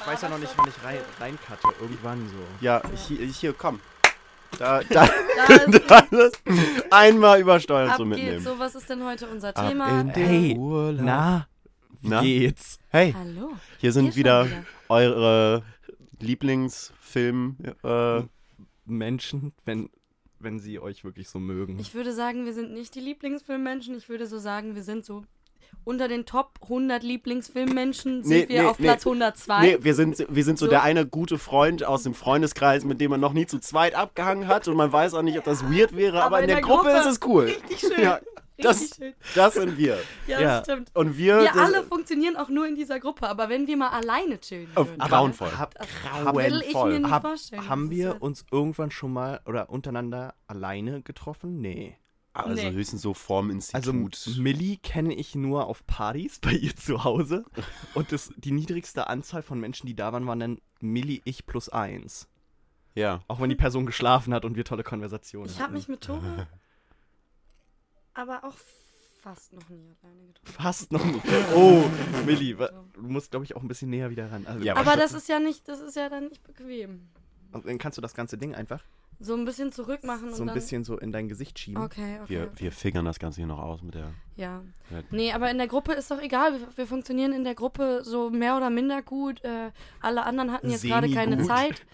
ich weiß ja noch nicht, wann ich rein, reincutte. Irgendwann so. Ja, hier, hier komm. Da, da, Da einmal übersteuern ab so geht's. mitnehmen. So, was ist denn heute unser Ab Thema? in den Hey, Urlaub. Na, wie Na? geht's? Hey, Hallo. hier sind Hier wieder, wieder. eure Lieblingsfilm. Äh, Menschen, wenn, wenn sie euch wirklich so mögen. Ich würde sagen, wir sind nicht die Lieblingsfilmmenschen. Ich würde so sagen, wir sind so unter den Top 100 Lieblingsfilmmenschen sind Nee, wir nee, auf nee. Platz 102. nee, wir sind, wir sind so, So. der eine gute Freund aus dem Freundeskreis, mit dem man noch nie zu zweit abgehangen hat und man weiß auch nicht, ob das weird wäre, aber, in der, Gruppe, ist es cool. Richtig schön. Ja, das, Richtig schön. das sind wir. Ja, Ja. das stimmt. Und wir, Wir alle funktionieren auch nur in dieser Gruppe, aber wenn wir mal alleine chillen Auf- würden, aber- grauenvoll. Hab, das will ich mir nicht hab, vorstellen. haben wir uns irgendwann schon mal oder untereinander alleine getroffen? Nee. Also Nee. höchstens so vorm Also Institut. Millie kenne ich nur auf Partys bei ihr zu Hause. Und das, die niedrigste Anzahl von Menschen, die da waren, waren dann Millie, ich plus eins. ja. Auch wenn die Person geschlafen hat und wir tolle Konversationen Ich habe hatten. mich mit Tore aber auch fast noch nie alleine getroffen. Fast noch nie. Oh, Millie, du musst, glaube ich, auch ein bisschen näher wieder ran. Also, Ja, Aber das ist ja nicht, das ist ja dann nicht bequem. Dann kannst du das ganze Ding einfach So ein bisschen zurück machen so und ein dann. bisschen so in dein Gesicht schieben. Okay, okay. Wir, okay. wir figern das Ganze hier noch aus mit der. Ja. Ja. Nee, aber in der Gruppe ist doch egal. Wir, wir funktionieren in der Gruppe so mehr oder minder gut. Äh, alle anderen hatten jetzt gerade keine. Zeit.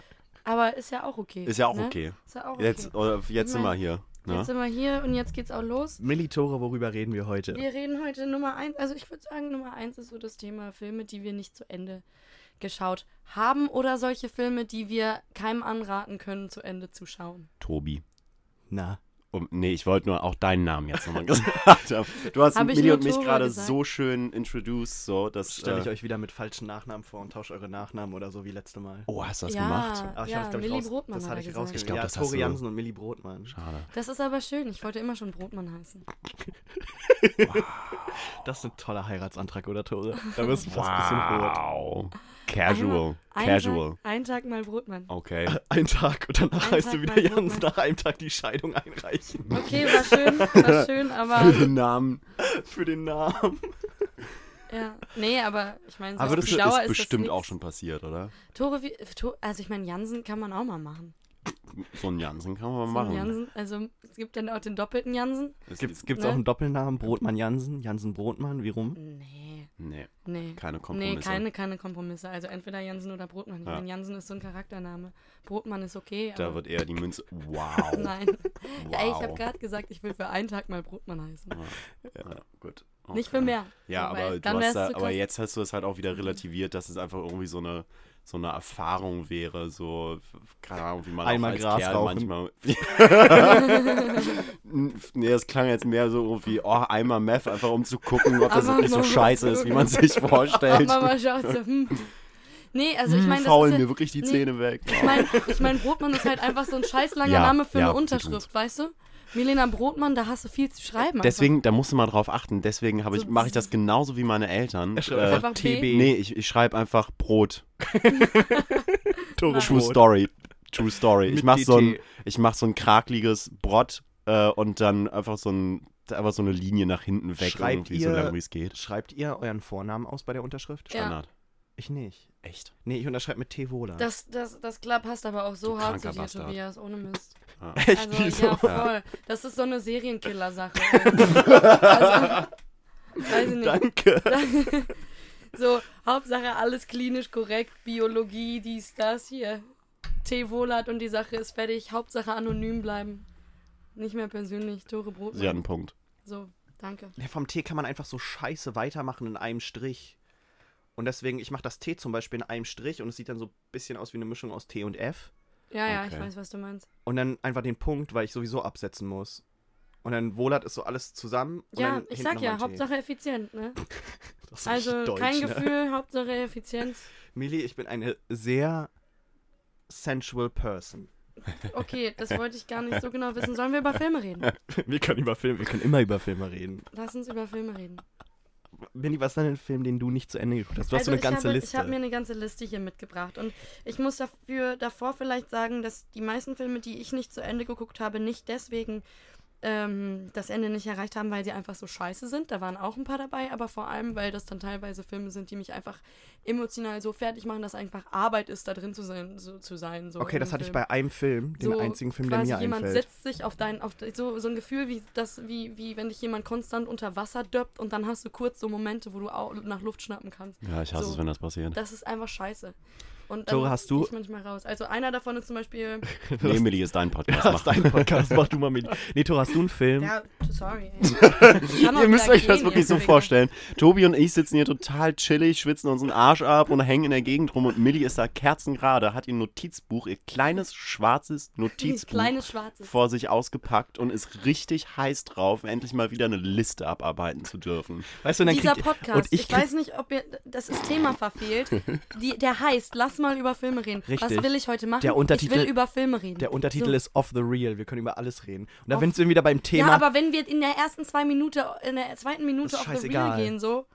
Aber ist ja auch okay. Ist ja auch ne? okay. Ist ja auch okay. Jetzt, oder jetzt Ich sind wir hier. Ne? Jetzt sind wir hier und jetzt geht's auch los. Millie Tore, worüber reden wir heute? Wir reden heute Nummer eins. Also ich würde sagen, Nummer eins ist so das Thema Filme, die wir nicht zu Ende geschaut haben oder solche Filme, die wir keinem anraten können, zu Ende zu schauen. Tobi. Na, Um, nee, ich wollte nur auch deinen Namen jetzt nochmal gesagt haben. Du hast Hab Mini und mich gerade so schön introduced, so dass. stelle ich äh, euch wieder mit falschen Nachnamen vor und tausche eure Nachnamen oder so wie letzte Mal. Oh, hast du das Ja. gemacht? Aber ich Ja, hab's, raus, Brotmann das hat hatte ich rausgekriegt. Ich glaub, ja, das du- Jansen und Millie Brotmann. Schade. Das ist aber schön. Ich wollte immer schon Brotmann heißen. Das ist ein toller Heiratsantrag, oder Tore? Da wirst du fast ein bisschen rot. Casual. Ein Casual. Tag, ein Tag mal Brotmann. Okay. Ein Tag und danach Ein heißt Tag du wieder Jans Brotmann. nach einem Tag die Scheidung einreichen. Okay, war schön, war schön, aber Für den Namen. Für den Namen. ja. Nee, aber ich meine, so Aber das ist, ist bestimmt das auch schon passiert, oder? Tore wie, to, also ich meine, Jansen kann man auch mal machen. So einen Jansen kann man So mal ein machen. Jansen, also es gibt dann auch den doppelten Jansen. Es gibt- gibt's Ne? auch einen Doppelnamen? Brotmann Jansen? Jansen Brotmann? Wie rum? Nee, Nee, nee. keine Nee, Kompromisse. keine, keine Kompromisse. Also entweder Jansen oder Brotmann. Ich Ja. meine, Jansen ist so ein Charaktername. Brotmann ist okay, Da wird eher die Münze. Wow. nein. wow. Ja, ey, ich habe gerade gesagt, ich will für einen Tag mal Brotmann heißen. Ja, gut. Nicht Okay. für mehr. Ja, So, aber, du dann hast da, aber jetzt hast du es halt auch wieder relativiert, dass es einfach irgendwie so eine so eine Erfahrung wäre, so keine Ahnung, wie man Einmal auch als Gras Kerl rauchen. manchmal. nee, das klang jetzt mehr so irgendwie, oh, einmal Meth, einfach um zu gucken, ob das Aber wirklich so mal scheiße ist, wie man sich vorstellt. Mama schaut so, hm. Nee, also ich meine, das Faulen ist ja, mir wirklich die nee. Zähne weg. Ich meine, ich mein, Brotmann ist halt einfach so ein scheiß langer Ja, Name für ja, eine Unterschrift, weißt du? Milena Brotmann, da hast du viel zu schreiben. Deswegen, da musst du mal drauf achten. Deswegen habe ich, So- mache ich das genauso wie meine Eltern. Er schreibt Äh, einfach Einfach. TB. nee, ich, ich schreibe einfach Brot. Tore True Brot. Story. True Story. Ich Mit mach so ein, DT. ich mach so ein krakeliges Brot äh, und dann einfach so ein, einfach so eine Linie nach hinten weg, Schreibt irgendwie so ihr- lange wie es geht. Schreibt ihr euren Vornamen aus bei der Unterschrift? Ja. Standard. Ich nicht. Echt? Nee, ich unterschreibe mit T. Wohler. Das, das, das Club passt aber auch so Du hart zu kranker dir, Bastard. Tobias, ohne Mist. Ja. Echt? Also, Wieso? ja, voll. Das ist so eine Serienkiller-Sache. also, weiß ich nicht. Danke. So, Hauptsache alles klinisch korrekt, Biologie, dies, das, hier. T. Wohlert und die Sache ist fertig. Hauptsache anonym bleiben. Nicht mehr persönlich. Tore Brot. Sie hat einen Punkt. So, danke. Ja, vom T kann man einfach so scheiße weitermachen in einem Strich. Und deswegen, ich mache das T zum Beispiel in einem Strich und es sieht dann so ein bisschen aus wie eine Mischung aus T und F. Ja, ja, ich Okay. weiß, was du meinst. Und dann einfach den Punkt, weil ich sowieso absetzen muss. Und dann Wohlert ist so alles zusammen. Ja, ich sag ja. Hauptsache effizient, ne? Das ist Also deutsch, kein ne? Gefühl, Hauptsache Effizienz. Millie, ich bin eine sehr sensual person. Okay, das wollte ich gar nicht so genau wissen. Sollen wir über Filme reden? wir können über Filme, wir können immer über Filme reden. Lass uns über Filme reden. Millie, was ist denn ein Film, den du nicht zu Ende geguckt hast? Du hast so eine ich ganze habe, Liste. Ich habe mir eine ganze Liste hier mitgebracht. Und ich muss dafür davor vielleicht sagen, dass die meisten Filme, die ich nicht zu Ende geguckt habe, nicht deswegen ähm, das Ende nicht erreicht haben, weil sie einfach so scheiße sind. Da waren auch ein paar dabei, aber vor allem, weil das dann teilweise Filme sind, die mich einfach emotional so fertig machen, dass einfach Arbeit ist, da drin zu sein. So, zu sein so Okay, das dem hatte ich Film. bei einem Film, den So einzigen Film, der mir jemand einfällt. setzt sich auf dein, auf so, so ein Gefühl wie das, wie, wie wenn dich jemand konstant unter Wasser döppt und dann hast du kurz so Momente, wo du au- nach Luft schnappen kannst. Ja, ich hasse So. es, wenn das passiert. Das ist einfach scheiße. Und Tore, hast du- ich manchmal raus. Also einer davon ist zum Beispiel. Nee, Emily ist dein Podcast. Das Mach. ist dein Podcast, mach du mal mit. Nee, Tor, hast du einen Film? Ja, sorry. Ihr müsst euch das wirklich so vorstellen. Tobi und ich sitzen hier total chillig, schwitzen uns einen Arsch ab und hängen in der Gegend rum und Millie ist da kerzengerade, hat ihr Notizbuch, ihr kleines schwarzes Notizbuch Kleines schwarzes. vor sich ausgepackt und ist richtig heiß drauf, endlich mal wieder eine Liste abarbeiten zu dürfen. Weißt du, dann Dieser Podcast, und ich, ich weiß nicht, ob ihr das ist Thema verfehlt. Die, der heißt, lass mal über Filme reden. Richtig. Was will ich heute machen? Der Untertitel- ich will über Filme reden. Der Untertitel So. ist Off the Real. Wir können über alles reden. Und da Off- sind wir wieder beim Thema. Ja, aber, aber wenn wir in der ersten zwei Minute, in der zweiten Minute auf The Real gehen, so.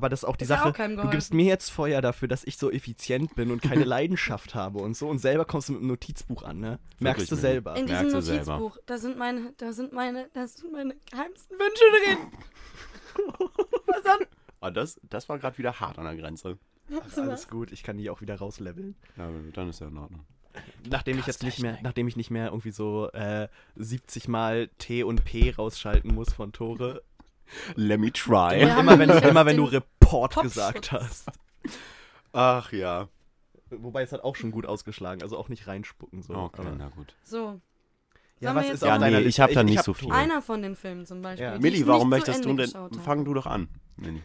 das ist auch die Ist ja Sache. auch du gibst mir jetzt Feuer dafür, dass ich so effizient bin und keine Leidenschaft habe und so. Und selber kommst du mit einem Notizbuch an, ne? Merkst du Millie. selber. In diesem du selber. Notizbuch, da sind meine, da sind meine, da sind meine geheimsten Wünsche drin. Was dann? Ah, das, das war gerade wieder hart an der Grenze. Ach, alles gut, ich kann die auch wieder rausleveln. Ja, dann ist ja in Ordnung. Nachdem ich jetzt nicht mehr, nachdem ich nicht mehr irgendwie so äh, 70 Mal T und P rausschalten muss von Tore. Let me try. Ja. immer wenn, immer wenn du Report gesagt hast. Ach ja. Wobei es hat auch schon gut ausgeschlagen, also auch nicht reinspucken so. Okay, aber- na gut. So, Ja, was ist auf Ja, deiner nee, ich Liste? hab da nicht hab so viel. Einer von den Filmen zum Beispiel. Ja. ich warum möchtest du denn? habe. Fang du doch an. Millie.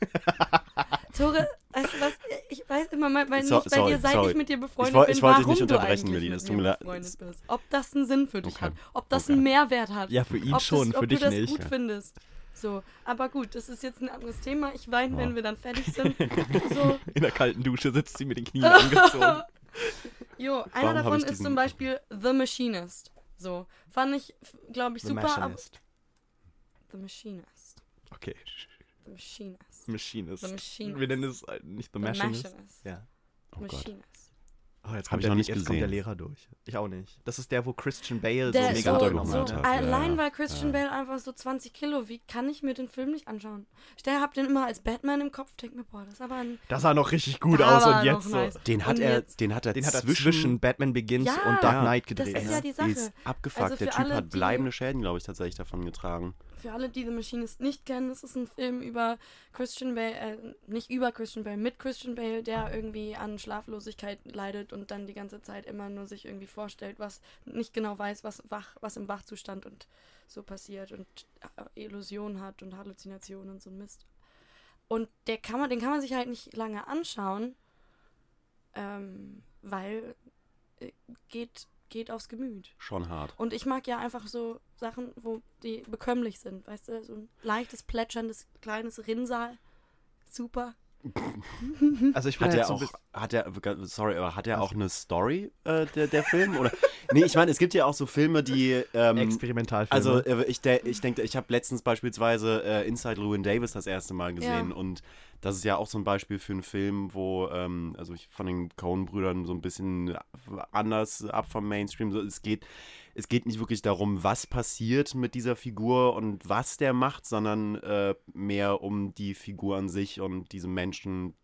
Tore, weißt du was? Ich weiß immer, mal, weil So- nicht bei sorry, dir, seit sorry. ich mit dir befreundet Ich woll- bin, ich wollte dich warum nicht du unterbrechen, eigentlich mit das tut mir leid. befreundet bist. Ob das einen Sinn für dich Okay. hat, ob das Okay. einen Mehrwert hat. Ja, für ihn ob schon, das, für ob dich du das nicht. gut findest. So, aber gut, das ist jetzt ein anderes Thema. Ich weine, wenn Ja. wir dann fertig sind. So, In der kalten Dusche sitzt sie mit den Knien angezogen. jo, Warum einer hab davon ist diesen- zum Beispiel The Machinist. So, fand ich, glaube ich, The super. aber- Machinist. The Machinist. Okay, The Machinist. Machinist. The Machinist. Wir nennen es äh, nicht The The Machinist. Machinist. Ja. Oh Gott. Machinist. Oh, jetzt Hab kommt, ich der, noch nicht jetzt kommt der gesehen. Lehrer durch. Ich auch nicht. Das ist der, wo Christian Bale Der so ist mega so- abgenommen so- hat. Ja, Allein ja, weil Christian ja. Bale einfach so 20 Kilo wiegt, kann ich mir den Film nicht anschauen. Ich hab den immer als Batman im Kopf, denk mir, boah, das ist aber ein. Das sah noch richtig gut Da aus und jetzt so. nice. Den hat Und er, jetzt- den hat er Den hat er zwischen, zwischen Batman Begins Ja, und Dark Ja, Knight das gedreht. ist ne? ja die Sache. Ist abgefuckt. Also der Typ alle, hat bleibende Schäden, glaube ich, tatsächlich davon getragen. Für alle, die The Machinist nicht kennen, das ist ein Film über Christian Bale, äh, nicht über Christian Bale, mit Christian Bale, der irgendwie an Schlaflosigkeit leidet und dann die ganze Zeit immer nur sich irgendwie vorstellt, was nicht genau weiß, was wach, was im Wachzustand und so passiert und äh, Illusionen hat und Halluzinationen und so ein Mist. Und der kann man, den kann man sich halt nicht lange anschauen, ähm, weil äh, geht, geht aufs Gemüt. Schon hart. Und ich mag ja einfach so Sachen, wo die bekömmlich sind, weißt du? So ein leichtes, plätscherndes, kleines Rinnsal. Super. Also ich bin Hat er so auch, hat er, sorry, aber hat er auch eine Story, äh, der, der Film? Oder? Nee, ich meine, es gibt ja auch so Filme, die. Ähm, Experimentalfilme. also, äh, ich, der, ich denke, ich habe letztens beispielsweise äh, Inside Llewyn Davis das erste Mal gesehen Ja. und das ist ja auch so ein Beispiel für einen Film, wo, ähm, also ich von den Coen-Brüdern so ein bisschen anders ab vom Mainstream. So, es geht, es geht nicht wirklich darum, was passiert mit dieser Figur und was der macht, sondern äh, mehr um die Figur an sich und diese Menschen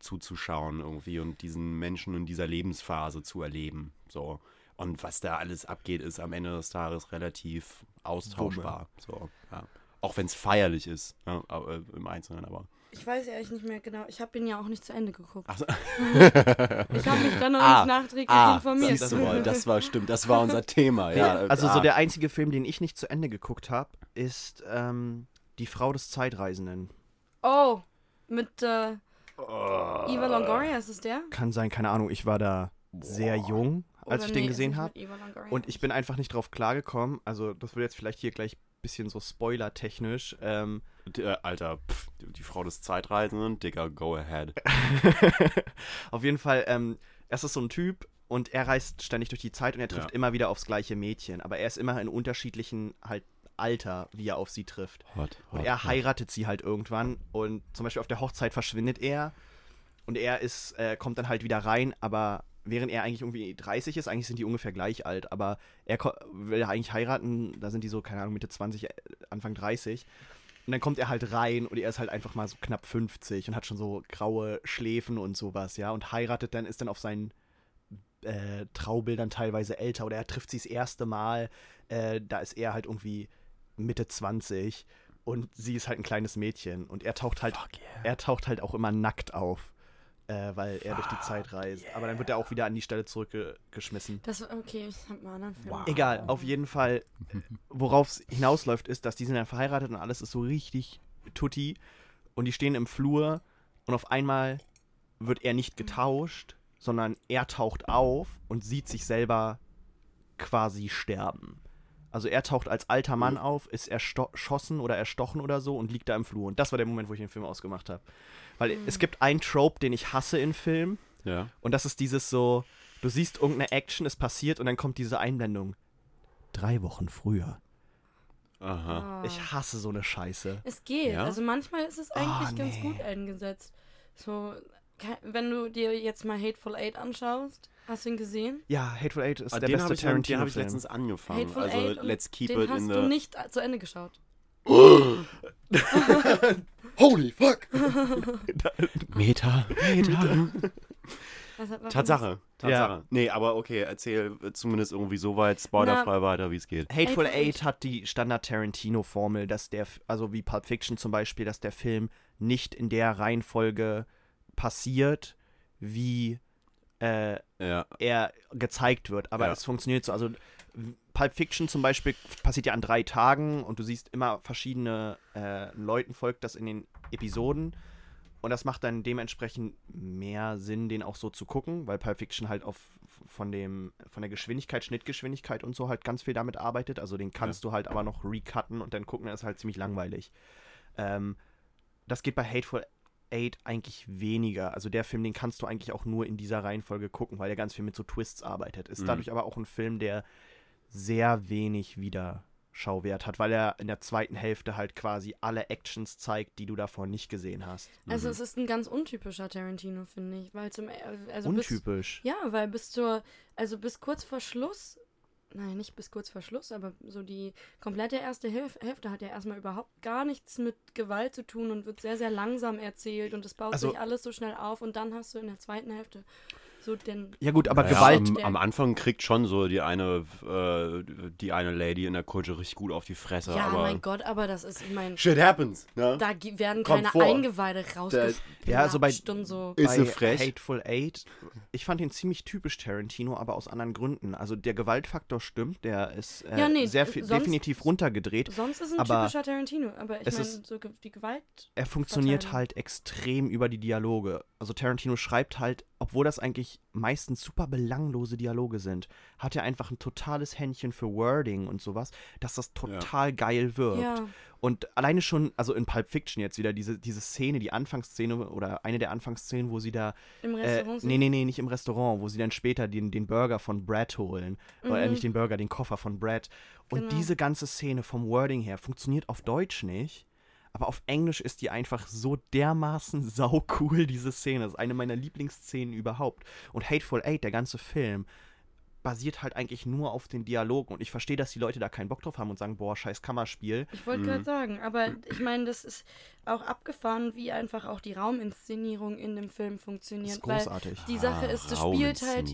zuzuschauen irgendwie und diesen Menschen in dieser Lebensphase zu erleben. So. Und was da alles abgeht, ist am Ende des Tages relativ austauschbar. So, ja. Auch wenn es feierlich ist, ja, aber, äh, im Einzelnen, aber. Ich weiß ja echt nicht mehr genau. Ich habe ihn ja auch nicht zu Ende geguckt. Ach so. Ich habe mich dann noch Ah, nicht nachträglich Ah, informiert. siehst du mal, das war stimmt, das war unser Thema. Ja, also ah. so der einzige Film, den ich nicht zu Ende geguckt habe, ist ähm, Die Frau des Zeitreisenden. oh, mit äh, Oh. Eva Longoria ist es der? Kann sein, keine Ahnung, ich war da sehr jung, als Oder ich den nee, gesehen ist nicht habe. Und ich bin einfach nicht drauf klargekommen. Also, das wird jetzt vielleicht hier gleich bisschen so spoilertechnisch. Ähm, äh, Alter, pff, die Frau des Zeitreisenden, Digga, go ahead. auf jeden Fall, ähm, es ist so ein Typ und er reist ständig durch die Zeit und er trifft Ja. immer wieder aufs gleiche Mädchen. Aber er ist immer in unterschiedlichen halt Alter, wie er auf sie trifft. Hot, Und hot, er hot. heiratet sie halt irgendwann und zum Beispiel auf der Hochzeit verschwindet er und er ist, äh, kommt dann halt wieder rein, aber während er eigentlich irgendwie 30 ist, eigentlich sind die ungefähr gleich alt, aber er will ja eigentlich heiraten, da sind die so, keine Ahnung, Mitte 20, äh, Anfang 30. Und dann kommt er halt rein und er ist halt einfach mal so knapp 50 und hat schon so graue Schläfen und sowas, ja, und heiratet dann, ist dann auf seinen äh, Traubildern teilweise älter oder er trifft sie das erste Mal, äh, da ist er halt irgendwie Mitte 20 und sie ist halt ein kleines Mädchen und er taucht halt, er taucht halt auch immer nackt auf, äh, weil er durch die Zeit reist. Aber dann wird er auch wieder an die Stelle zurückgeschmissen. Das, okay, ich hab mal einen anderen Film. Wow. Egal, auf jeden Fall, worauf es hinausläuft, ist, dass die sind dann verheiratet und alles ist so richtig tutti und die stehen im Flur und auf einmal wird er nicht getauscht, sondern er taucht auf und sieht sich selber quasi sterben. Also er taucht als alter Mann auf, ist erschossen oder erstochen oder so und liegt da im Flur. Und das war der Moment, wo ich den Film ausgemacht habe. Weil es gibt einen Trope, den ich hasse in Filmen. Ja. Und das ist dieses so, du siehst irgendeine Action, es passiert und dann kommt diese Einblendung. Drei Wochen früher. Aha. Ah. Ich hasse so eine Scheiße. Es geht. Ja? Also manchmal ist es eigentlich ganz nee. gut eingesetzt. So, wenn du dir jetzt mal Hateful Eight anschaust, hast du ihn gesehen? Ja, Hateful Eight ist Ah, der den habe beste ich, den hab ich Tarantino-Film. letztens angefangen. Hateful also Eight let's keep den it hast in du the. nicht zu Ende geschaut. Holy fuck! Meta. Meta. Tatsache. Tatsache. Ja. Nee, aber okay, erzähl zumindest irgendwie so weit spoilerfrei weiter, wie es geht. Hateful Eight Eight. hat die Standard-Tarantino-Formel, dass der, also wie Pulp Fiction zum Beispiel, dass der Film nicht in der Reihenfolge passiert, wie äh, Ja. er gezeigt wird. Aber Ja. es funktioniert so. Also Pulp Fiction zum Beispiel passiert ja an drei Tagen und du siehst immer verschiedene äh, Leuten folgt das in den Episoden. Und das macht dann dementsprechend mehr Sinn, den auch so zu gucken, weil Pulp Fiction halt auf von dem von der Geschwindigkeit, Schnittgeschwindigkeit und so halt ganz viel damit arbeitet. Also den kannst du halt aber noch recutten und dann gucken, das ist halt ziemlich langweilig. Ähm, das geht bei Hateful Eight eigentlich weniger. Also der Film, den kannst du eigentlich auch nur in dieser Reihenfolge gucken, weil er ganz viel mit so Twists arbeitet. Ist Mhm. dadurch aber auch ein Film, der sehr wenig Wiederschauwert hat, weil er in der zweiten Hälfte halt quasi alle Actions zeigt, die du davor nicht gesehen hast. Also Mhm. es ist ein ganz untypischer Tarantino, finde ich. Weil zum also bis, Untypisch. Ja, weil bis zur, also bis kurz vor Schluss, nein, nicht bis kurz vor Schluss, aber so die komplette erste Hilf Hälfte hat ja erstmal überhaupt gar nichts mit Gewalt zu tun und wird sehr, sehr langsam erzählt und es baut Also- sich alles so schnell auf und dann hast du in der zweiten Hälfte so den. Ja gut, aber Naja, Gewalt. Am, am Anfang kriegt schon so die eine, äh, die eine Lady in der Kutsche richtig gut auf die Fresse. Ja, aber mein Gott, aber das ist, ich meine, Shit happens. Ne? da werden Kommt keine vor. Eingeweide rausgeplatscht Ja, also bei- so. Ist bei frech? Hateful Eight. Ich fand ihn ziemlich typisch Tarantino, aber aus anderen Gründen. Also der Gewaltfaktor stimmt, der ist äh, Ja, nee, sehr sonst- definitiv runtergedreht. Sonst ist es ein aber typischer Tarantino, aber ich meine, so die Gewalt. Er funktioniert Verteilung. halt extrem über die Dialoge. Also Tarantino schreibt halt, obwohl das eigentlich meistens super belanglose Dialoge sind, hat er einfach ein totales Händchen für Wording und sowas, dass das total geil wirkt. Ja. Und alleine schon, also in Pulp Fiction jetzt wieder, diese, diese Szene, die Anfangsszene oder eine der Anfangsszenen, wo sie da Im Äh, Restaurant sind. nee, nee, nee, nicht im Restaurant, wo sie dann später den, den Burger von Brad holen. Oder äh, Mhm. nicht den Burger, den Koffer von Brad. Und Genau. diese ganze Szene vom Wording her funktioniert auf Deutsch nicht. Aber auf Englisch ist die einfach so dermaßen saucool, diese Szene. Das ist eine meiner Lieblingsszenen überhaupt. Und Hateful Eight, der ganze Film, basiert halt eigentlich nur auf den Dialogen. Und ich verstehe, dass die Leute da keinen Bock drauf haben und sagen, boah, scheiß Kammerspiel. Ich wollte Mhm. gerade sagen, aber ich meine, das ist auch abgefahren, wie einfach auch die Rauminszenierung in dem Film Das funktioniert. ist weil großartig. die Sache ist, das spielt halt.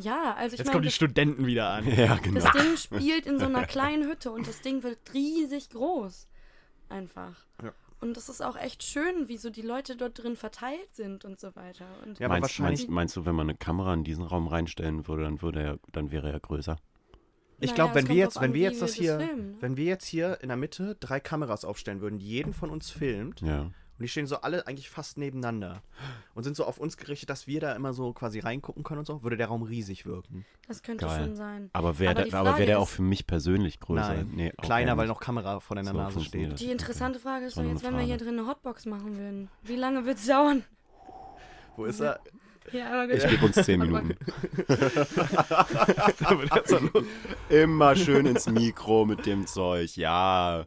Ja, also ich Jetzt meine, kommen die das, Studenten wieder an. Ja, genau. das Ding spielt in so einer kleinen Hütte und das Ding wird riesig groß. Einfach. Ja. Und das ist auch echt schön, wie so die Leute dort drin verteilt sind und so weiter. Und Ja, aber meinst, wahrscheinlich- meinst, meinst du, wenn man eine Kamera in diesen Raum reinstellen würde, dann würde er, dann wäre er größer? Ich Naja, glaube, es wenn wir jetzt, wenn an, wir jetzt das hier, filmen, ne? wenn wir jetzt hier in der Mitte drei Kameras aufstellen würden, die jeden von uns filmt, Ja. Und die stehen so alle eigentlich fast nebeneinander und sind so auf uns gerichtet, dass wir da immer so quasi reingucken können und so, würde der Raum riesig wirken. das könnte Geil. schon sein. Aber wäre der, aber wär der auch für mich persönlich größer? Nein, Nee, Kleiner, weil noch Kamera vor deiner So Nase steht. Die interessante Frage ist doch nur jetzt, wenn wir hier drin eine Hotbox machen würden, wie lange wird es dauern? Wo ist er? Einmal Ich bitte. gebe uns zehn Warte mal. Minuten. Immer schön ins Mikro mit dem Zeug. Ja.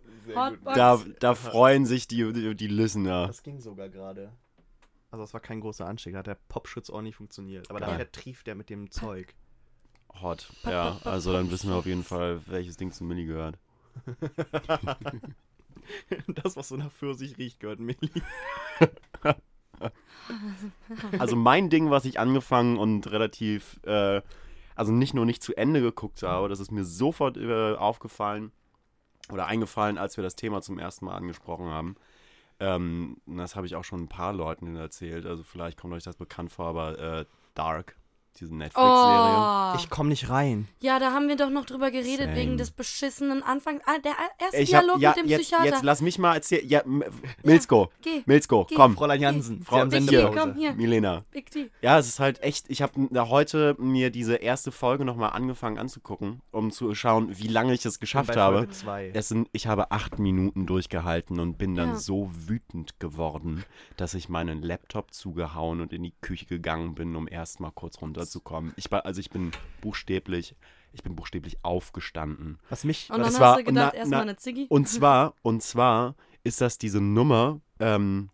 Da, da freuen sich die, die, die Listener. Das ging sogar gerade. Also es war kein großer Anstieg, da hat der Popschutz auch nicht funktioniert. Aber Geil. daher trieft der mit dem Zeug. Hot, ja. Also dann wissen wir auf jeden Fall, welches Ding zu Milli gehört. das, was so nach Pfirsich riecht, gehört Milli. also mein Ding, was ich angefangen und relativ, äh, also nicht nur nicht zu Ende geguckt habe, das ist mir sofort äh, aufgefallen, oder eingefallen, als wir das Thema zum ersten Mal angesprochen haben. Ähm, das habe ich auch schon ein paar Leuten erzählt, also vielleicht kommt euch das bekannt vor, aber äh, Dark diese Netflix-Serie. Oh. Ich komme nicht rein. Ja, da haben wir doch noch drüber geredet, Same. wegen des beschissenen Anfangs. Ah, der äh, erste ich hab, Dialog ja, mit dem jetzt, Psychiater. Jetzt lass mich mal erzählen. Ja, Milzko, ja, Milzko, komm. Fräulein Jansen, Frau am hier, komm, hier. Milena. Ja, es ist halt echt, ich habe heute mir diese erste Folge nochmal angefangen anzugucken, um zu schauen, wie lange ich es geschafft habe. Es sind, ich habe acht Minuten durchgehalten und bin dann ja. so wütend geworden, dass ich meinen Laptop zugehauen und in die Küche gegangen bin, um erstmal kurz runter dazu kommen. Ich war, also ich bin buchstäblich, ich bin buchstäblich aufgestanden. Was mich, und dann war, hast du gedacht, erstmal eine Ziggy. Und zwar, und zwar ist das diese Nummer, ähm,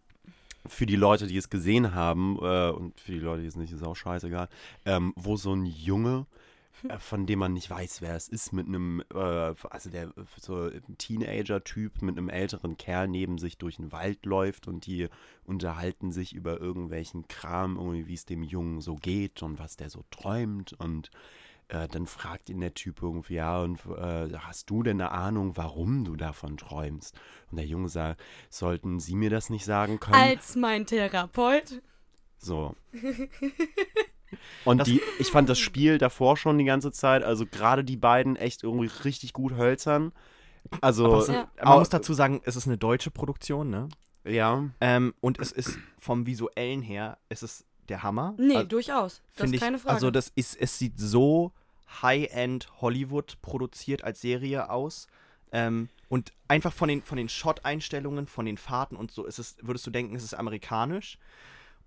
für die Leute, die es gesehen haben, äh, und für die Leute, die es nicht, ist auch scheißegal, ähm, wo so ein Junge äh, von dem man nicht weiß, wer es ist, mit einem, äh, also der so Teenager-Typ mit einem älteren Kerl neben sich durch den Wald läuft und die unterhalten sich über irgendwelchen Kram, irgendwie wie es dem Jungen so geht und was der so träumt und äh, dann fragt ihn der Typ irgendwie, ja, und äh, hast du denn eine Ahnung, warum du davon träumst? Und der Junge sagt, sollten Sie mir das nicht sagen können? Als mein Therapeut. So. Und die, ich fand das Spiel davor schon die ganze Zeit, also gerade die beiden echt irgendwie richtig gut hölzern. Also, es, ja. man muss dazu sagen, es ist eine deutsche Produktion, ne? Ja. Ähm, und es ist vom visuellen her, es ist der Hammer. Nee, also, durchaus. Das ist keine also Frage. Also, das ist, es sieht so High-End Hollywood produziert als Serie aus. Ähm, und einfach von den, von den Shot-Einstellungen, von den Fahrten und so, ist es, würdest du denken, es ist amerikanisch.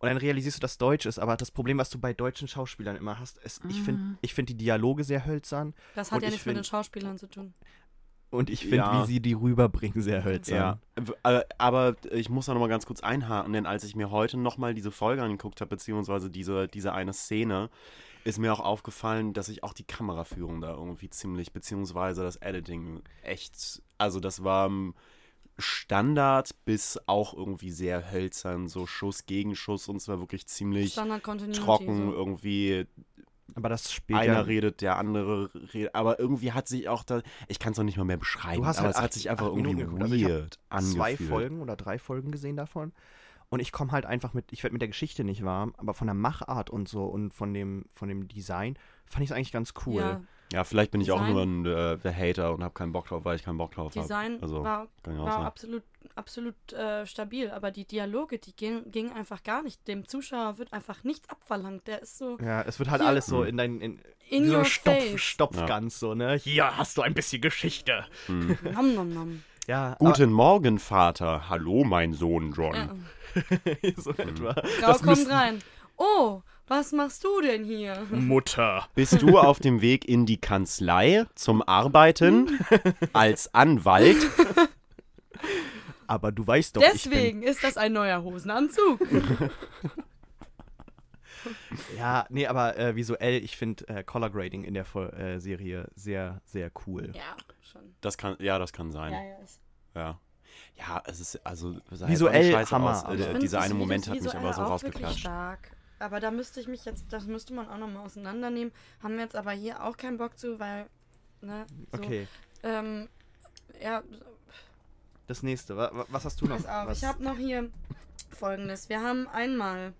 Und dann realisierst du, dass Deutsch ist. Aber das Problem, was du bei deutschen Schauspielern immer hast, ist, mhm. ich finde ich find die Dialoge sehr hölzern. Das hat ja nichts find, mit den Schauspielern zu tun. Und ich finde, ja. wie sie die rüberbringen, sehr hölzern. Ja. Äh, aber ich muss da nochmal ganz kurz einhaken, denn als ich mir heute nochmal diese Folge angeguckt habe, beziehungsweise diese, diese eine Szene, ist mir auch aufgefallen, dass ich auch die Kameraführung da irgendwie ziemlich, beziehungsweise das Editing echt, also das war ähm, Standard bis auch irgendwie sehr hölzern, so Schuss gegen Schuss und zwar wirklich ziemlich trocken so. irgendwie. Aber das spielt Einer redet, der andere redet. Aber irgendwie hat sich auch da. Ich kann es noch nicht mal mehr beschreiben. Du hast halt aber acht, es hat sich einfach irgendwie also weird also angefühlt. Zwei Folgen oder drei Folgen gesehen davon. Und ich komme halt einfach mit, ich werde mit der Geschichte nicht warm, aber von der Machart und so und von dem, von dem Design fand ich es eigentlich ganz cool. Ja, ja, vielleicht bin ich Design, auch nur ein äh, Hater und habe keinen Bock drauf, weil ich keinen Bock drauf habe. Design hab. also, war, war absolut, absolut äh, stabil, aber die Dialoge, die gingen ging einfach gar nicht. Dem Zuschauer wird einfach nichts abverlangt. Der ist so. Ja, es wird halt hier, alles so hm. in dein. In, in so Stopf, Stopfgans, ja. so, ne? Hier hast du ein bisschen Geschichte. Mhm. nom, nom, nom. Ja, Guten Morgen, Vater. Hallo, mein Sohn John. Ja. so etwa. Grau das kommt müssen, rein. Oh, was machst du denn hier? Mutter. Bist du auf dem Weg in die Kanzlei zum Arbeiten als Anwalt? Aber du weißt doch. Deswegen ich bin... ist das ein neuer Hosenanzug. ja, nee, aber äh, visuell, ich finde äh, Color Grading in der äh, Serie sehr, sehr cool. Ja, schon. Das kann, ja, das kann sein. Ja, ja. ja. es ist also visuell Hammer. Aus, äh, dieser eine Moment hat mich aber so rausgeklatscht. Stark. Aber da müsste ich mich jetzt, das müsste man auch nochmal auseinandernehmen. Haben wir jetzt aber hier auch keinen Bock zu, weil, ne? So, okay. Ähm, ja. Das nächste, was hast du noch? Pass auf, was? ich habe noch hier folgendes. Wir haben einmal,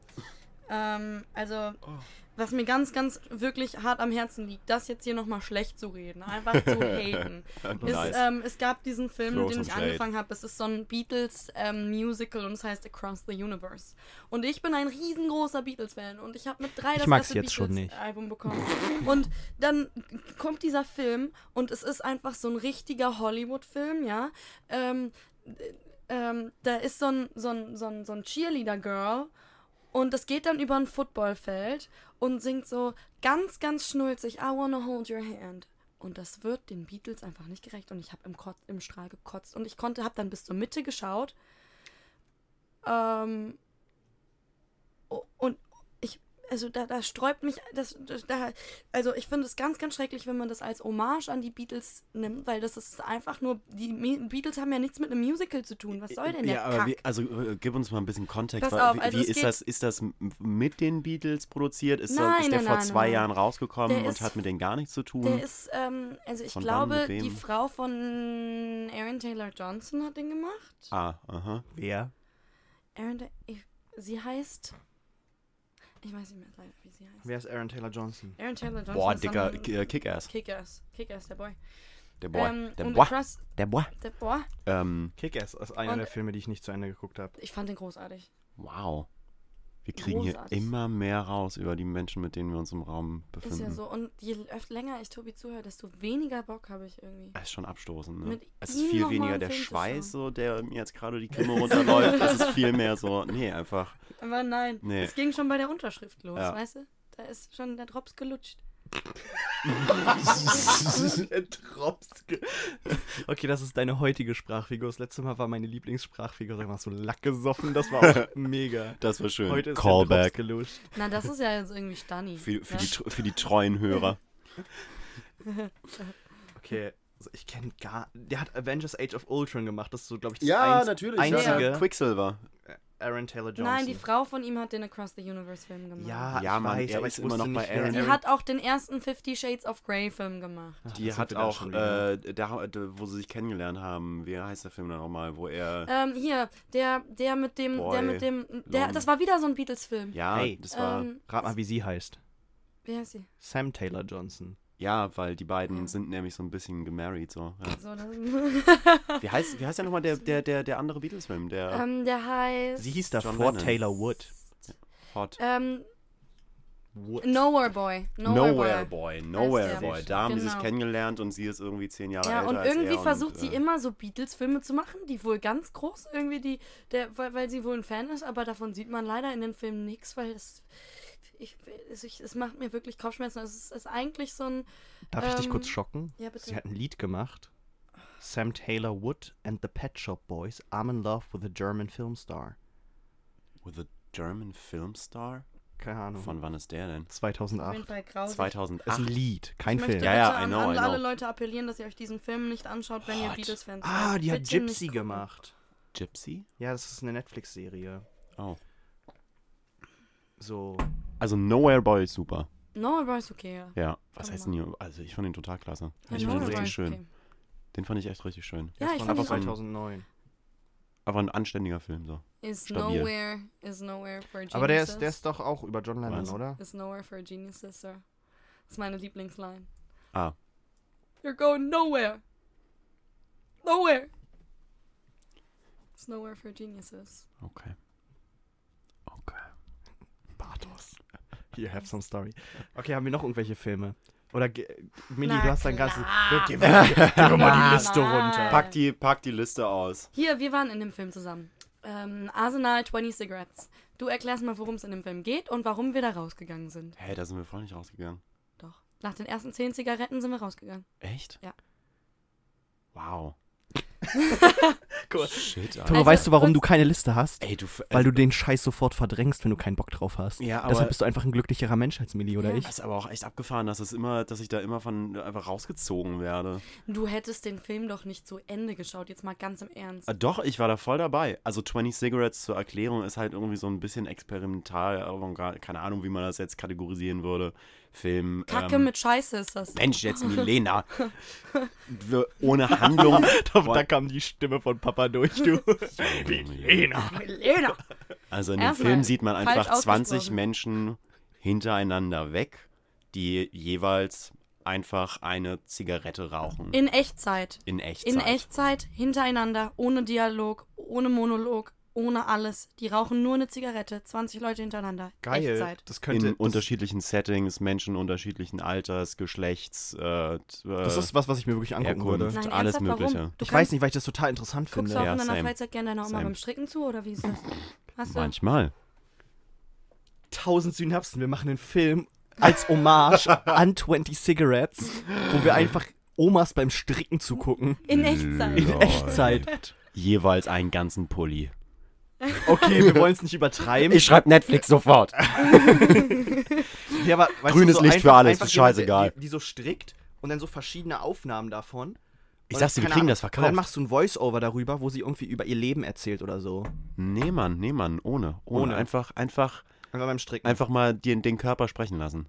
ähm, also, oh was mir ganz, ganz wirklich hart am Herzen liegt, das jetzt hier nochmal schlecht zu reden, einfach zu haten. nice. es, ähm, es, gab diesen Film, Throw den ich shade. angefangen habe, es ist so ein Beatles-Musical ähm, und es heißt Across the Universe. Und ich bin ein riesengroßer Beatles-Fan und ich habe mit drei ich das erste Beatles-Album bekommen. und dann kommt dieser Film und es ist einfach so ein richtiger Hollywood-Film, ja. Ähm, ähm da ist so ein, so ein, so ein, so ein Cheerleader-Girl und das geht dann über ein Footballfeld und singt so ganz, ganz schnulzig, I wanna hold your hand. Und das wird den Beatles einfach nicht gerecht. Und ich habe im, im, Strahl gekotzt. Und ich konnte, habe dann bis zur Mitte geschaut. Ähm, und, also da, da sträubt mich, das, da, also ich finde es ganz, ganz schrecklich, wenn man das als Hommage an die Beatles nimmt, weil das ist einfach nur, die Beatles haben ja nichts mit einem Musical zu tun. Was soll denn der ja, aber Kack? wie, also äh, gib uns mal ein bisschen Kontext. Pass auf, wie also wie es ist geht- das? Ist das mit den Beatles produziert? Ist, Nein, das, ist der nein, vor nein, zwei nein. Jahren rausgekommen Der und ist- hat mit denen gar nichts zu tun? Der ist, ähm, also ich Von glaube, die? Frau von Aaron Taylor Johnson hat den gemacht. ah, aha. Wer? Aaron, ich, sie heißt, ich weiß nicht mehr leider, wie sie heißt. Wer ist Aaron Taylor Johnson? Aaron Taylor Johnson Boah, dicker äh, Kick-Ass. Kick-Ass, Kick-Ass, der Boy. Der Boy. Ähm, der Boy. Der Boy. der Boy, Ähm, Kick-Ass ist einer Und- der Filme, die ich nicht zu Ende geguckt habe. ich fand den großartig. wow. Wir kriegen hier Großartig. immer mehr raus über die Menschen, mit denen wir uns im Raum befinden. Ist ja so. Und je öfter länger ich Tobi zuhöre, desto weniger Bock habe ich irgendwie. Das ist schon abstoßend, ne? Mit Es ist viel weniger der Schweiß, so, der mir jetzt gerade die Kimme runterläuft. Es ist viel mehr so, nee, einfach. Aber nein, Nee. es ging schon bei der Unterschrift los, Ja. weißt du? Da ist schon der Drops gelutscht. Tropske. Okay, das ist deine heutige Sprachfigur. Das letzte Mal war meine Lieblingssprachfigur. Sag mal, so Lack gesoffen. Das war auch mega. Das war schön. Heute ist der Callback. Drops geluscht. Na, das ist ja jetzt irgendwie Stani. Für, für, ja? die, tr- für die treuen Hörer. Okay, also ich kenne gar... Der hat Avengers Age of Ultron gemacht. Das ist so, glaube ich, das Ja, einz- natürlich. einzige... Ja. Quicksilver. Aaron Taylor Johnson. Nein, die Frau von ihm hat den Across the Universe Film gemacht. Ja, Ja, ich Mann, weiß, er ist immer noch bei Aaron- Die hat auch den ersten Fifty Shades of Grey Film gemacht. Ach, Die das hat auch, äh, da, da, wo sie sich kennengelernt haben, wie heißt der Film dann nochmal, wo er, Ähm, hier, der, der mit dem, der Boy, mit dem, der, das war wieder so ein Beatles-Film. ja, Hey, das war, Ähm, Rat mal, wie sie heißt. wie heißt sie? Sam Taylor Johnson. Ja, weil die beiden sind nämlich so ein bisschen gemarried, so. Ja. So, das, Wie heißt, wie heißt der nochmal der, der, der, der andere Beatles-Film, der ähm, der heißt. Sie hieß John davor Lennon. Taylor Wood. Hot? Ähm, Wood. Nowhere Boy. Nowhere, Boy. Boy, Nowhere. Boy. Da haben die sich Genau. kennengelernt und sie ist irgendwie zehn Jahre Ja, älter und als irgendwie er versucht und, sie äh, immer so Beatles-Filme zu machen, die wohl ganz groß irgendwie, die, der, weil, weil sie wohl ein Fan ist, aber davon sieht man leider in den Filmen nichts, weil es, ich, es, ich, es macht mir wirklich Kopfschmerzen. Es ist, ist eigentlich so ein, Darf ich dich Ähm, kurz schocken? ja bitte. Sie hat ein Lied gemacht. Sam Taylor Wood and the Pet Shop Boys. I'm in love with a German film star. With a German Film Star? Keine Ahnung. Von wann ist der denn? Auf jeden 2008. Fall grausig. 2008. Das ist ein Lied, kein ich Film. Ja, ja, I know, an I alle know. Leute appellieren, dass ihr euch diesen Film nicht anschaut, wenn ihr What? Beatles-Fans Ah, seid. die hat Gypsy gemacht. Gypsy? Ja, das ist eine Netflix-Serie. Oh. So. Also Nowhere Boy ist super. Nowhere Boy ist okay, ja. Ja, was Kann heißt denn hier? Also ich fand den total klasse. ja ich fand Boy richtig schön. okay. Den fand ich echt richtig schön. Ja, ich fand einfach ihn auch. 2009. Aber ein anständiger Film so. Is Stabil. nowhere, is nowhere for geniuses. Aber der ist, der ist doch auch über John Lennon, Was? oder? Is nowhere for geniuses, sir. Das ist meine Lieblingsline. Ah, You're going nowhere. Nowhere. It's nowhere for geniuses. Okay. Here, have some story. Okay, haben wir noch irgendwelche Filme? Oder, ge- Mini, Na du hast dein ganzes... klar. Geh mal, geh doch mal die Liste runter. Pack die, pack die Liste aus. Hier, wir waren in dem Film zusammen. Ähm, Arsenal 20 Cigarettes. Du erklärst mal, worum es in dem Film geht und warum wir da rausgegangen sind. Hä, da sind wir voll nicht rausgegangen. Doch. Nach den ersten 10 Zigaretten sind wir rausgegangen. Echt? Ja. Wow. Cool. Shit, Alter. Toro, Also, weißt du, warum kurz- du keine Liste hast? Ey, du... Weil du den Scheiß sofort verdrängst, wenn du keinen Bock drauf hast. Ja, aber- Deshalb bist du einfach ein glücklicherer Mensch als Millie oder Ja. ich. Das ist aber auch echt abgefahren, dass es immer, dass ich da immer von einfach rausgezogen werde. Du hättest den Film doch nicht zu Ende geschaut, jetzt mal ganz im Ernst. Äh, doch, ich war da voll dabei. Also 20 Cigarettes zur Erklärung ist halt irgendwie so ein bisschen experimental, keine Ahnung, wie man das jetzt kategorisieren würde. Film. Kacke ähm, mit Scheiße ist das. Mensch, jetzt Milena. Ohne Handlung. da kam die Stimme von Papa durch, du. Milena. Milena. Also in dem Film sieht man einfach 20 ausgesprochen. Menschen hintereinander weg, die jeweils einfach eine Zigarette rauchen. In Echtzeit. In Echtzeit. In Echtzeit, hintereinander, ohne Dialog, ohne Monolog, ohne alles. Die rauchen nur eine Zigarette, 20 Leute hintereinander. Geil. Echtzeit. Das könnte. in das, unterschiedlichen Settings, Menschen unterschiedlichen Alters, Geschlechts, äh, das äh, ist was, was ich mir wirklich angucken würde. Nein, alles Mögliche. Warum? Du Ich weiß nicht, weil ich das total interessant Guckst finde. du auch Ja, in deiner same. Freizeit gerne deiner Oma Same. beim Stricken zu oder wie ist das? Hast du? manchmal. Tausend Synapsen. Wir machen einen Film als Hommage an 20 Cigarettes, wo wir einfach Omas beim Stricken zugucken. In Echtzeit. In. Echtzeit. Jeweils einen ganzen Pulli. Okay, wir wollen es nicht übertreiben. Ich schreibe Netflix sofort. Ja, aber, weißt Grünes so Licht für alles, einfach ist jemand, scheißegal. Die, die so strickt und dann so verschiedene Aufnahmen davon. Ich sag's dir, wir kriegen Ahnung, das Und verkauft. dann machst du ein Voice-Over darüber, wo sie irgendwie über ihr Leben erzählt oder so. Nee, Mann, nee, Mann, ohne. Ohne. Ohne. Einfach, einfach, Einfach beim Stricken. einfach mal den, den Körper sprechen lassen.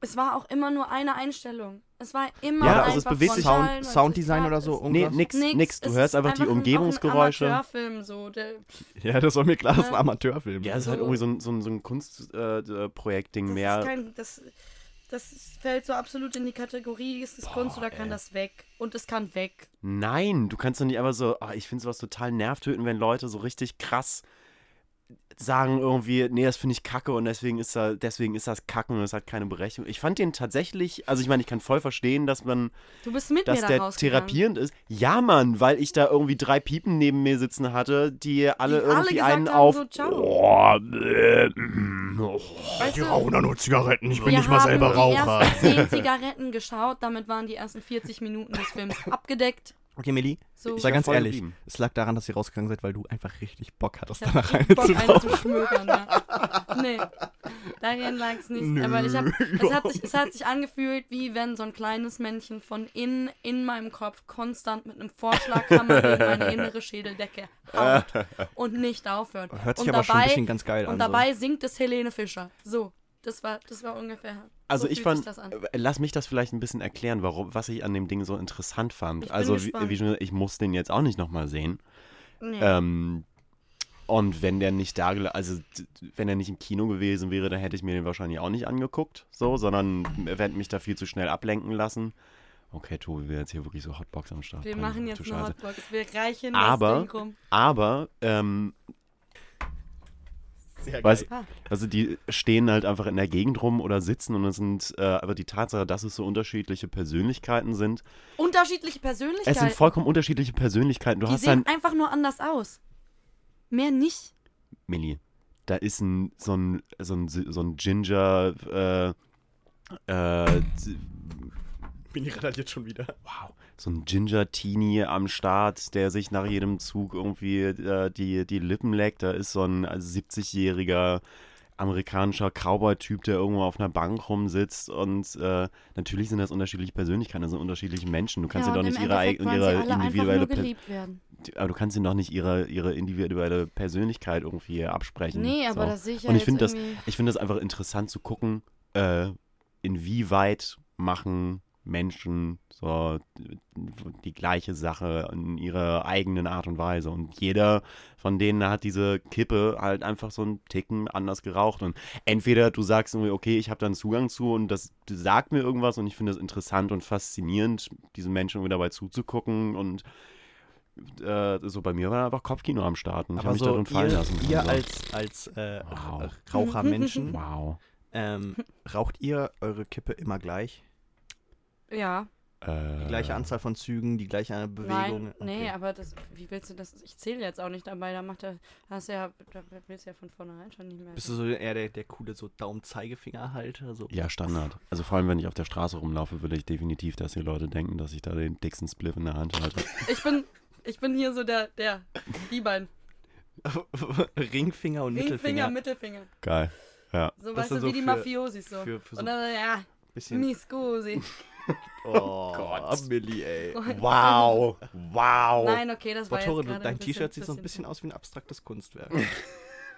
Es war auch immer nur eine Einstellung. Es war immer Ja, einfach also es bewegt sich Sound, 90 Sounddesign oder so. Nee, nix, nix. Nix. Du Es hörst einfach die Umgebungsgeräusche. Ein Amateurfilm so. Ja, das war mir klar, das ist ein. Amateurfilm. Ja, es ist halt irgendwie so ein, so ein, so ein Kunstprojektding das mehr. ist kein, das, das fällt so absolut in die Kategorie, ist das Kunst oder kann ey. das weg? Und es kann weg. Nein, du kannst doch nicht einfach so, ah, ich finde sowas total nervtötend, wenn Leute so richtig krass sagen irgendwie, nee, das finde ich kacke und deswegen ist, da, deswegen ist das kacken und es hat keine Berechnung. Ich fand den tatsächlich, also ich meine, ich kann voll verstehen, dass man, Du bist mit dass mir da der therapierend ist. Ja, Mann, weil ich da irgendwie drei Piepen neben mir sitzen hatte, die alle Die alle irgendwie gesagt einen haben, auf. so, ciao. oh, äh, mm, oh. Weißt du, da nur Zigaretten, ich wir haben die ersten 10 Zigaretten geschaut, damit waren die ersten 40 Minuten des Films abgedeckt. Okay, Millie, So, ich sag ganz ehrlich, geblieben. es lag daran, dass ihr rausgegangen seid, weil du einfach richtig Bock hattest, ich danach richtig Bock, reinzurauchen. einen zu schmökern, ja. Nee, daran lag es nicht. Nö, Aber ich hab, es, hat sich, es hat sich angefühlt, wie wenn so ein kleines Männchen von innen in meinem Kopf konstant mit einem Vorschlaghammer gegen meine innere Schädeldecke haut und nicht aufhört. Hört sich und aber schon ein dabei, bisschen ganz geil an. Und dabei singt es Helene Fischer. So, das war, das war ungefähr. Also so ich fand, äh, lass mich das vielleicht ein bisschen erklären, warum, was ich an dem Ding so interessant fand. Also wie, wie schon, gesagt, ich muss den jetzt auch nicht nochmal sehen. Nee. Ähm, und wenn der nicht da, also wenn er nicht im Kino gewesen wäre, dann hätte ich mir den wahrscheinlich auch nicht angeguckt, so, sondern hätte mich da viel zu schnell ablenken lassen. Okay, Tobi, wir jetzt hier wirklich so Hotbox am Start. Wir bringen. machen jetzt eine. Hotbox. Wir reichen Aber- das Ding rum. Aber, ähm, Sehr weißt, Ah. also die stehen halt einfach in der Gegend rum oder sitzen und es sind, äh, aber die Tatsache, dass es so unterschiedliche Persönlichkeiten sind, Unterschiedliche es Persönlichkeiten. sind vollkommen unterschiedliche Persönlichkeiten. Du die hast sehen dann, einfach nur anders aus. Mehr nicht. Millie, da ist ein, so ein, so ein, so ein Ginger, äh, äh, Millie randaliert schon wieder. wow, so ein Ginger-Teenie am Start, der sich nach jedem Zug irgendwie äh, die, die Lippen leckt. Da ist so ein 70-jähriger amerikanischer Cowboy-Typ, der irgendwo auf einer Bank rumsitzt. Und äh, natürlich sind das unterschiedliche Persönlichkeiten, das sind unterschiedliche Menschen. Du kannst ja, ja, doch nicht ihre, ihre individuelle nur Per- geliebt werden. aber du kannst ihnen doch nicht ihre, ihre individuelle Persönlichkeit irgendwie absprechen. Nee, aber so. das sehe ich ja Und ich finde das, ich finde das einfach interessant zu gucken, äh, inwieweit machen Menschen so die gleiche Sache in ihrer eigenen Art und Weise. Und jeder von denen hat diese Kippe halt einfach so einen Ticken anders geraucht. Und entweder du sagst irgendwie, okay, ich habe da einen Zugang zu und das sagt mir irgendwas und ich finde es interessant und faszinierend, diesen Menschen irgendwie dabei zuzugucken und äh, so bei mir war einfach Kopfkino am Start und ich habe mich so, darin fallen ihr, lassen. ihr Also, als, als äh, Wow. Rauchermenschen, wow. ähm, raucht ihr eure Kippe immer gleich? Ja, Äh, Die gleiche Anzahl von Zügen, die gleiche Bewegung? nein, nee, aber das, wie willst du das? Ich zähle jetzt auch nicht dabei, da macht er, hast du ja, da willst du ja von vornherein schon nicht mehr. Bist du so eher der, der coole so Daumen-Zeigefinger-Halter? So? Ja, Standard. Also vor allem, wenn ich auf der Straße rumlaufe, will ich definitiv, dass die Leute denken, dass ich da den dicksten Spliff in der Hand halte. Ich bin, ich bin hier so der, der, die beiden. Ringfinger und Ringfinger, Mittelfinger. Mittelfinger. Geil. Ja. So, Das weißt ist du, so wie die für- Mafiosis so. für- für so Und dann, ja, Bisschen. mi scusi. Oh, Gott. Millie, ey. Wow. Wow. Nein, okay, das war Boah, jetzt dein T-Shirt sieht so ein bisschen aus wie ein abstraktes Kunstwerk.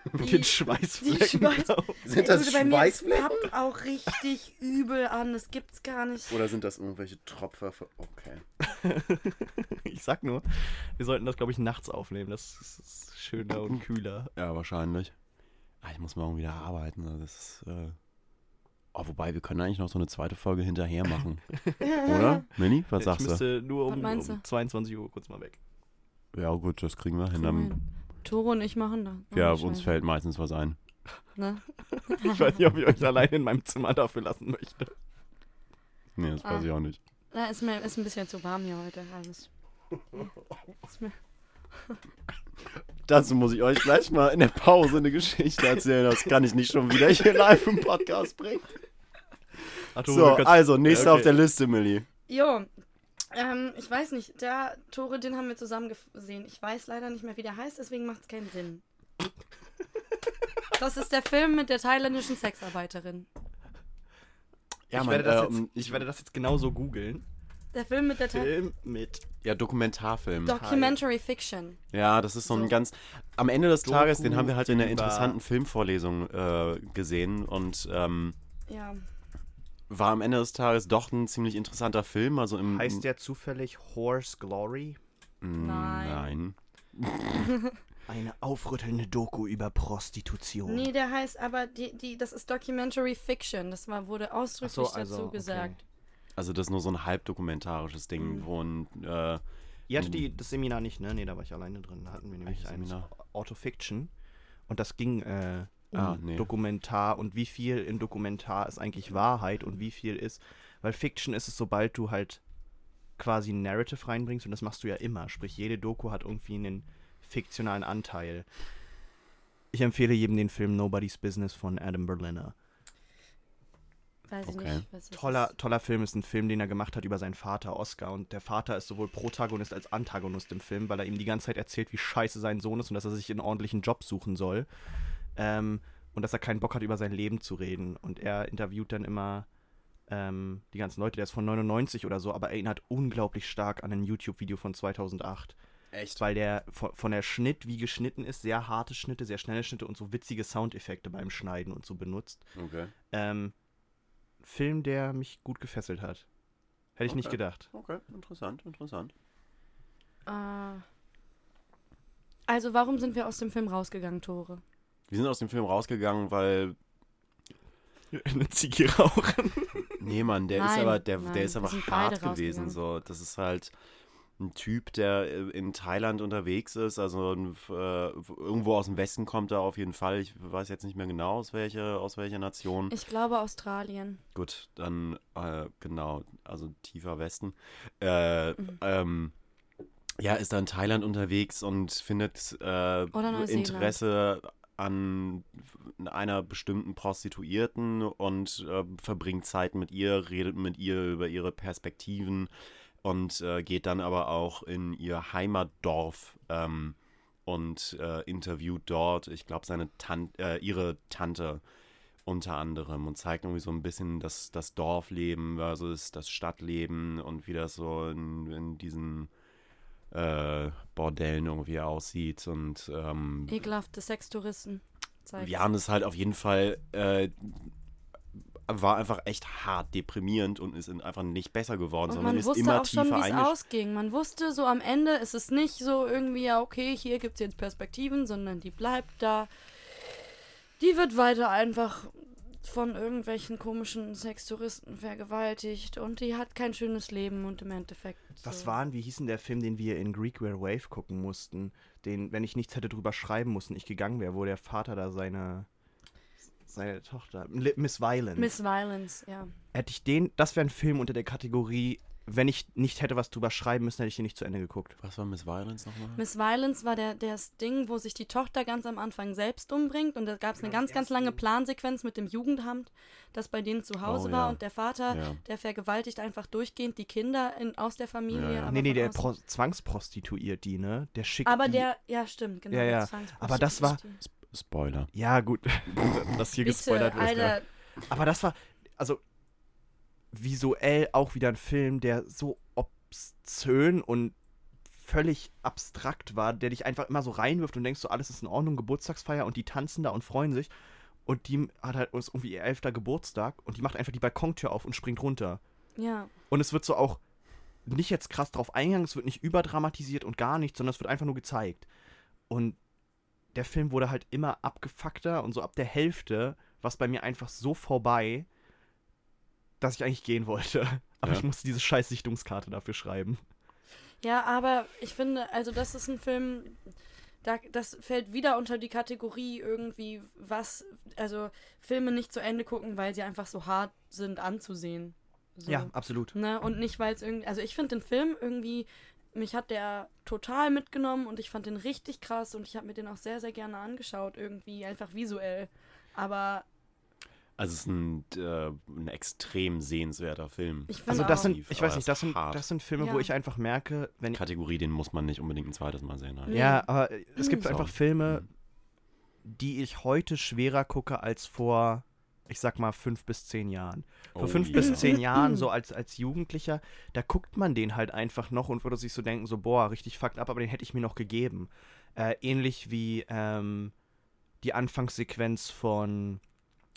Mit Die- den Schweißflecken die Schweiß- drauf. Sind Ey, du, bei mir es pappt auch richtig übel an, das gibt's gar nicht. Oder sind das irgendwelche Tropfer? Für... Okay. Ich sag nur, wir sollten das, glaube ich, nachts aufnehmen. Das ist, ist schöner und kühler. Ja, wahrscheinlich. Ah, ich muss morgen wieder arbeiten. also Das ist, äh... Oh, wobei, wir können eigentlich noch so eine zweite Folge hinterher machen. Oder? Mini, was ich sagst du? müsste nur Was um, meinst um du? 22 Uhr kurz mal weg. Ja, gut, das kriegen wir hin. Dann. Toro und ich machen das. ja, uns Scheiße. fällt meistens was ein. Ne? Ich weiß nicht, ob ich euch alleine in meinem Zimmer dafür lassen möchte. Nee, das Ah. weiß ich auch nicht. Na, ist mir ist ein bisschen zu warm hier heute. Alles. Dazu muss ich euch gleich mal in der Pause eine Geschichte erzählen. Das kann ich nicht schon wieder hier live im Podcast bringen. Ach, So, also, nächster okay. auf der Liste, Millie. jo, ähm, ich weiß nicht. Der Tore, den haben wir zusammen gesehen. Ich weiß leider nicht mehr, wie der heißt, deswegen macht es keinen Sinn. Das ist der Film mit der thailändischen Sexarbeiterin. Ja, ich, Mann, werde das äh, jetzt, ich werde das jetzt genauso googeln. Der Film mit der Film mit. ja, Dokumentarfilm. Documentary Fiction. Ja, das ist so ein ganz. Am Ende des Doku Tages, den haben wir halt in der über- interessanten Filmvorlesung äh, gesehen und ähm, Ja. War am Ende des Tages doch ein ziemlich interessanter Film. Also im Heißt der zufällig Horse Glory? Mm, Nein. Nein. Eine aufrüttelnde Doku über Prostitution. Nee, der heißt aber, die, die, das ist Documentary Fiction. Das war, wurde ausdrücklich so, also, dazu okay. gesagt. Also das ist nur so ein halbdokumentarisches Ding, Mhm. wo ein äh, Ihr hattet die, das Seminar nicht, ne? Nee, da war ich alleine drin. Da hatten wir nämlich ein Seminar? Autofiction. Und das ging äh, um Ah, nee. Dokumentar und wie viel in Dokumentar ist eigentlich Wahrheit und wie viel ist. Weil Fiction ist es, sobald du halt quasi ein Narrative reinbringst und das machst du ja immer. Sprich, jede Doku hat irgendwie einen fiktionalen Anteil. Ich empfehle jedem den Film Nobody's Business von Adam Berliner. Weiß ich Okay. nicht. Was das Toller, ist. toller Film ist ein Film, den er gemacht hat über seinen Vater Oscar. Und der Vater ist sowohl Protagonist als Antagonist im Film, weil er ihm die ganze Zeit erzählt, wie scheiße sein Sohn ist und dass er sich einen ordentlichen Job suchen soll. Ähm, und dass er keinen Bock hat, über sein Leben zu reden. Und er interviewt dann immer ähm, die ganzen Leute. Der ist von 99 oder so, aber erinnert unglaublich stark an ein YouTube-Video von 2008. echt. Weil der von, von der Schnitt, wie geschnitten ist, sehr harte Schnitte, sehr schnelle Schnitte und so witzige Soundeffekte beim Schneiden und so benutzt. Okay. Ähm, Film, der mich gut gefesselt hat. Hätte ich nicht gedacht. Okay, interessant, interessant. Äh, also, warum sind wir aus dem Film rausgegangen, Tore? Wir sind aus dem Film rausgegangen, weil Eine Ziege rauchen. Nee, Mann, der ist Nein, aber, der, nein, der ist aber hart gewesen. So. Das ist halt ein Typ, der äh, in Thailand unterwegs ist, also ein, äh, irgendwo aus dem Westen kommt er auf jeden Fall. Ich weiß jetzt nicht mehr genau, aus, welche, aus welcher Nation. Ich glaube Australien. Gut, dann äh, genau, also tiefer Westen. Äh, Mhm. ähm, ja, ist da in Thailand unterwegs und findet äh. Interesse an einer bestimmten Prostituierten und äh, verbringt Zeit mit ihr, redet mit ihr über ihre Perspektiven und äh, geht dann aber auch in ihr Heimatdorf ähm, und äh, interviewt dort, ich glaube, seine Tan äh, ihre Tante unter anderem und zeigt irgendwie so ein bisschen das, das Dorfleben versus das Stadtleben und wie das so in, in diesen äh, Bordellen irgendwie aussieht und ähm, Ekelhafte Sextouristen. Zeigt. ja, und es ist halt auf jeden Fall äh, war einfach echt hart deprimierend und ist einfach nicht besser geworden, Und sondern man ist wusste immer auch schon, tiefer wie es eingeschränkt. ausging. Man wusste so am Ende, ist es nicht so irgendwie, ja, okay, hier gibt es jetzt Perspektiven, sondern die bleibt da. Die wird weiter einfach von irgendwelchen komischen Sextouristen vergewaltigt und die hat kein schönes Leben und im Endeffekt. Was so. waren, wie hieß denn der Film, den wir in Greekware Wave gucken mussten? Den, wenn ich nichts hätte drüber schreiben müssen, ich gegangen wäre, wo der Vater da seine, seine Tochter, Miss Violence. Miss Violence, ja. Hätte ich den, das wäre ein Film unter der Kategorie, wenn ich nicht hätte was drüber schreiben müssen, hätte ich den nicht zu Ende geguckt. Was war Miss Violence nochmal? Miss Violence war der, das Ding, wo sich die Tochter ganz am Anfang selbst umbringt und da gab es eine Genau, ganz, ganz lange Plansequenz mit dem Jugendamt, das bei denen zu Hause Oh, war ja. und der Vater, Ja. der vergewaltigt einfach durchgehend die Kinder in, aus der Familie. Ja, nee, nee, der Pro zwangsprostituiert die, ne? Der schickt aber die, der, ja stimmt, genau. Ja, ja. Aber das war- Spoiler. Ja, gut, dass hier Bitte, gespoilert wird. gerade. Alter, Aber das war, also visuell auch wieder ein Film, der so obszön und völlig abstrakt war, der dich einfach immer so reinwirft und denkst so, alles ist in Ordnung, Geburtstagsfeier und die tanzen da und freuen sich. Und die hat halt ist irgendwie ihr elfter Geburtstag und die macht einfach die Balkontür auf und springt runter. ja. Und es wird so auch nicht jetzt krass drauf eingegangen, es wird nicht überdramatisiert und gar nichts, sondern es wird einfach nur gezeigt. Und der Film wurde halt immer abgefuckter und so ab der Hälfte war es bei mir einfach so vorbei, dass ich eigentlich gehen wollte. Aber Ja. ich musste diese scheiß Sichtungskarte dafür schreiben. Ja, aber ich finde, also das ist ein Film, da, das fällt wieder unter die Kategorie irgendwie, was, also Filme nicht zu Ende gucken, weil sie einfach so hart sind anzusehen. So. absolut. Ne? Und nicht, weil es irgendwie, also ich finde den Film irgendwie, mich hat der total mitgenommen und ich fand den richtig krass und ich habe mir den auch sehr, sehr gerne angeschaut, irgendwie, einfach visuell. Aber Also es ist ein, äh, ein extrem sehenswerter Film. Also auch, das sind, Tief, ich weiß nicht, das sind, das sind Filme, Ja. wo ich einfach merke, wenn ich Kategorie, den muss man nicht unbedingt ein zweites Mal sehen. Halt. Ja, aber es gibt So. einfach Filme, die ich heute schwerer gucke als vor, ich sag mal, fünf bis zehn Jahren. Vor Oh, fünf ja. bis zehn Jahren, so als, als Jugendlicher, da guckt man den halt einfach noch und würde sich so denken, so, boah, richtig fucked up, aber den hätte ich mir noch gegeben. Äh, ähnlich wie ähm, die Anfangssequenz von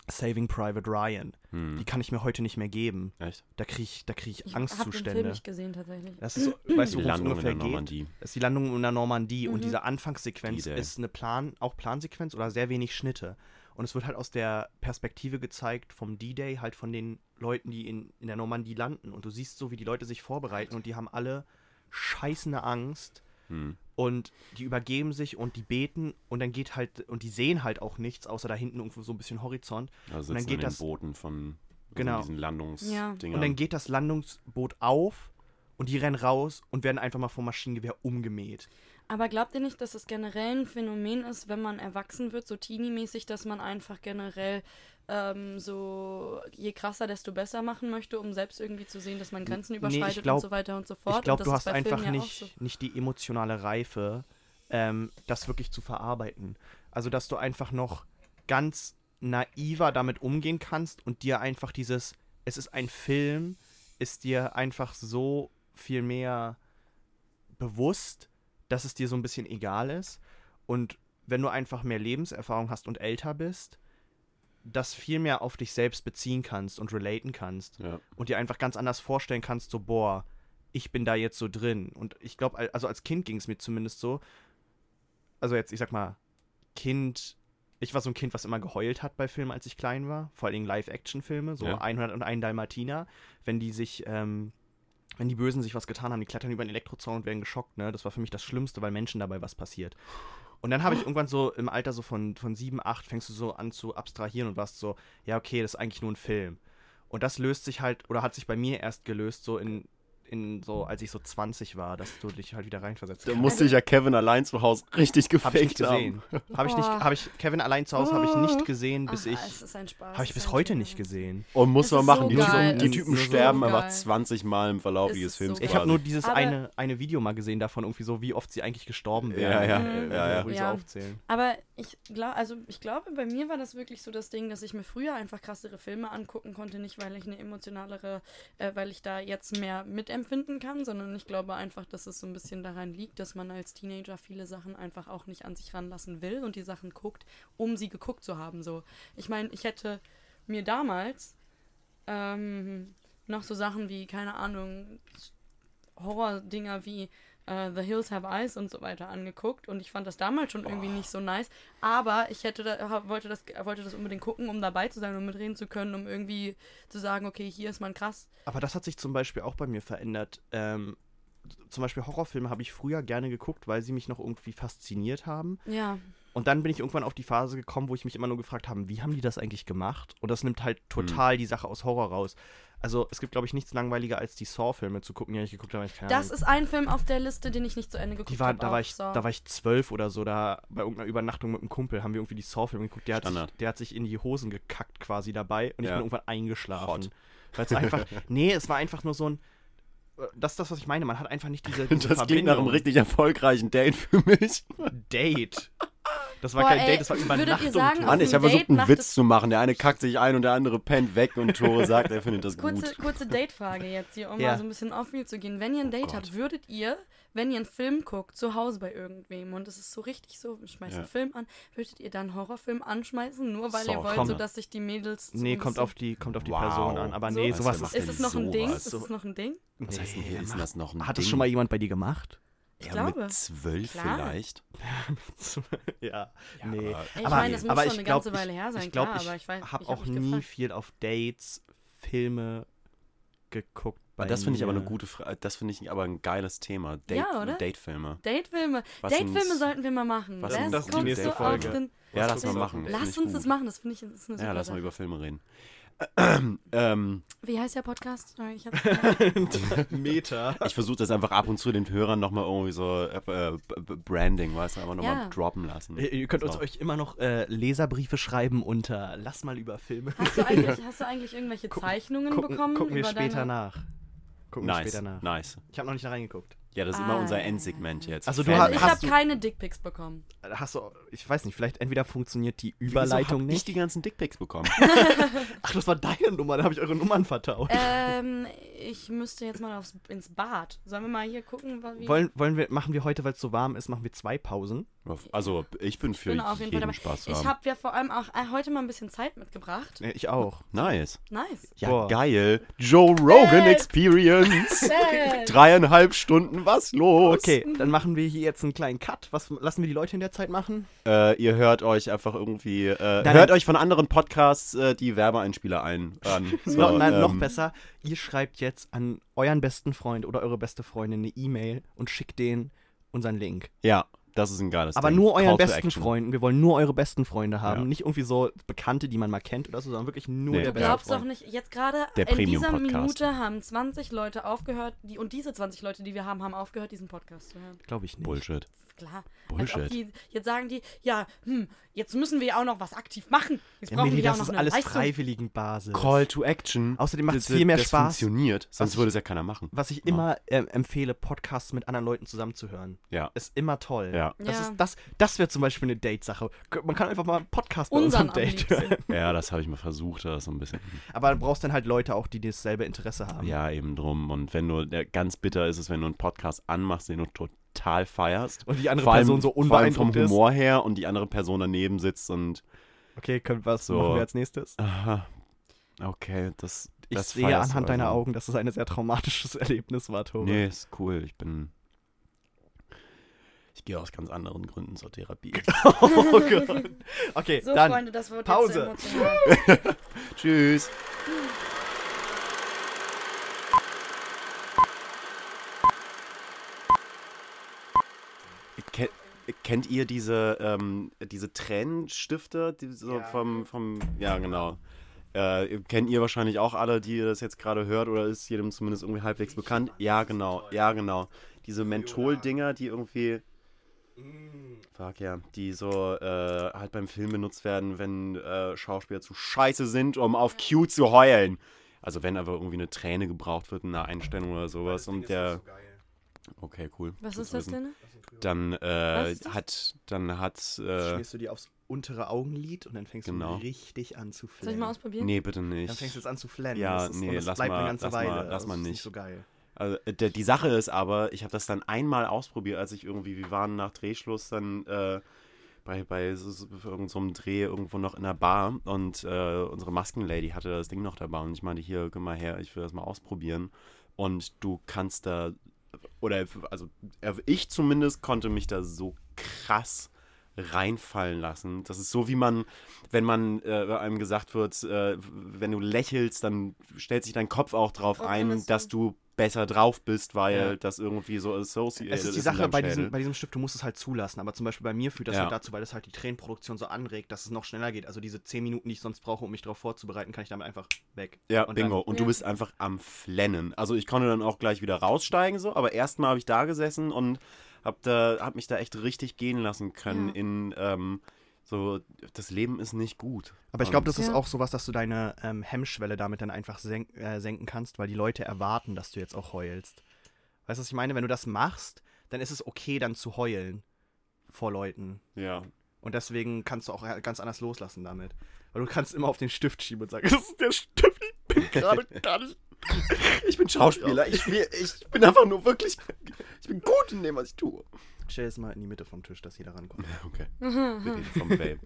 Saving Private Ryan. Hm. Die kann ich mir heute nicht mehr geben. Echt? Da kriege ich, da krieg ich, Ich habe den Film Angstzustände. nicht gesehen tatsächlich. Das ist, weißt Die du, es Landung in der geht? Normandie. Das ist die Landung in der Normandie und Mhm. diese Anfangssequenz D-Day. ist eine Plan, auch Plansequenz oder sehr wenig Schnitte. Und es wird halt aus der Perspektive gezeigt vom D-Day, halt von den Leuten, die in, in der Normandie landen. Und du siehst so, wie die Leute sich vorbereiten und die haben alle scheißende Angst Hm. und die übergeben sich und die beten und dann geht halt, und die sehen halt auch nichts, außer da hinten irgendwo so ein bisschen Horizont. Also Und dann geht das- Booten von Genau. diesen Landungsdingern. Und dann geht das Landungsboot auf und die rennen raus und werden einfach mal vom Maschinengewehr umgemäht. Aber glaubt ihr nicht, dass es generell ein Phänomen ist, wenn man erwachsen wird, so teenie-mäßig, dass man einfach generell ähm, so je krasser, desto besser machen möchte, um selbst irgendwie zu sehen, dass man Grenzen Nee, überschreitet glaub- und so weiter und so fort? Ich glaube, du hast einfach ja nicht, so. nicht die emotionale Reife, ähm, das wirklich zu verarbeiten. Also, dass du einfach noch ganz naiver damit umgehen kannst und dir einfach dieses, es ist ein Film, ist dir einfach so viel mehr bewusst, dass es dir so ein bisschen egal ist. Und wenn du einfach mehr Lebenserfahrung hast und älter bist, das viel mehr auf dich selbst beziehen kannst und relaten kannst Ja. und dir einfach ganz anders vorstellen kannst, so, boah, ich bin da jetzt so drin. Und ich glaube, also als Kind ging es mir zumindest so, also jetzt, ich sag mal, Kind, ich war so ein Kind, was immer geheult hat bei Filmen, als ich klein war, vor allem Live-Action-Filme, so Ja. 101 Dalmatiner, wenn die sich, ähm, wenn die Bösen sich was getan haben, die klettern über den Elektrozaun und werden geschockt, ne? Das war für mich das Schlimmste, weil Menschen dabei was passiert. Und dann habe ich irgendwann so im Alter so von, von 7, 8 fängst du so an zu abstrahieren und warst so, ja, okay, das ist eigentlich nur ein Film. Und das löst sich halt, oder hat sich bei mir erst gelöst, so in, in so, als ich so 20 war, dass du dich halt wieder reinversetzt Da kannst. musste ich ja Kevin allein zu Hause richtig Habe ich nicht gefaked haben. gesehen. Habe ich nicht, Oh. habe ich, Kevin allein zu Hause habe ich nicht gesehen, bis Ach, ich, es ist ein Spaß. habe ich bis heute nicht gesehen. Und muss Es man machen. so die, geil. die Typen so sterben einfach 20 Mal im Verlauf Es dieses so Films. geil. Ich habe nur dieses Aber- eine, eine Video mal gesehen davon, irgendwie so, wie oft sie eigentlich gestorben Ja, wären. ja, äh, ja, ja. Wo die Ja. so aufzählen. Aber ich glaube, also ich glaube, bei mir war das wirklich so das Ding, dass ich mir früher einfach krassere Filme angucken konnte, nicht weil ich eine emotionalere, äh, weil ich da jetzt mehr mitempfinden kann, sondern ich glaube einfach, dass es so ein bisschen daran liegt, dass man als Teenager viele Sachen einfach auch nicht an sich ranlassen will und die Sachen guckt, um sie geguckt zu haben. So, ich meine, ich hätte mir damals ähm, noch so Sachen wie keine Ahnung Horror-Dinger wie äh, The Hills Have Eyes und so weiter angeguckt und ich fand das damals schon irgendwie nicht so nice, aber ich hätte da, wollte, das, wollte das unbedingt gucken, um dabei zu sein und mitreden zu können, um irgendwie zu sagen, okay, hier ist man krass. Aber das hat sich zum Beispiel auch bei mir verändert. Ähm, zum Beispiel Horrorfilme habe ich früher gerne geguckt, weil sie mich noch irgendwie fasziniert haben. Ja, Und dann bin ich irgendwann auf die Phase gekommen, wo ich mich immer nur gefragt habe, wie haben die das eigentlich gemacht? Und das nimmt halt total die Sache aus Horror raus. Also es gibt, glaube ich, nichts langweiliger als die Saw-Filme zu gucken, die ich geguckt habe. Ich keine das Ahnung. ist ein Film auf der Liste, den ich nicht zu Ende geguckt habe. da, war ich, da war ich zwölf oder so, da bei irgendeiner Übernachtung mit einem Kumpel haben wir irgendwie die Saw-Filme geguckt. Der hat, sich, der hat sich in die Hosen gekackt quasi dabei und ich Ja. bin irgendwann eingeschlafen. Weil es einfach, nee, es war einfach nur so ein, das ist das, was ich meine, man hat einfach nicht diese, diese Das klingt nach einem Verbindung. richtig erfolgreichen Date für mich. Date. Das war Boah, kein ey, Date, das war ihr Übernachtung. sagen, Mann, ich habe versucht, einen Witz zu machen. Der eine kackt sich ein und der andere pennt weg und Tore sagt, er findet das Kurze, gut. kurze Date-Frage jetzt hier, um Ja. mal so ein bisschen auf zu gehen. Wenn ihr ein Date Gott. habt, würdet ihr, wenn ihr einen Film guckt, zu Hause bei irgendwem und es ist so richtig so, ich schmeiß Ja. einen Film an, würdet ihr dann einen Horrorfilm anschmeißen, nur weil ihr So, wollt, komm. so dass sich die Mädels. Nee, kommt auf die, kommt auf die Wow. Person an. Aber So? nee, Was sowas macht ist. Ist es noch ein Ding? Ist es noch ein Ding? Was heißt denn hier? Ist das noch ein Hat Ding? das schon mal jemand bei dir gemacht? Ich ja, glaube. Mit zwölf Klar. vielleicht. ja, Ja, nee. aber- Ich meine, es muss aber schon eine glaub, ganze Weile her sein, ich, ich glaub, klar, ich aber ich weiß- habe ich hab auch mich nie gefragt. viel auf Dates, Filme geguckt. Bei Das finde ich aber eine gute Frage. Das finde ich aber ein geiles Thema. Date, Ja, oder? Datefilme. Datefilme. Datefilme sollten wir mal machen. was sind ist das die nächste Folge? den- Ja, lass mal machen. Lass uns das machen, das finde ich das ist eine super Ja, lass mal über Filme reden. ähm, Wie heißt der Podcast? Sorry, ich Meter. ich versuche das einfach ab und zu den Hörern nochmal irgendwie so äh, äh, Branding, weißt du, einfach nochmal Ja. droppen lassen. Ihr ihr könnt uns So. euch immer noch äh, Leserbriefe schreiben unter Lass mal über Filme. hast, du eigentlich, hast du eigentlich irgendwelche Gucken- Zeichnungen Gucken, bekommen? gucken wir über später deine... nach. Gucken wir Nice, später nach. nice. Ich habe noch nicht da reingeguckt. Ja, das ist immer unser Ah. Endsegment jetzt. Also du Also hast- ich habe keine Dickpics bekommen. Hast du, ich weiß nicht, vielleicht entweder funktioniert die Überleitung nicht. ich die ganzen Dickpics bekommen. Ach, das war deine Nummer, da habe ich eure Nummern vertauscht. ähm, ich müsste jetzt mal aufs, ins Bad. Sollen wir mal hier gucken, wie. Wollen, wollen wir, machen wir heute, weil es so warm ist, machen wir zwei Pausen? Also ich bin für bin auf jeden Fall jeden dabei. Spaß zu Ich haben. habe ja vor allem auch äh, heute mal ein bisschen Zeit mitgebracht. Ja, ich auch. Nice. Nice. Ja, Boah. geil. Joe Rogan. Experience. Dreieinhalb Stunden, was los? Okay, dann machen wir hier jetzt einen kleinen Cut. Was lassen wir die Leute in der Zeit machen? Äh, ihr hört euch einfach irgendwie, äh, Nein, hört nein. euch von anderen Podcasts äh, die Werbeeinspieler ein. An. So, no, nein, noch ähm, besser. Ihr schreibt jetzt an euren besten Freund oder eure beste Freundin eine E-Mail und schickt denen unseren Link. Ja, das ist ein geiles Aber Ding. nur euren Call besten. Freunden. Wir wollen nur eure besten Freunde haben. Ja. Nicht irgendwie so Bekannte, die man mal kennt oder so, sondern wirklich nur Nee. der Du beste glaubst doch Freund. nicht, jetzt gerade in dieser Premium-Podcast. Minute haben 20 Leute aufgehört, die, und diese 20 Leute, die wir haben, haben aufgehört, diesen Podcast zu hören. Glaube ich nicht. Bullshit. Klar. Bullshit. Als ob die, jetzt sagen die, ja, hm, jetzt müssen wir ja auch noch was aktiv machen. Jetzt Ja, brauchen wir ja auch das noch ist eine alles Leistung. Freiwilligenbasis. Call to Action. Außerdem macht's Das- viel mehr das Spaß. funktioniert, sonst würde es ja keiner machen. Was ich immer ähm, empfehle, Podcasts mit anderen Leuten zusammenzuhören. Ja. Ist immer toll. Ja. Das, Ja. ist, das, das wäre zum Beispiel eine Date-Sache. Man kann einfach mal einen Podcast bei unserem Date hören. Ja, das habe ich mal versucht, das so ein bisschen. Aber du brauchst dann halt Leute auch, die dasselbe Interesse haben. Ja, eben drum. Und wenn du, ganz bitter ist es, wenn du einen Podcast anmachst, den du total feierst. Und die andere vor allem, Person so vor allem vom unbeeindruckt ist. Humor her und die andere Person daneben sitzt und Okay, können, was So. machen wir als nächstes? aha, okay, das Ich das sehe anhand deiner also. Augen, dass es ein sehr traumatisches Erlebnis war, Tore. Nee, ist cool. Ich bin. Ich gehe aus ganz anderen Gründen zur Therapie. Oh Gott. Okay, So, dann. Freunde, das wird Pause. jetzt zu emotional. Tschüss. Kennt ihr diese, ähm, diese Tränenstifte? Die so Ja. vom, vom, ja, genau. Äh, kennt ihr wahrscheinlich auch alle, die das jetzt gerade hört, oder ist jedem zumindest irgendwie halbwegs bekannt? Ja, genau, ja, genau. Diese Menthol-Dinger, die irgendwie. Fuck ja, die so äh, halt beim Film benutzt werden, wenn äh, Schauspieler zu scheiße sind, um auf Cue zu heulen. Also wenn aber irgendwie eine Träne gebraucht wird in einer Einstellung oder sowas und der. Okay, cool. Was ist das wissen. denn? Dann äh, hat, dann hat, äh, Schmierst du die aufs untere Augenlid und dann fängst Genau. du richtig an zu flennen. Soll ich mal ausprobieren? nee, bitte Dann nicht. fängst du jetzt an zu flennen. Ja, das ist, nee, lass bleibt mal- eine ganze lass Weile. mal- lass Das mal ist nicht. nicht so geil. Also, äh, der, die Sache ist aber, ich habe das dann einmal ausprobiert, als ich irgendwie, wir waren nach Drehschluss dann äh, bei, bei so, irgendeinem so einem Dreh irgendwo noch in der Bar und äh, unsere Maskenlady hatte das Ding noch dabei und ich meinte, hier, komm mal her, ich will das mal ausprobieren. Und du kannst da, oder also äh, ich zumindest konnte mich da so krass reinfallen lassen. Das ist so, wie man, wenn man äh, einem gesagt wird, äh, wenn du lächelst, dann stellt sich dein Kopf auch drauf Okay, ein, das- dass du besser drauf bist, weil Ja. das irgendwie so associated Es ist die Sache bei diesem, bei diesem Stift, du musst es halt zulassen. Aber zum Beispiel bei mir führt das Ja. halt dazu, weil es halt die Tränenproduktion so anregt, dass es noch schneller geht. Also diese 10 Minuten, die ich sonst brauche, um mich darauf vorzubereiten, kann ich damit einfach weg. Ja, Und bingo. Dann, und Ja. du bist einfach am Flennen. Also ich konnte dann auch gleich wieder raussteigen, so, aber erstmal habe ich da gesessen und hab, da, hab mich da echt richtig gehen lassen können Ja. in ähm, so, das Leben ist nicht gut. aber ich glaube, das ist Ja. auch sowas, dass du deine ähm, Hemmschwelle damit dann einfach senk, äh, senken kannst, weil die Leute erwarten, dass du jetzt auch heulst. Weißt du, was ich meine? Wenn du das machst, dann ist es okay, dann zu heulen vor Leuten. Ja. Und deswegen kannst du auch äh, ganz anders loslassen damit. Weil du kannst immer auf den Stift schieben und sagen, das ist der Stift, ich bin gerade gar nicht. Ich bin Schauspieler. Ich, ich bin einfach nur wirklich. Ich bin gut in dem, was ich tue. Stell es mal in die Mitte vom Tisch, dass jeder rankommt. Okay. Wir reden vom Vape.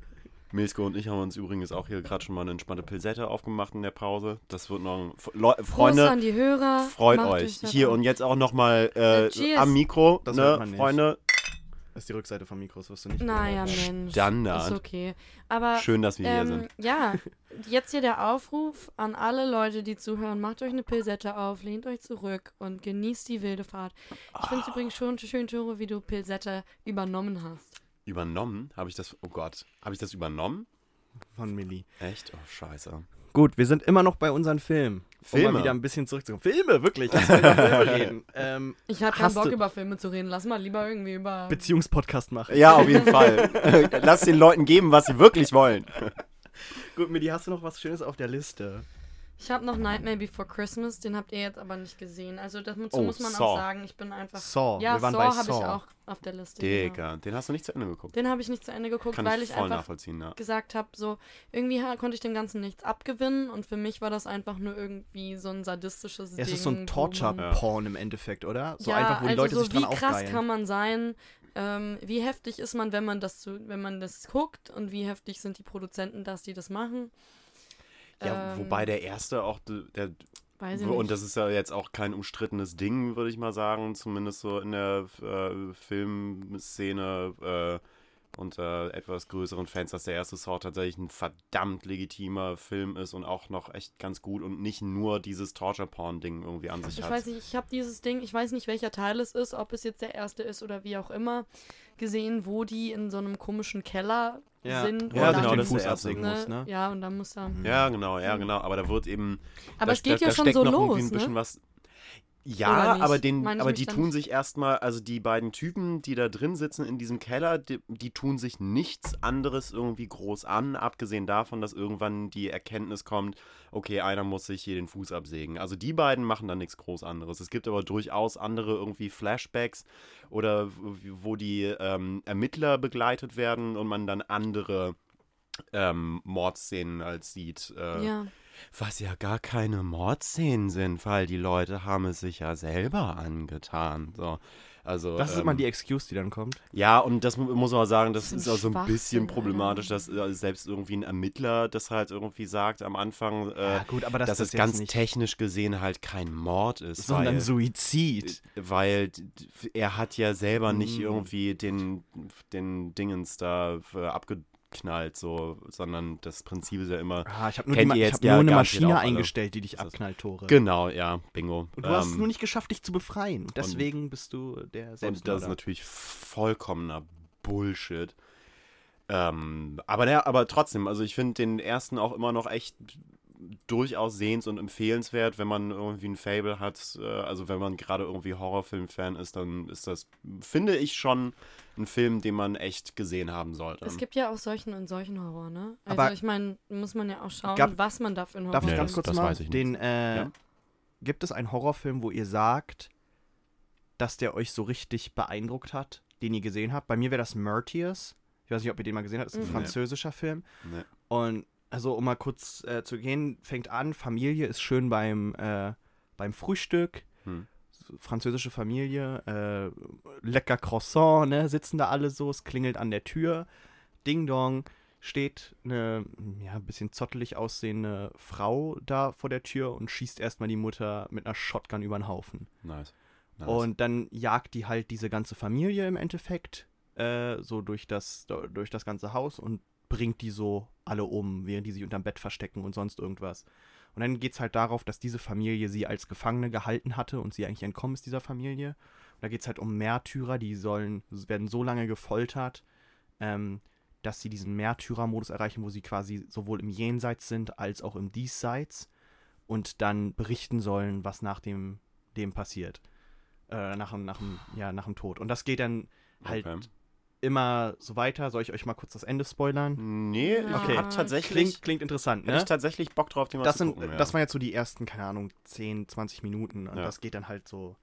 Milsko und ich haben uns übrigens auch hier gerade schon mal eine entspannte Pilsette aufgemacht in der Pause. Das wird noch. Le Prost Freunde, an die Hörer. freut Macht euch. das Hier und jetzt auch nochmal äh, Äh, am Mikro. Das hört ne, man nicht. Freunde. Das ist die Rückseite vom Mikro, das wirst du nicht Naja. Mensch. Standard. Ist okay. Aber Schön, dass wir hier ähm, sind. ja, jetzt hier der Aufruf an alle Leute, die zuhören. Macht euch eine Pilsette auf, lehnt euch zurück und genießt die wilde Fahrt. Ich finde es übrigens schon schön, Tore, wie du Pilsette übernommen hast. Übernommen? Habe ich das. Oh Gott. Habe ich das übernommen? Von Millie. Echt? Oh, scheiße. Gut, wir sind immer noch bei unseren Filmen. Um Filme? mal wieder ein bisschen zurückzukommen. Filme, wirklich. Lass mal über Filme reden. Ähm, Ich habe keinen Bock, du- über Filme zu reden. Lass mal lieber irgendwie über. Beziehungspodcast machen. Ja, auf jeden Fall. Lass den Leuten geben, was sie wirklich wollen. Gut, Millie, hast du noch was Schönes auf der Liste? Ich habe noch Nightmare Before Christmas, den habt ihr jetzt aber nicht gesehen. Also dazu Oh, muss man Saw. auch sagen, ich bin einfach. Saw. Ja, Wir waren Saw bei habe ich auch auf der Liste. genau. Digga, den hast du nicht zu Ende geguckt. Den habe ich nicht zu Ende geguckt, Kann weil ich ich, voll einfach nachvollziehen, ja. gesagt habe, so irgendwie konnte ich dem Ganzen nichts abgewinnen und für mich war das einfach nur irgendwie so ein sadistisches Ja, Ding. es ist so ein Torture-Porn im Endeffekt, oder? So ja, einfach, wo die also Leute so sich dran wie krass aufgeilen. kann man sein? Ähm, wie heftig ist man, wenn man das so, wenn man das guckt und wie heftig sind die Produzenten, dass die das machen? Ja, Ähm, wobei der erste auch, der, Weiß ich und das ist ja jetzt auch kein umstrittenes Ding, würde ich mal sagen, zumindest so in der äh, Filmszene äh, unter etwas größeren Fans, dass der erste Saw tatsächlich ein verdammt legitimer Film ist und auch noch echt ganz gut und nicht nur dieses Torture-Porn-Ding irgendwie an sich Ich hat. weiß nicht, ich habe dieses Ding, ich weiß nicht, welcher Teil es ist, ob es jetzt der erste ist oder wie auch immer, gesehen, wo die in so einem komischen Keller ja. sind. Ja, genau, den das Fuß absägen ne, muss, ne? Ja, und dann muss er. Ja, genau, ja, genau. Aber da wird eben. Aber da, es geht da, ja da schon so los, ein bisschen ne? was. Ja, aber, den, aber die tun sich erstmal, also die beiden Typen, die da drin sitzen in diesem Keller, die, die tun sich nichts anderes irgendwie groß an, abgesehen davon, dass irgendwann die Erkenntnis kommt, okay, einer muss sich hier den Fuß absägen. Also die beiden machen dann nichts groß anderes. Es gibt aber durchaus andere irgendwie Flashbacks oder wo die ähm, Ermittler begleitet werden und man dann andere ähm, Mordszenen als sieht. Äh, Ja. Was ja gar keine Mordszenen sind, weil die Leute haben es sich ja selber angetan. So. Also, Das ist ähm, immer die Excuse, die dann kommt. Ja, und das mu- muss man auch sagen, das Das ist ist auch so ein bisschen problematisch, dass äh, selbst irgendwie ein Ermittler das halt irgendwie sagt am Anfang, äh, ja, gut, aber das dass ist es jetzt ganz nicht, technisch gesehen halt kein Mord ist. sondern weil, Suizid. weil er hat ja selber nicht Mm. irgendwie den, den Dingens da äh, abgeknallt, so, sondern das Prinzip ist ja immer, Ah, ich habe nur, die ich hab ja nur eine Maschine alle. eingestellt, die dich abknallt, Tore. genau, ja, bingo. Und du hast es Ähm, nur nicht geschafft, dich zu befreien. Deswegen bist du der Und das ist Selbstmörder. natürlich vollkommener Bullshit. Ähm, aber, der, aber trotzdem, also ich finde den ersten auch immer noch echt durchaus sehens- und empfehlenswert, wenn man irgendwie ein Fable hat. Äh, also wenn man gerade irgendwie Horrorfilm-Fan ist, dann ist das, finde ich, schon ein Film, den man echt gesehen haben sollte. Es gibt ja auch solchen und solchen Horror, ne? Also Aber- ich meine, muss man ja auch schauen, Gab- was man da für einen Horror Darf ich Nee, ganz das- kurz das mal weiß ich nicht. den, äh, Ja. gibt es einen Horrorfilm, wo ihr sagt, dass der euch so richtig beeindruckt hat, den ihr gesehen habt? Bei mir wäre das Martyrs. Ich weiß nicht, ob ihr den mal gesehen habt. Das ist ein Mhm. französischer Film. Nee. Und also, um mal kurz äh, zu gehen, fängt an, Familie ist schön beim, äh, beim Frühstück. Hm. Französische Familie, äh, lecker Croissant, ne? Sitzen da alle so, es klingelt an der Tür. Ding Dong, steht eine, ja, ein bisschen zottelig aussehende Frau da vor der Tür und schießt erstmal die Mutter mit einer Shotgun über den Haufen. Nice. nice. Und dann jagt die halt diese ganze Familie im Endeffekt äh, so durch das, durch das ganze Haus und bringt die so alle um, während die sich unterm Bett verstecken und sonst irgendwas. Und dann geht es halt darauf, dass diese Familie sie als Gefangene gehalten hatte und sie eigentlich entkommen ist dieser Familie. Und da geht es halt um Märtyrer, die sollen, werden so lange gefoltert, ähm, dass sie diesen Märtyrer-Modus erreichen, wo sie quasi sowohl im Jenseits sind als auch im Diesseits und dann berichten sollen, was nach dem, dem passiert. Äh, nach, dem- nach, ja, nach dem Tod. Und das geht dann halt Okay. Immer so weiter. Soll ich euch mal kurz das Ende spoilern? Nee, ich Okay. hab tatsächlich, Klingt, klingt interessant, ne? ich tatsächlich Bock drauf, den mal Das, zu sind, gucken. ja. das waren jetzt so die ersten, keine Ahnung, 10, 20 Minuten. Und Ja. das geht dann halt so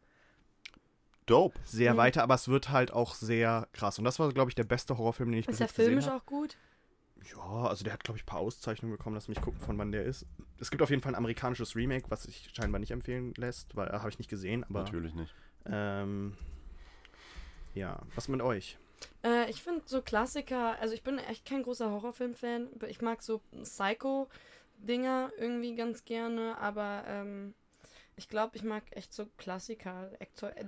dope. sehr Mhm. weiter, aber es wird halt auch sehr krass. Und das war, glaube ich, der beste Horrorfilm, den ich bis Ist der jetzt gesehen filmisch habe. auch gut? Ja, also der hat, glaube ich, ein paar Auszeichnungen bekommen. Lass mich gucken, von wann der ist. Es gibt auf jeden Fall ein amerikanisches Remake, was sich scheinbar nicht empfehlen lässt, weil äh, habe ich nicht gesehen. Aber Natürlich nicht. ähm, ja, was mit euch? Äh, ich finde so Klassiker, also ich bin echt kein großer Horrorfilm-Fan. Ich mag so Psycho-Dinger irgendwie ganz gerne, aber ähm, ich glaube, ich mag echt so Klassiker,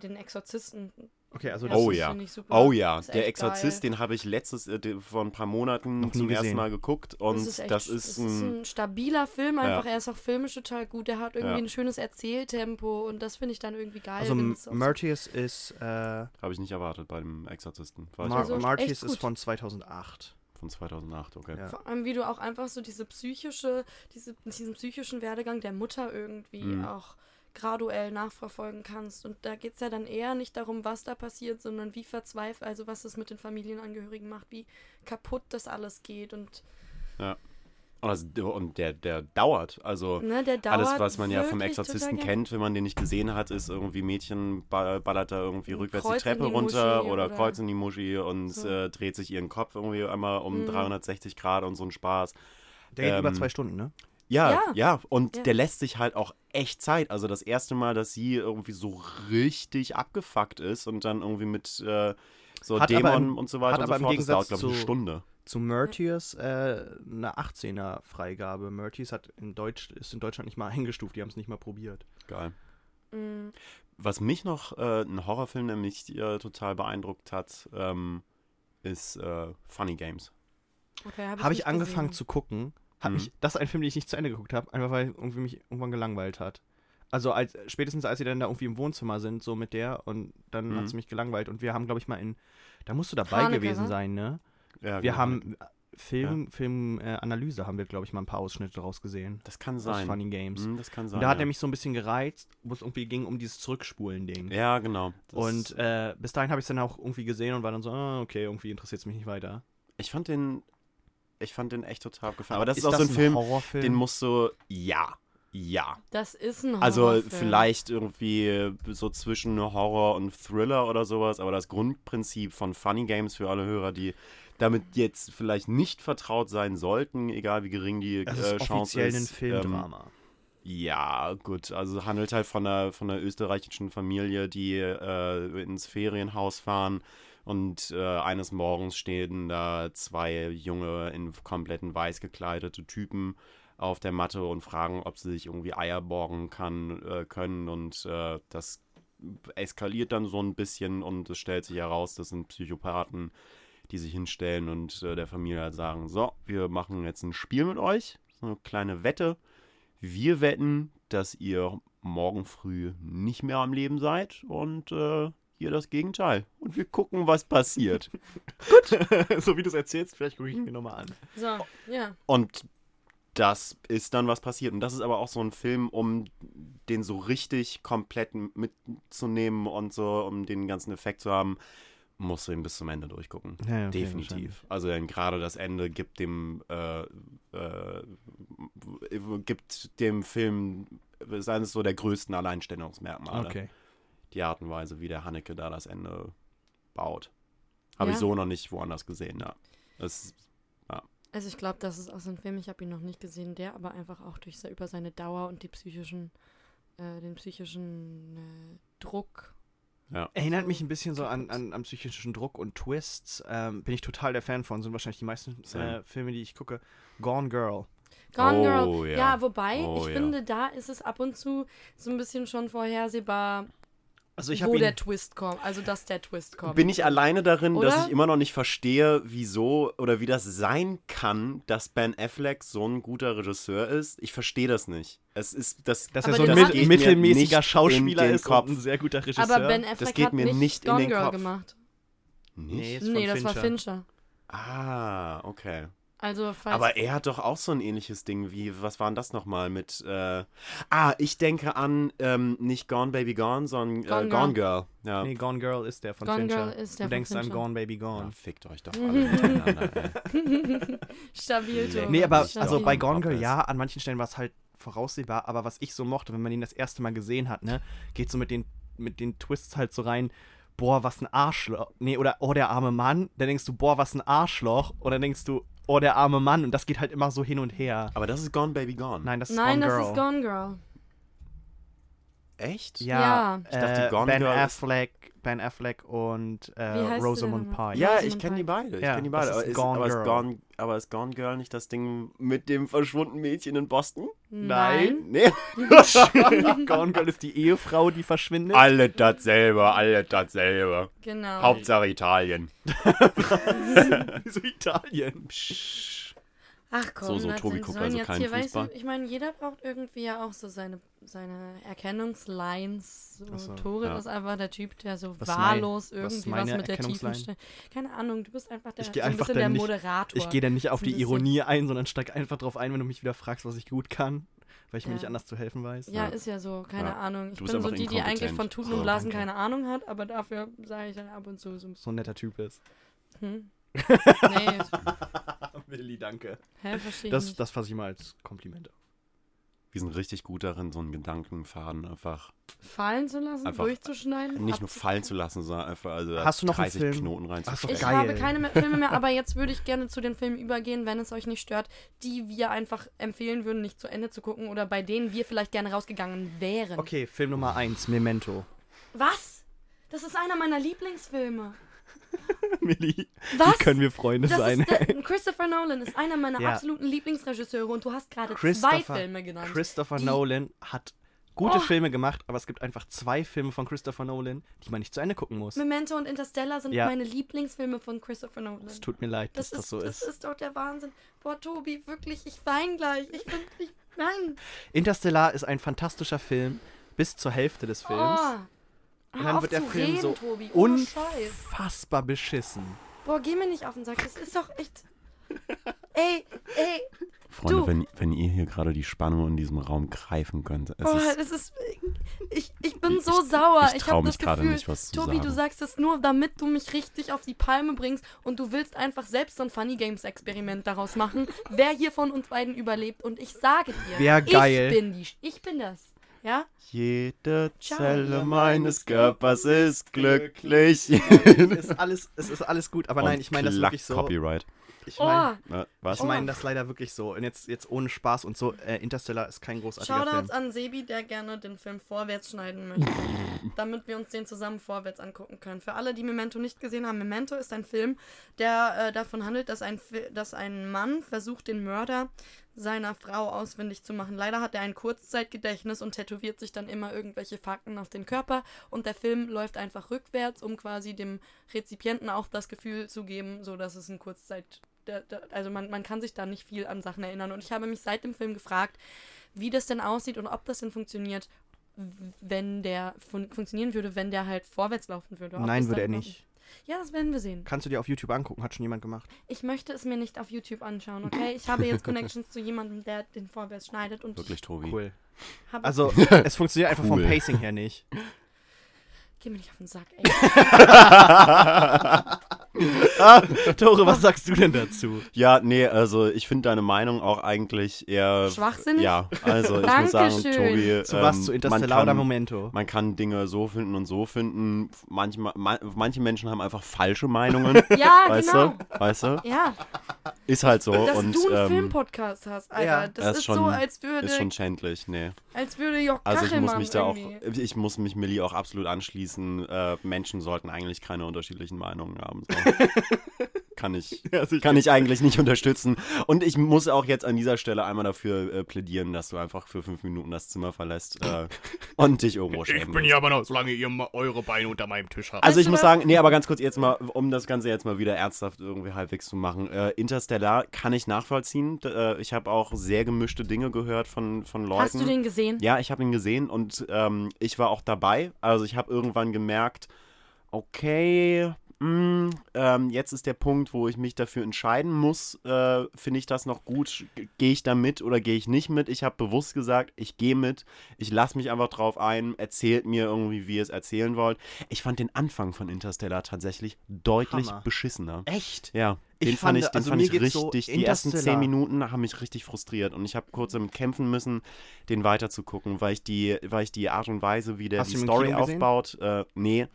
den Exorzisten. Okay, also Ja, das Oh das ja. find ich super. Oh ja, Ist der Exorzist, geil. den habe ich letztes, äh, vor ein paar Monaten zum ersten. Mal geguckt und das ist, echt, das ist das ein, ist ein stabiler Film, einfach. Ja. Er ist auch filmisch total gut. Er hat irgendwie Ja. ein schönes Erzähltempo und das finde ich dann irgendwie geil. also Martyrs ist äh, habe ich nicht erwartet bei dem Exorzisten. War Mar Also echt ist von 2008. von 2008, okay. Ja. Vor allem, wie du auch einfach so diese psychische, diese, diesen psychischen Werdegang der Mutter irgendwie Mhm. auch graduell nachverfolgen kannst. Und da geht es ja dann eher nicht darum, was da passiert, sondern wie verzweifelt, also was es mit den Familienangehörigen macht, wie kaputt das alles geht. Und Und, das, und der, der dauert. Also Ne, der dauert alles, was man ja vom Exorzisten kennt, wenn man den nicht gesehen hat, ist irgendwie Mädchen ba- ballert da irgendwie rückwärts Kreuz die Treppe die runter Muschi oder oder Kreuz in die Muschi und so. äh, dreht sich ihren Kopf irgendwie einmal um Mhm. 360 Grad und so ein Spaß. Der geht über Ähm, zwei Stunden, ne? Ja, ja, Ja. und Ja. der lässt sich halt auch echt Zeit. Also das erste Mal, dass sie irgendwie so richtig abgefuckt ist und dann irgendwie mit äh, so Hat Dämonen im- und so weiter hat und so aber im fort, das dauert, Gegensatz glaube ich, eine zu- Stunde. Zu Murtius äh, eine 18er Freigabe. Murtius hat in Deutsch, ist in Deutschland nicht mal eingestuft, die haben es nicht mal probiert. Geil. Mm, Was mich noch, äh, ein Horrorfilm, der mich äh, total beeindruckt hat, ähm, ist äh, Funny Games. Okay, hab Habe ich nicht angefangen gesehen. zu gucken. Hat Mhm. mich, das ist ein Film, den ich nicht zu Ende geguckt habe, einfach weil irgendwie mich irgendwann gelangweilt hat. Also als, spätestens als sie dann da irgendwie im Wohnzimmer sind, so mit der, und dann Mhm. hat sie mich gelangweilt. Und wir haben, glaube ich, mal in, da musst du dabei Haneke, gewesen wa? sein, ne? Ja, Wir genau. haben Film, Filmanalyse, äh, haben wir, glaube ich, mal ein paar Ausschnitte daraus gesehen. Das kann Aus sein. Funny Games. Hm, das kann sein. Und da hat ja. er mich so ein bisschen gereizt, wo es irgendwie ging um dieses Zurückspulen-Ding. Ja, genau. Das- Und äh, bis dahin habe ich es dann auch irgendwie gesehen und war dann so, ah, okay, irgendwie interessiert es mich nicht weiter. ich fand den, ich fand den echt total gefallen. Aber das ist, auch das so ein Film, Horrorfilm? den musst du, ja, ja. Das ist ein Also Horrorfilm. vielleicht irgendwie so zwischen Horror und Thriller oder sowas, aber das Grundprinzip von Funny Games für alle Hörer, die damit jetzt vielleicht nicht vertraut sein sollten, egal wie gering die das äh, ist Chance offiziell ist. ein ähm, Filmdrama. Ja, gut. Also handelt halt von einer, von einer österreichischen Familie, die äh, ins Ferienhaus fahren und äh, eines Morgens stehen da zwei junge, in kompletten weiß gekleidete Typen auf der Matte und fragen, ob sie sich irgendwie Eier borgen kann, äh, können und äh, das eskaliert dann so ein bisschen und es stellt sich heraus, das sind Psychopathen, die sich hinstellen und äh, der Familie halt sagen, so, wir machen jetzt ein Spiel mit euch, so eine kleine Wette. Wir wetten, dass ihr morgen früh nicht mehr am Leben seid und äh, ihr das Gegenteil. Und wir gucken, was passiert. so wie du es erzählst, vielleicht gucke ich mir nochmal an. So, ja. Und das ist dann was passiert. Und das ist aber auch so ein Film, um den so richtig komplett mitzunehmen und so, um den ganzen Effekt zu haben, musst du ihn bis zum Ende durchgucken. Ja, ja, okay, Definitiv. Also denn gerade das Ende gibt dem äh, äh, gibt dem Film ist eines so der größten Alleinstellungsmerkmale. Okay. Die Art und Weise, wie der Haneke da das Ende baut. Habe Ja. ich so noch nicht woanders gesehen, ja. Das, Also ich glaube, das ist auch so ein Film, ich habe ihn noch nicht gesehen, der aber einfach auch durch über seine Dauer und die psychischen, äh, den psychischen äh, Druck. Erinnert mich ein bisschen so an, an, an psychischen Druck und Twists. Ähm, bin ich total der Fan von. Sind wahrscheinlich die meisten äh, Filme, die ich gucke. Gone Girl. Gone Oh, Girl. ja. Ja, wobei, Oh, ich ja. finde, da ist es ab und zu so ein bisschen schon vorhersehbar, Also ich wo habe der ihn. Twist kommt. Also, dass der Twist kommt. bin ich alleine darin, dass Oder? ich immer noch nicht verstehe, wieso oder wie das sein kann, dass Ben Affleck so ein guter Regisseur ist. Ich verstehe das nicht. Es ist das. Dass Aber er so ein das mit, geht mir mittelmäßiger nicht in Schauspieler ist Kopf. und ein sehr guter Regisseur. aber Ben Affleck geht hat mir nicht, nicht in Gone den Girl Kopf. gemacht. Nee, nicht? Nee, das war Fincher. Fincher. Ah, okay. Also, falls Aber er hat doch auch so ein ähnliches Ding wie, was war denn das nochmal mit, äh, ah, ich denke an, ähm, nicht Gone Baby Gone, sondern Gone äh, Gone Girl. Ja. Nee, Gone Girl ist der von Gone Fincher. Girl ist der du denkst an. Gone Baby ja, Gone. fickt euch doch alle. Stabil, Nee. Tore. Nee, aber Stabil. also bei Gone Girl, ja, an manchen Stellen war es halt voraussehbar, aber was ich so mochte, wenn man ihn das erste Mal gesehen hat, ne, geht so mit den, mit den Twists halt so rein, boah, was ein Arschloch. Nee, oder oh, der arme Mann. Dann denkst du, boah, was ein Arschloch. Oder denkst du, oh, der arme Mann. Und das geht halt immer so hin und her. Aber das ist Gone Baby Gone. Nein, das ist Nein, Gone das Girl. ist Gone Girl. Echt? Ja, Ja. Ich dachte, äh, Gone Ben Girl Affleck, Ben Affleck und äh, Rosamund? Pike. Ja, Rosamund ich kenne die beide. Ich Ja, kenne die beide. das Aber ist ist, Gone aber, ist Girl. Gone, aber ist Gone Girl nicht das Ding mit dem verschwundenen Mädchen in Boston? Nein. Nee. Gone Girl ist die Ehefrau, die verschwindet. alle dasselbe, alle dasselbe. Genau. Hauptsache Italien. Wieso Italien? Ach komm, So, so, Tobi sind- guckt sollen also jetzt keinen hier, weißt Fußball. du, ich meine, jeder braucht irgendwie ja auch so seine, seine Erkennungslines. So, so, Tore ja. ist einfach der Typ, der so Was wahllos mein- was irgendwie was, meine mit der tiefen? Stimme. Keine Ahnung, du bist einfach der, Ich so ein einfach der nicht- Moderator. Ich gehe dann nicht auf die. Ironie ein, sondern steig einfach drauf ein, wenn du mich wieder fragst, was ich gut kann. Weil ich mir Ja. nicht anders zu helfen weiß. Ja, Ja. ist ja so, keine Ja. Ahnung. Ich bin so die, die eigentlich von Tuten Oh, und Blasen danke. keine Ahnung hat, aber dafür sage ich dann ab und zu so ein So ein netter Typ ist. hm? Nee, Willi. Danke. Hä, verstehe ich Das, nicht. das fasse ich mal als Kompliment auf. Wir sind richtig gut darin, so einen Gedankenfaden einfach Fallen zu lassen, Einfach durchzuschneiden? nicht nur fallen zu lassen, sondern einfach also Hast du noch einen 30 Film? Knoten rein. Hast du Ich Geil. habe keine mehr Filme mehr, aber jetzt würde ich gerne zu den Filmen übergehen, wenn es euch nicht stört, die wir einfach empfehlen würden, nicht zu Ende zu gucken oder bei denen wir vielleicht gerne rausgegangen wären. Okay, Film Nummer 1, Memento. Was? Das ist einer meiner Lieblingsfilme. Millie, Was? wie können wir Freunde Das sein? der, Christopher Nolan ist einer meiner Ja. absoluten Lieblingsregisseure und du hast gerade zwei Filme genannt. Christopher Nolan hat gute Oh. Filme gemacht, aber es gibt einfach zwei Filme von Christopher Nolan, die man nicht zu Ende gucken muss. Memento und Interstellar sind Ja. meine Lieblingsfilme von Christopher Nolan. Es tut mir leid, dass das, das, ist, so das ist. ist doch der Wahnsinn. Boah, Tobi, wirklich, ich weine gleich. Ich bin, ich, nein. Interstellar ist ein fantastischer Film bis zur Hälfte des Films. Oh. Und dann wird auf der zu Film reden, so Tobi. Ohne Scheiß. unfassbar beschissen. Boah, geh mir nicht auf den Sack. Das ist doch echt. Ey, ey. Freunde, Du. wenn, wenn ihr hier gerade die Spannung in diesem Raum greifen könnt, es Boah, ist, das ist. Ich, ich bin Ich- so sauer. ich Ich, trau habe mich das gerade Gefühl, nicht, was zu Tobi, du sagen. sagst es nur, damit du mich richtig auf die Palme bringst und du willst einfach selbst so ein Funny Games Experiment daraus machen, wer hier von uns beiden überlebt. Und ich sage dir, Wär geil. ich bin die. Ich bin das. Ja? jede Ciao. Zelle meines Körpers ist glücklich. ist alles, es ist alles gut, aber nein, Und ich meine das wirklich so. Copyright. Ich Oh, meine was? ich mein das leider wirklich so. Und jetzt, jetzt ohne Spaß und so, äh, Interstellar ist kein großartiger Shoutouts Film. an Sebi, der gerne den Film vorwärts schneiden möchte, damit wir uns den zusammen vorwärts angucken können. Für alle, die Memento nicht gesehen haben, Memento ist ein Film, der äh, davon handelt, dass ein, dass ein Mann versucht, den Mörder seiner Frau ausfindig zu machen. Leider hat er ein Kurzzeitgedächtnis und tätowiert sich dann immer irgendwelche Fakten auf den Körper und der Film läuft einfach rückwärts, um quasi dem Rezipienten auch das Gefühl zu geben, so dass es ein Kurzzeit also man, man kann sich da nicht viel an Sachen erinnern und ich habe mich seit dem Film gefragt, wie das denn aussieht und ob das denn funktioniert, wenn der fun funktionieren würde, wenn der halt vorwärts laufen würde. Nein, würde er nicht. Ja, das werden wir sehen. Kannst du dir auf YouTube angucken, hat schon jemand gemacht. Ich möchte es mir nicht auf YouTube anschauen, okay? Ich habe jetzt Connections zu jemandem, der den vorwärts schneidet und Wirklich, Tobi. Cool. Also, es funktioniert einfach vom Cool. Pacing her nicht. Geh mir nicht auf den Sack, ey. Tore, was sagst du denn dazu? Ja, nee, also ich finde deine Meinung auch eigentlich eher. Schwachsinnig? Ja, also ich muss sagen. Tobi. Zu was? ähm, Zu man Interstellar kann, oder Momento? Man kann Dinge so finden und so finden. Manchmal, ma, manche Menschen haben einfach falsche Meinungen. Ja, weißt genau. du? Weißt du? Ja, Ist halt so. dass und, du einen ähm, Filmpodcast hast, Alter. ja, das, das ist, schon- so, als würde, Ist schon schändlich, nee. als würde Jock Also ich muss mich da auch, irgendwie. ich muss mich Millie auch absolut anschließen. Äh, Menschen sollten eigentlich keine unterschiedlichen Meinungen haben. So. kann ich, kann ich eigentlich nicht unterstützen. Und ich muss auch jetzt an dieser Stelle einmal dafür äh, plädieren, dass du einfach für fünf Minuten das Zimmer verlässt äh, und dich irgendwo schämen willst. aber noch, solange ihr eure Beine unter meinem Tisch habt. Also ich muss sagen, nee, aber ganz kurz jetzt mal, um das Ganze jetzt mal wieder ernsthaft irgendwie halbwegs zu machen. Äh, Interstellar kann ich nachvollziehen. Äh, ich habe auch sehr gemischte Dinge gehört von, von Leuten. Hast du den gesehen? Ja, ich habe ihn gesehen und ähm, ich war auch dabei. Also ich habe irgendwann gemerkt, okay, mh, ähm, jetzt ist der Punkt, wo ich mich dafür entscheiden muss. Äh, Finde ich das noch gut? Gehe ich da mit oder gehe ich nicht mit? Ich habe bewusst gesagt, ich gehe mit. Ich lasse mich einfach drauf ein. Erzählt mir irgendwie, wie ihr es erzählen wollt. Ich fand den Anfang von Interstellar tatsächlich deutlich Hammer. beschissener. Echt? Ja, Ich den fand fand, ich, den also fand ich geht's so, richtig. die ersten zehn Minuten haben mich richtig frustriert und ich habe kurz damit kämpfen müssen, den weiterzugucken, weil ich die, weil ich die Art und Weise, wie der Hast die Story aufbaut, äh, nee.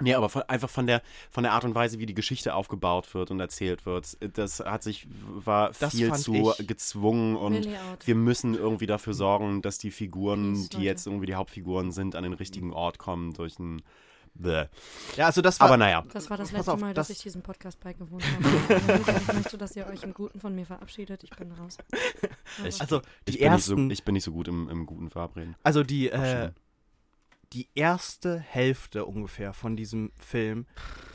Nee, aber von, einfach von der, von der Art und Weise, wie die Geschichte aufgebaut wird und erzählt wird. Das hat sich, war Das viel zu gezwungen und wir müssen irgendwie dafür sorgen, dass die Figuren, Peace, die jetzt irgendwie die Hauptfiguren sind, an den richtigen Ort kommen durch ein. Bäh. Ja, also das war. Aber naja. Das war das letzte auf, Mal, dass das- ich diesem Podcast beigewohnt habe. ich möchte, dass ihr euch im Guten von mir verabschiedet. Ich bin raus. Aber- Ich- also die Ich bin, nicht so, ersten. ich bin nicht so gut im, im guten Verabreden. also die, äh. Die erste Hälfte ungefähr von diesem Film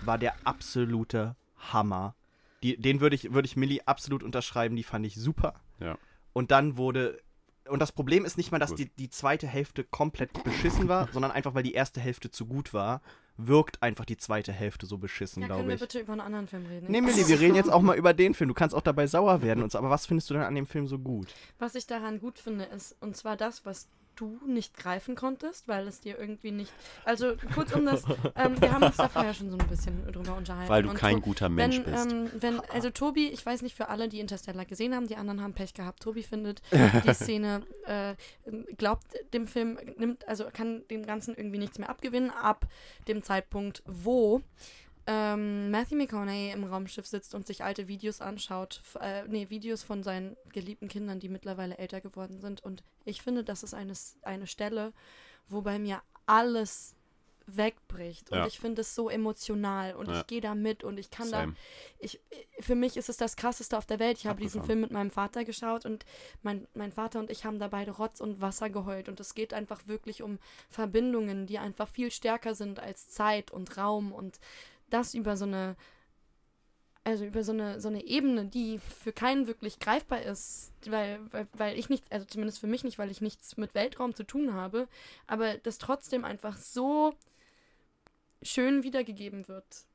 war der absolute Hammer. Die, den würde ich, würde ich Millie absolut unterschreiben, die fand ich super. Ja. Und dann wurde. Und das Problem ist nicht mal, dass Gut. die, die zweite Hälfte komplett beschissen war, sondern einfach, weil die erste Hälfte zu gut war, wirkt einfach die zweite Hälfte so beschissen, ja, können glaube wir ich. bitte über einen anderen Film reden? Nee, Millie, wir reden jetzt auch mal über den Film. Du kannst auch dabei sauer werden und so, aber was findest du denn an dem Film so gut? Was ich daran gut finde, ist, und zwar das, was du nicht greifen konntest, weil es dir irgendwie nicht. Also kurz um das, ähm, wir haben uns da vorher schon so ein bisschen drüber unterhalten. Weil du Und kein to- guter Mensch wenn, bist. Ähm, wenn, also Tobi, ich weiß nicht für alle, die Interstellar gesehen haben, die anderen haben Pech gehabt. Tobi findet die Szene, äh, glaubt dem Film, nimmt, also kann dem Ganzen irgendwie nichts mehr abgewinnen, ab dem Zeitpunkt, wo ähm, Matthew McConaughey im Raumschiff sitzt und sich alte Videos anschaut, äh, nee, Videos von seinen geliebten Kindern, die mittlerweile älter geworden sind. Und ich finde, das ist eine, eine Stelle, wo bei mir alles wegbricht. Und Ja. ich finde es so emotional und Ja. ich gehe da mit und ich kann da Same. ich, für mich ist es das krasseste auf der Welt. Ich habe diesen. Film mit meinem Vater geschaut und mein, mein Vater und ich haben da beide Rotz und Wasser geheult. Und es geht einfach wirklich um Verbindungen, die einfach viel stärker sind als Zeit und Raum und das über so eine, also über so eine, so eine Ebene, die für keinen wirklich greifbar ist, weil, weil, weil ich nicht, also zumindest für mich nicht, weil ich nichts mit Weltraum zu tun habe, aber das trotzdem einfach so schön wiedergegeben wird.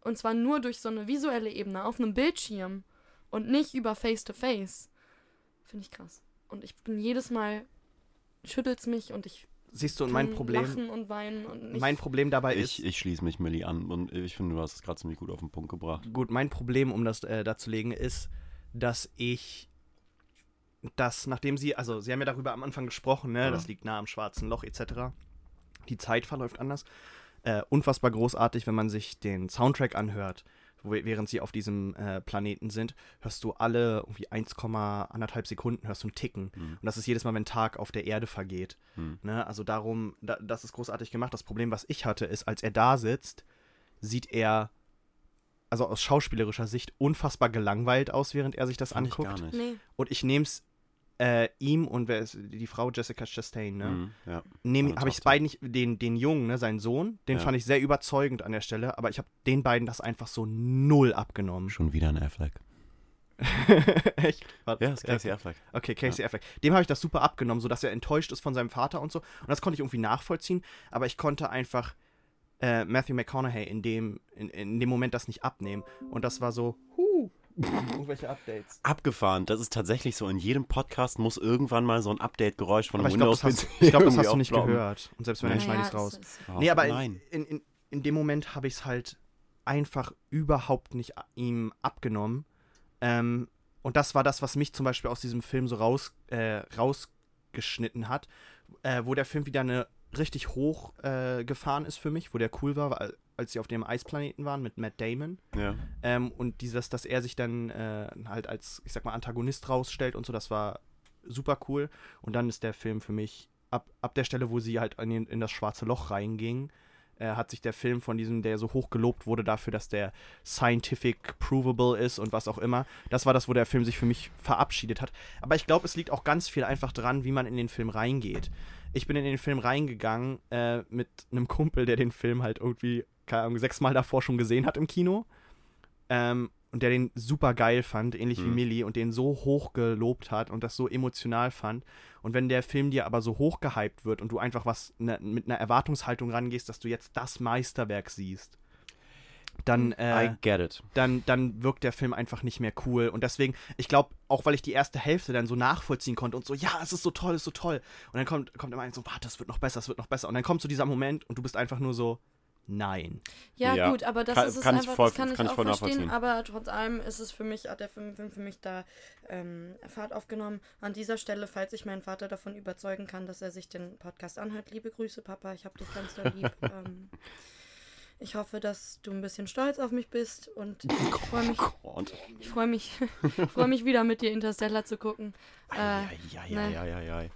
Und zwar nur durch so eine visuelle Ebene auf einem Bildschirm und nicht über Face-to-Face. Finde ich krass. Und ich bin jedes Mal, schüttelt's mich und ich Siehst du, mein Problem, und weinen und nicht. mein Problem dabei ist, Ich, ich schließe mich Millie an und ich finde, du hast es gerade ziemlich gut auf den Punkt gebracht. gut, mein Problem, um das äh, darzulegen, ist, dass ich das, nachdem sie, also sie haben ja darüber am Anfang gesprochen, ne, Ja. das liegt nah am schwarzen Loch etc. Die Zeit verläuft anders. Äh, unfassbar großartig, wenn man sich den Soundtrack anhört, während sie auf diesem äh, Planeten sind, hörst du alle irgendwie 1,1 Sekunden hörst du ein Ticken. Hm. Und das ist jedes Mal, wenn Tag auf der Erde vergeht. Hm. Ne? Also darum, da, das ist großartig gemacht. Das Problem, was ich hatte, ist, als er da sitzt, sieht er, also aus schauspielerischer Sicht, unfassbar gelangweilt aus, während er sich das Fand ich anguckt. gar nicht. Nee. Und ich nehme es äh, ihm und wer ist die Frau Jessica Chastain, ne? Mhm, ja. Habe ich beiden nicht, den, den Jungen, ne, seinen Sohn, den Ja. fand ich sehr überzeugend an der Stelle, aber ich habe den beiden das einfach so null abgenommen. Schon wieder ein Affleck. Echt? Warte, Ja, das ist Casey Affleck. Okay, Casey Affleck. Dem habe ich das super abgenommen, sodass er enttäuscht ist von seinem Vater und so. Und das konnte ich irgendwie nachvollziehen, aber ich konnte einfach äh, Matthew McConaughey in dem, in, in dem Moment das nicht abnehmen. Und das war so, huh, irgendwelche Updates. Abgefahren. Das ist tatsächlich so. In jedem Podcast muss irgendwann mal so ein Update-Geräusch von glaube, Windows hast- ich glaub, das hast du nicht aufploppen. gehört. Und selbst wenn, dann Nee. schneide ich es raus. Ach, Nee, aber nein. in, in, in dem Moment habe ich es halt einfach überhaupt nicht ihm abgenommen. Ähm, und das war das, was mich zum Beispiel aus diesem Film so raus, äh, rausgeschnitten hat, äh, wo der Film wieder eine richtig hoch äh, gefahren ist für mich, wo der cool war, weil- als sie auf dem Eisplaneten waren mit Matt Damon. Ja. Ähm, und dieses, dass er sich dann äh, halt als, ich sag mal, Antagonist rausstellt und so, das war super cool. Und dann ist der Film für mich, ab, ab der Stelle, wo sie halt in, in das schwarze Loch reinging, äh, hat sich der Film von diesem, der so hoch gelobt wurde dafür, dass der scientific provable ist und was auch immer, das war das, wo der Film sich für mich verabschiedet hat. Aber ich glaube, es liegt auch ganz viel einfach dran, wie man in den Film reingeht. Ich bin in den Film reingegangen äh, mit einem Kumpel, der den Film halt irgendwie, keine Ahnung, sechsmal davor schon gesehen hat im Kino. Ähm, und der den super geil fand, ähnlich wie Mhm. Millie, und den so hoch gelobt hat und das so emotional fand. Und wenn der Film dir aber so hoch gehypt wird und du einfach was ne, mit einer Erwartungshaltung rangehst, dass du jetzt das Meisterwerk siehst, dann, äh, get it. dann, dann wirkt der Film einfach nicht mehr cool. Und deswegen, ich glaube, auch weil ich die erste Hälfte dann so nachvollziehen konnte und so, ja, es ist so toll, es ist so toll. Und dann kommt, kommt immer ein so, warte, es wird noch besser, es wird noch besser. Und dann kommt so dieser Moment und du bist einfach nur so, nein. Ja, Ja, gut, aber das kann- ist es kann ich einfach, voll- das kann ich kann ich auch voll verstehen, aber trotz allem ist es für mich, hat der Film, Film für mich da ähm, Fahrt aufgenommen. An dieser Stelle, falls ich meinen Vater davon überzeugen kann, dass er sich den Podcast anhört, liebe Grüße, Papa, ich hab dich ganz doll lieb. ähm, ich hoffe, dass du ein bisschen stolz auf mich bist und ich freue mich, Gott. ich freue mich, ich freue mich wieder mit dir Interstellar zu gucken. Äh, Ja, ja, ne.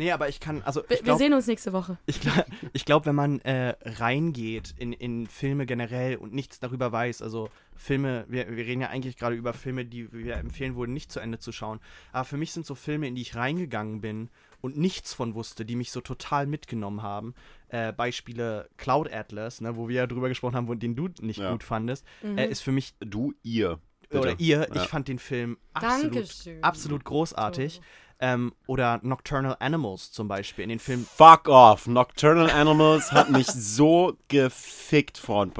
Nee, aber ich kann, also wir, ich wir glaube, sehen uns nächste Woche. ich, glaub, ich glaub, wenn man äh, reingeht in, in Filme generell und nichts darüber weiß, also Filme, wir, wir reden ja eigentlich gerade über Filme, die wir empfehlen wurden, nicht zu Ende zu schauen. Aber für mich sind so Filme, in die ich reingegangen bin und nichts von wusste, die mich so total mitgenommen haben. Äh, Beispiele Cloud Atlas, ne, wo wir ja drüber gesprochen haben, wo, den du nicht Ja. gut fandest, Mhm. äh, ist für mich, Du, ihr. Bitte. oder ihr, Ja. ich fand den Film absolut, Dankeschön. absolut großartig. Ähm, oder Nocturnal Animals zum Beispiel, in den Film Fuck off. Nocturnal Animals hat mich so gefickt, Freund.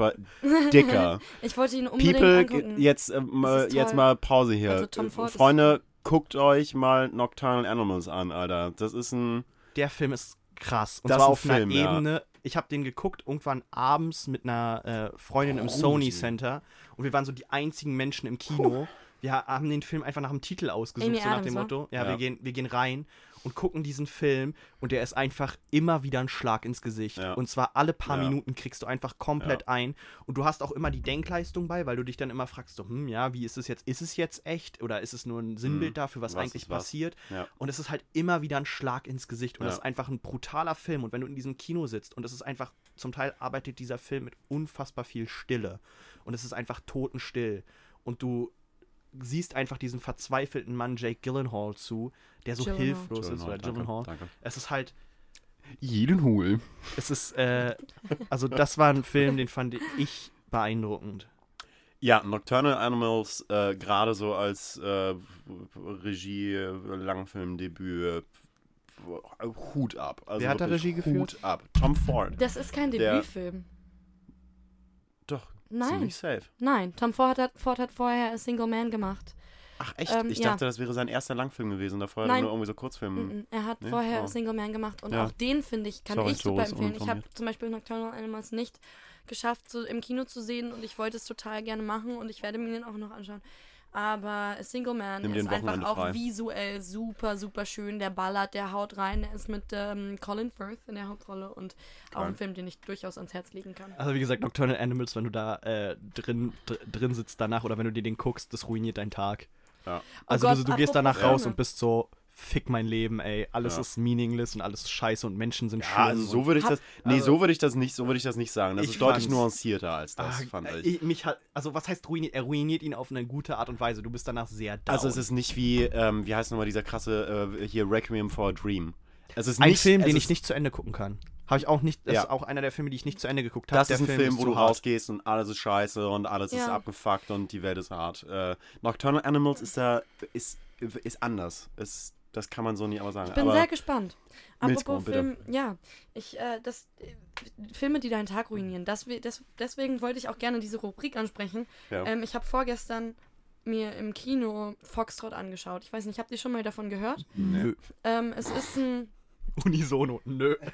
Dicker. Ich wollte ihn unbedingt People, angucken. jetzt, ist jetzt mal Pause hier. Also Äh, Freunde, guckt euch mal Nocturnal Animals an, Alter. Das ist ein. Der Film ist krass. Und Das zwar ist auf ein Film, einer ja. Ebene. Ich habe den geguckt irgendwann abends mit einer äh, Freundin im Grusel. Sony Center. Und wir waren so die einzigen Menschen im Kino. Wir ha- haben den Film einfach nach dem Titel ausgesucht, Amy so nach dem wa? Motto. Ja, Ja. Wir, gehen, wir gehen rein und gucken diesen Film und der ist einfach immer wieder ein Schlag ins Gesicht. Ja. Und zwar alle paar Ja. Minuten kriegst du einfach komplett Ja. ein. Und du hast auch immer die Denkleistung bei, weil du dich dann immer fragst, so, hm, ja, wie ist es jetzt? Ist es jetzt echt oder ist es nur ein Sinnbild dafür, was. Was eigentlich was? passiert? Ja. Und es ist halt immer wieder ein Schlag ins Gesicht. Und Ja. es ist einfach ein brutaler Film. Und wenn du in diesem Kino sitzt und es ist einfach, zum Teil arbeitet dieser Film mit unfassbar viel Stille. Und es ist einfach totenstill. Und du siehst einfach diesen verzweifelten Mann Jake Gyllenhaal zu, der so Gyllenhaal. hilflos ist. Oder danke, Gyllenhaal. danke. Es ist halt, Jeden Hul. es ist, äh, also das war ein Film, den fand ich beeindruckend. Ja, Nocturnal Animals, äh, gerade so als äh, Regie, Langfilmdebüt, äh, Hut ab. Also Wer hat da Regie geführt? Hut ab. Tom Ford. Das ist kein Der- Debütfilm. Nein. ziemlich safe. Nein, Tom Ford hat, Ford hat vorher A Single Man gemacht. Ach echt? Ähm, ich ja. dachte, das wäre sein erster Langfilm gewesen. Davor hat er Nein. nur irgendwie so Kurzfilme. Mhm. Er hat Nee? vorher Oh. Single Man gemacht und Ja. auch den finde ich, kann Sorry, ich super empfehlen. Ich habe zum Beispiel Nocturnal Animals nicht geschafft, so im Kino zu sehen und ich wollte es total gerne machen und ich werde mir den auch noch anschauen. Aber Single Man Nimm ist ein einfach auch frei. visuell super, super schön. Der ballert, der haut rein. Der ist mit ähm, Colin Firth in der Hauptrolle und auch Geil. ein Film, den ich durchaus ans Herz legen kann. Also wie gesagt, Nocturnal Animals, wenn du da äh, drin, dr drin sitzt danach oder wenn du dir den guckst, das ruiniert deinen Tag. Ja. Also Oh Gott, du, du gehst danach raus und bist so, fick mein Leben, ey. Alles Ja. ist meaningless und alles ist scheiße und Menschen sind Ja, schlimm. also so würde ich Hab- das. Nee, also- so würde ich das nicht, so würde ich das nicht sagen. Das ist deutlich nuancierter als das, Ah, fand äh, ich. ich- Mich hat, also was heißt ruiniert? Er ruiniert ihn auf eine gute Art und Weise. Du bist danach sehr down. Also es ist nicht wie, ähm, wie heißt nochmal dieser krasse, äh, hier Requiem for a Dream. Es ist ein nicht, Film, es den ist, ich nicht zu Ende gucken kann. Habe ich auch nicht. Das Ja. ist auch einer der Filme, die ich nicht zu Ende geguckt habe. Das ist ein Film, wo zu du rausgehst und alles ist scheiße und alles ist Ja. abgefuckt und die Welt ist hart. Äh, Nocturnal Animals ist da, ist, ist anders. Ist, das kann man so nicht aber sagen. Ich bin aber sehr gespannt. Apropos bitte. Film, ja, ich, äh, das, äh, Filme, die deinen Tag ruinieren. Das, das, deswegen wollte ich auch gerne diese Rubrik ansprechen. Ja. Ähm, ich habe vorgestern mir im Kino Foxtrot angeschaut. Ich weiß nicht, habt ihr schon mal davon gehört? Nö. Ähm, es ist ein Unisono. Nö.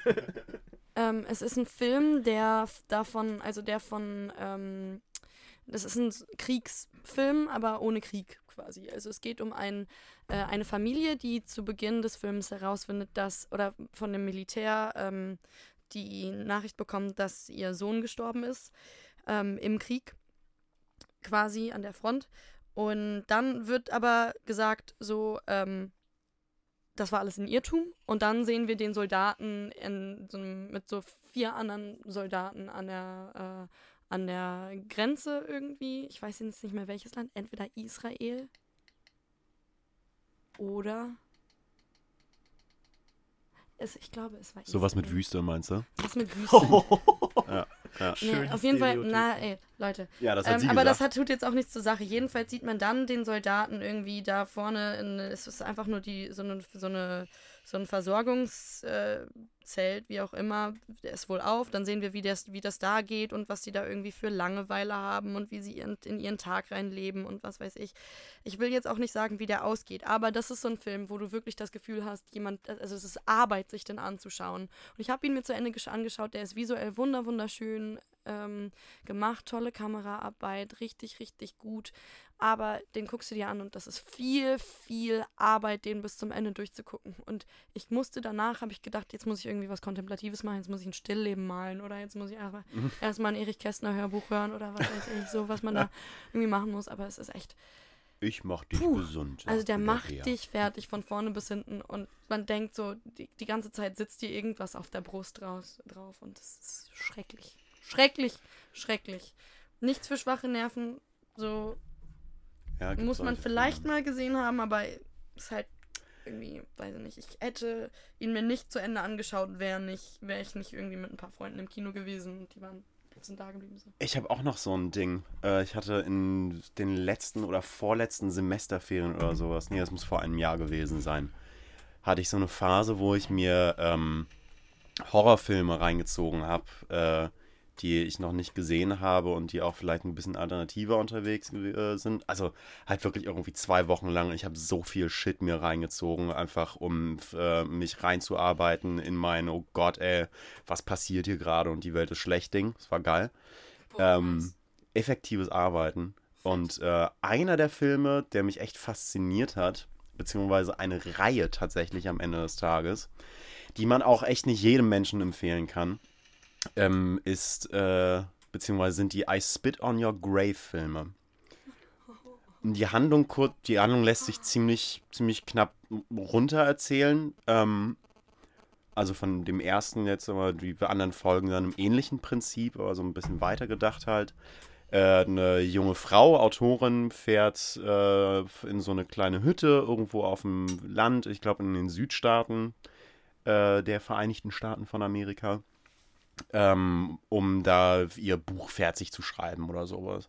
Ähm, es ist ein Film, der davon, also der von, ähm, das ist ein Kriegsfilm, aber ohne Krieg quasi. Also es geht um ein, äh, eine Familie, die zu Beginn des Films herausfindet, dass, oder von dem Militär ähm, die Nachricht bekommt, dass ihr Sohn gestorben ist ähm, im Krieg, quasi an der Front. Und dann wird aber gesagt, so, ähm, das war alles ein Irrtum. Und dann sehen wir den Soldaten in so mit so vier anderen Soldaten an der, äh, an der Grenze irgendwie. Ich weiß jetzt nicht mehr welches Land. Entweder Israel oder. Es, ich glaube, es war Sowas mit Israel. Wüste, meinst du? Was mit Wüste. Ja. nee, Schönes auf jeden Fall, na, ey, Leute. Ja, das hat Ähm, sie aber das gesagt. hat, tut jetzt auch nichts zur Sache. Jedenfalls sieht man dann den Soldaten irgendwie da vorne. In, es ist einfach nur die, so, eine, so, eine, so ein Versorgungszelt, wie auch immer. Der ist wohl auf. Dann sehen wir, wie das, wie das da geht und was sie da irgendwie für Langeweile haben und wie sie ihren, in ihren Tag reinleben und was weiß ich. Ich will jetzt auch nicht sagen, wie der ausgeht, aber das ist so ein Film, wo du wirklich das Gefühl hast, jemand, also es ist Arbeit, sich den anzuschauen. Und ich habe ihn mir zu Ende gesch- angeschaut. Der ist visuell wunder wunderschön ähm, gemacht, tolle Kameraarbeit, richtig, richtig gut. Aber den guckst du dir an und das ist viel, viel Arbeit, den bis zum Ende durchzugucken. Und ich musste danach, habe ich gedacht, jetzt muss ich irgendwie was Kontemplatives machen, jetzt muss ich ein Stillleben malen oder jetzt muss ich erstmal Mhm. erstmal ein Erich Kästner Hörbuch hören oder was weiß ich, so, was man da irgendwie machen muss. Aber es ist echt, Ich mach dich Puh. gesund. also der macht Bär. dich fertig von vorne bis hinten und man denkt so, die, die ganze Zeit sitzt dir irgendwas auf der Brust raus, drauf und das ist schrecklich. Schrecklich, schrecklich. Nichts für schwache Nerven, so Ja, muss man vielleicht Filme. mal gesehen haben, aber ist halt irgendwie, weiß ich nicht. Ich hätte ihn mir nicht zu Ende angeschaut, wäre nicht, wäre ich nicht irgendwie mit ein paar Freunden im Kino gewesen und die waren sind da geblieben. So. Ich habe auch noch so ein Ding. Äh, ich hatte in den letzten oder vorletzten Semesterferien oder sowas, nee, das muss vor einem Jahr gewesen sein, hatte ich so eine Phase, wo ich mir ähm, Horrorfilme reingezogen habe, äh, die ich noch nicht gesehen habe und die auch vielleicht ein bisschen alternativer unterwegs äh, sind. Also halt wirklich irgendwie zwei Wochen lang. Ich habe so viel Shit mir reingezogen, einfach um äh, mich reinzuarbeiten in mein, oh Gott, ey, was passiert hier gerade und die Welt ist schlecht Ding. Das war geil. Ähm, effektives Arbeiten. Und äh, einer der Filme, der mich echt fasziniert hat, beziehungsweise eine Reihe tatsächlich am Ende des Tages, die man auch echt nicht jedem Menschen empfehlen kann, ähm, ist, äh, beziehungsweise sind die I Spit on Your Grave Filme. Die Handlung, die Handlung lässt sich ziemlich, ziemlich knapp runter erzählen. Ähm, also von dem ersten jetzt, aber die anderen folgen dann im ähnlichen Prinzip, aber so ein bisschen weiter gedacht halt. Äh, eine junge Frau, Autorin, fährt äh, in so eine kleine Hütte irgendwo auf dem Land, ich glaube in den Südstaaten äh, der Vereinigten Staaten von Amerika ähm, um da ihr Buch fertig zu schreiben oder sowas.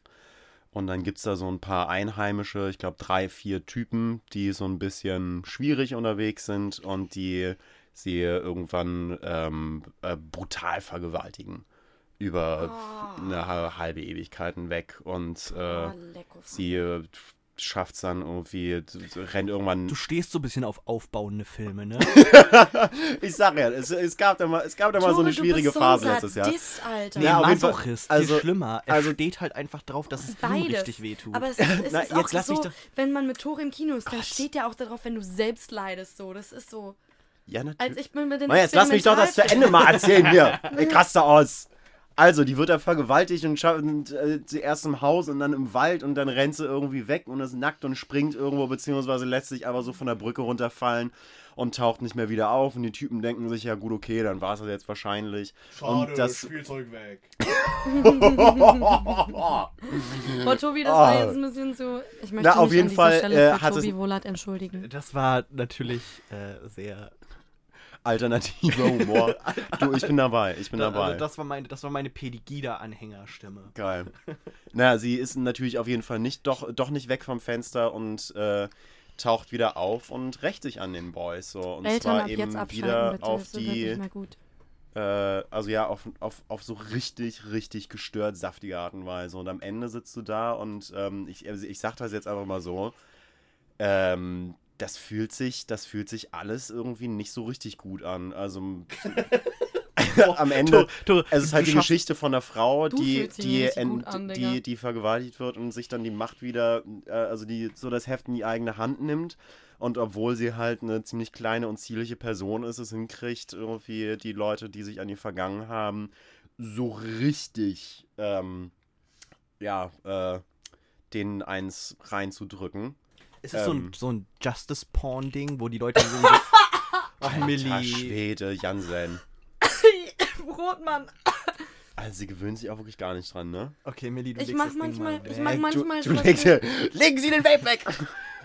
Und dann gibt es da so ein paar Einheimische, ich glaube drei, vier Typen, die so ein bisschen schwierig unterwegs sind und die sie irgendwann ähm, äh, brutal vergewaltigen. Über oh. eine halbe Ewigkeit weg. Und äh, oh, sie schafft es dann irgendwie, rennt irgendwann. Du stehst so ein bisschen auf aufbauende Filme, ne? ich sag ja, es, es gab da mal, es gab da mal so eine schwierige so Phase letztes Jahr. Alter. Nee, ja, Masochist, also, viel schlimmer. Er also, steht halt einfach drauf, dass es ihm richtig wehtut. Aber es, es Na, ist auch so, wenn man mit Tore im Kino ist, dann steht ja auch darauf, wenn du selbst leidest, so. Das ist so. Ja, natürlich. Als ich mit den jetzt lass mich doch das zu Ende mal erzählen hier. Ich raste aus. Also, die wird da vergewaltigt und, und äh, erst im Haus und dann im Wald und dann rennt sie irgendwie weg und ist nackt und springt irgendwo, beziehungsweise lässt sich aber so von der Brücke runterfallen und taucht nicht mehr wieder auf. Und die Typen denken sich, ja gut, okay, dann war es das jetzt wahrscheinlich. Schade, und das Spielzeug weg. Boah, Tobi, das war jetzt ein bisschen so. Ich möchte Na, mich auf jeden an Fall, Stelle äh, für hat Tobi es- Wohlert entschuldigen. Das war natürlich äh, sehr. Alternativer Humor. du, ich bin dabei, ich bin Da, dabei. also das war meine, das war meine Pedigida-Anhängerstimme. Geil. naja, sie ist natürlich auf jeden Fall nicht, doch, doch nicht weg vom Fenster und äh, taucht wieder auf und rächt sich an den Boys. So. Und Eltern zwar ab eben wieder bitte. auf die, äh, also ja, auf, auf, auf so richtig, richtig gestört saftige Art und Weise. Und am Ende sitzt du da und ähm, ich, also ich sag das jetzt einfach mal so, ähm, das fühlt sich, das fühlt sich alles irgendwie nicht so richtig gut an. Also am Ende, Du, du, es ist halt die Geschichte von einer Frau, die, die, an, die, die vergewaltigt wird und sich dann die Macht wieder, äh, also die so das Heft in die eigene Hand nimmt. Und obwohl sie halt eine ziemlich kleine und zierliche Person ist, es hinkriegt, irgendwie die Leute, die sich an ihr vergangen haben, so richtig, ähm, ja, äh, denen eins reinzudrücken. Ist es so, ein, ähm, so ein Justice-Porn-Ding, wo die Leute so. Ach, Millie. Schwede, Jansen. Brotmann. Also sie gewöhnen sich auch wirklich gar nicht dran, ne? Okay, Millie, du Ich legst mach das Ding manchmal, mal ich weg. mach du, manchmal du sowas legst, legen Sie den Vape weg!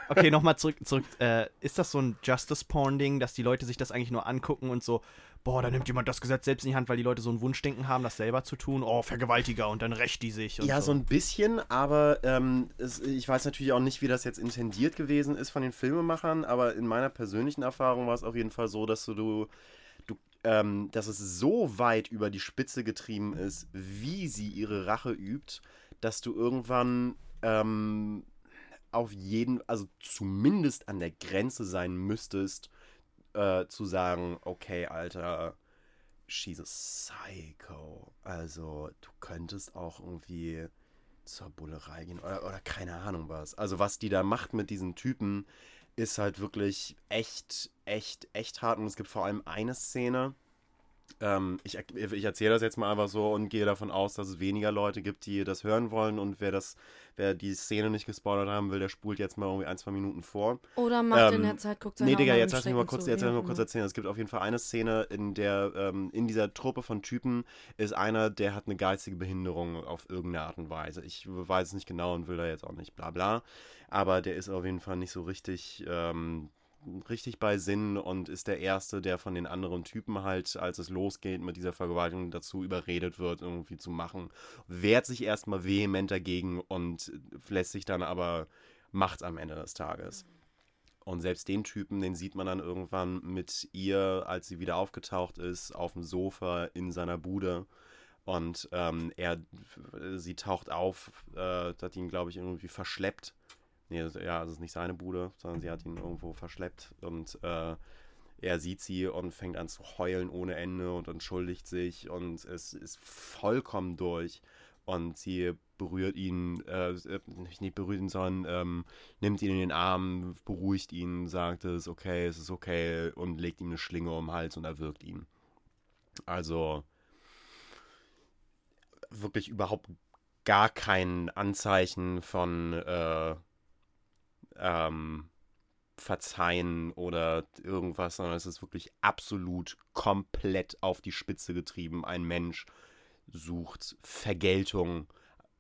Okay, nochmal zurück. zurück. Äh, ist das so ein Justice-Porn-Ding, dass die Leute sich das eigentlich nur angucken und so, boah, da nimmt jemand das Gesetz selbst in die Hand, weil die Leute so ein Wunschdenken haben, das selber zu tun? Oh, Vergewaltiger und dann rächt die sich. Ja, so. so ein bisschen, aber ähm, es, ich weiß natürlich auch nicht, wie das jetzt intendiert gewesen ist von den Filmemachern, aber in meiner persönlichen Erfahrung war es auf jeden Fall so, dass du, du, du ähm, dass es so weit über die Spitze getrieben ist, wie sie ihre Rache übt, dass du irgendwann ähm, auf jeden, also zumindest an der Grenze sein müsstest, äh, zu sagen, okay, Alter, she's a psycho. Also, du könntest auch irgendwie zur Bullerei gehen oder, oder keine Ahnung was. Also, was die da macht mit diesen Typen, ist halt wirklich echt, echt, echt hart. Und es gibt vor allem eine Szene. Ähm, ich ich erzähle das jetzt mal einfach so und gehe davon aus, dass es weniger Leute gibt, die das hören wollen. Und wer das, wer die Szene nicht gespoilert haben will, der spult jetzt mal irgendwie ein, zwei Minuten vor. Oder macht in Ähm, der Zeit, guckt seine Nee, Digga, jetzt lass mich mal kurz, jetzt auch mal kurz erzählen. Es gibt auf jeden Fall eine Szene, in der, ähm, in dieser Truppe von Typen ist einer, der hat eine geistige Behinderung auf irgendeine Art und Weise. Ich weiß es nicht genau und will da jetzt auch nicht bla bla. Aber der ist auf jeden Fall nicht so richtig, ähm, richtig bei Sinn und ist der Erste, der von den anderen Typen halt, als es losgeht mit dieser Vergewaltigung, dazu überredet wird, irgendwie zu machen. Wehrt sich erstmal vehement dagegen und lässt sich dann aber, macht's am Ende des Tages. Und selbst den Typen, den sieht man dann irgendwann mit ihr, als sie wieder aufgetaucht ist, auf dem Sofa in seiner Bude. Und ähm, er, sie taucht auf, äh, hat ihn, glaube ich, irgendwie verschleppt. Nee, ja, es ist nicht seine Bude, sondern sie hat ihn irgendwo verschleppt. Und äh, er sieht sie und fängt an zu heulen ohne Ende und entschuldigt sich und es ist vollkommen durch. Und sie berührt ihn, äh, äh, nicht berührt ihn, sondern ähm, nimmt ihn in den Arm, beruhigt ihn, sagt es okay, es ist okay und legt ihm eine Schlinge um den Hals und erwürgt ihn. Also wirklich überhaupt gar kein Anzeichen von äh, ähm, Verzeihen oder irgendwas, sondern es ist wirklich absolut komplett auf die Spitze getrieben. Ein Mensch sucht Vergeltung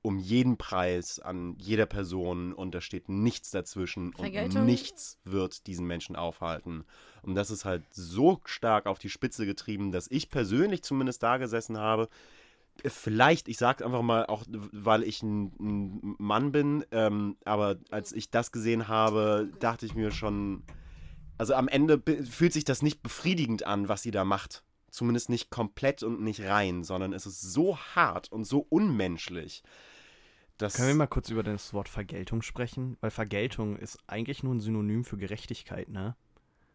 um jeden Preis an jeder Person und da steht nichts dazwischen Vergeltung? und nichts wird diesen Menschen aufhalten. Und das ist halt so stark auf die Spitze getrieben, dass ich persönlich zumindest da gesessen habe. Vielleicht, ich sage einfach mal, auch weil ich ein, ein Mann bin, ähm, aber als ich das gesehen habe, dachte ich mir schon, also am Ende fühlt sich das nicht befriedigend an, was sie da macht. Zumindest nicht komplett und nicht rein, sondern es ist so hart und so unmenschlich. Dass, Können wir mal kurz über das Wort Vergeltung sprechen? Weil Vergeltung ist eigentlich nur ein Synonym für Gerechtigkeit, ne?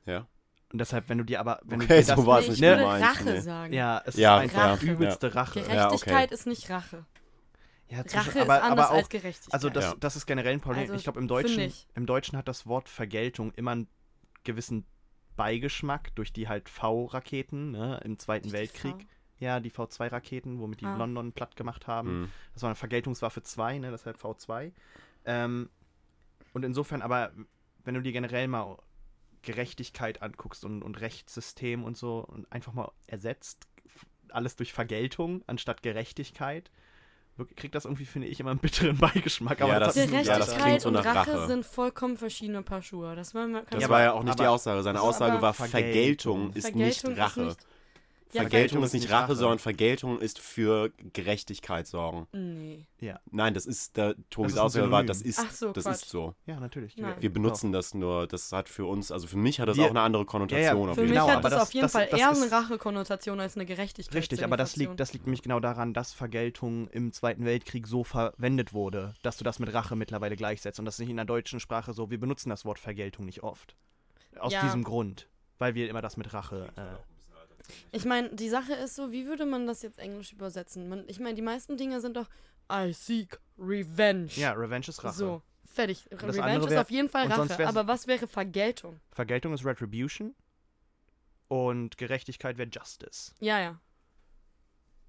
ja. Und deshalb, wenn du dir aber, wenn Okay, du dir so das, war es Nee, ich nicht würde Rache nee. sagen. ja, es Ja, ist einfach Rache. übelste Rache. Ja, okay. Gerechtigkeit ist nicht Rache. Ja, zwischen- Rache aber, ist anders aber auch, als Gerechtigkeit. Also das, Ja. das ist generell ein Problem. Also, ich glaube, im Deutschen, ich. im Deutschen hat das Wort Vergeltung immer einen gewissen Beigeschmack durch die halt V-Raketen ne, im Zweiten Durch die Weltkrieg. Ja, die V2-Raketen, womit die Ah. London platt gemacht haben. Mhm. Das war eine Vergeltungswaffe 2, ne, deshalb V2. Ähm, und insofern aber, wenn du dir generell mal Gerechtigkeit anguckst und, und Rechtssystem und so und einfach mal ersetzt, alles durch Vergeltung anstatt Gerechtigkeit, kriegt das irgendwie, finde ich, immer einen bitteren Beigeschmack. Ja, das das- hat- ja, das Gerechtigkeit klingt so und nach Rache, Rache. sind vollkommen verschiedene Paar Schuhe. Das war Das Ja, war aber- ja auch nicht die aber- Aussage. Seine ist Aussage aber war, Vergeltung. Vergeltung ist nicht Rache. nicht- Ja, Vergeltung ist nicht Rache, Rache. sondern Vergeltung ist für Gerechtigkeit sorgen. Nee. Ja, das ist, da, Tobis Das ist ein Aussage war, das ist, Ach so, das Quatsch. ist so. ja, natürlich. Nein. Wir benutzen das nur, das hat für uns, also für mich hat das Wir- auch eine andere Konnotation Ja, ja, auf Für jeden mich Genau, Fall. hat aber das, das- auf jeden das- Fall das eher ist- eine Rache-Konnotation als eine Gerechtigkeit. Richtig, aber das liegt, das liegt nämlich genau daran, dass Vergeltung im Zweiten Weltkrieg so verwendet wurde, dass du das mit Rache mittlerweile gleichsetzt und das ist nicht in der deutschen Sprache so. Wir benutzen das Wort Vergeltung nicht oft. Aus Ja. diesem Grund, weil wir immer das mit Rache. Äh, Ich meine, die Sache ist so, wie würde man das jetzt englisch übersetzen? Man, ich meine, die meisten Dinge sind doch I seek revenge. ja, Revenge ist Rache. So, fertig. das Revenge andere ist wär- auf jeden Fall Rache. Aber was wäre Vergeltung? Vergeltung ist Retribution und Gerechtigkeit wäre Justice. Ja, ja.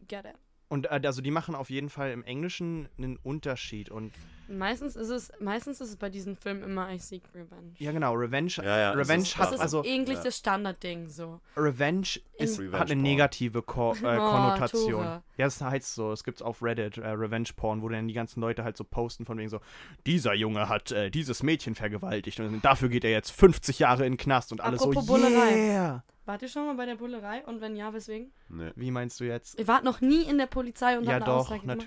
Get it. Und äh, also die machen auf jeden Fall im Englischen einen Unterschied und Meistens ist es, meistens ist es bei diesen Filmen immer I seek revenge. ja genau, Revenge, Ja, ja, Revenge ist- Das hat ist also eigentlich ja. das Standardding so. Revenge ist, Revenge hat eine Porn. negative Ko äh, Oh, Konnotation. Tore. ja, das heißt so. Es gibt's auf Reddit äh, Revenge Porn, wo dann die ganzen Leute halt so posten von wegen so, dieser Junge hat äh, dieses Mädchen vergewaltigt und dafür geht er jetzt 50 Jahre in den Knast und alles Apropos so, Bullerei. yeah. Wart ihr schon mal bei der Bullerei? Und wenn ja, weswegen? Nee. Wie meinst du jetzt? Ihr wart noch nie in der Polizei und ja doch, Aussage gemacht?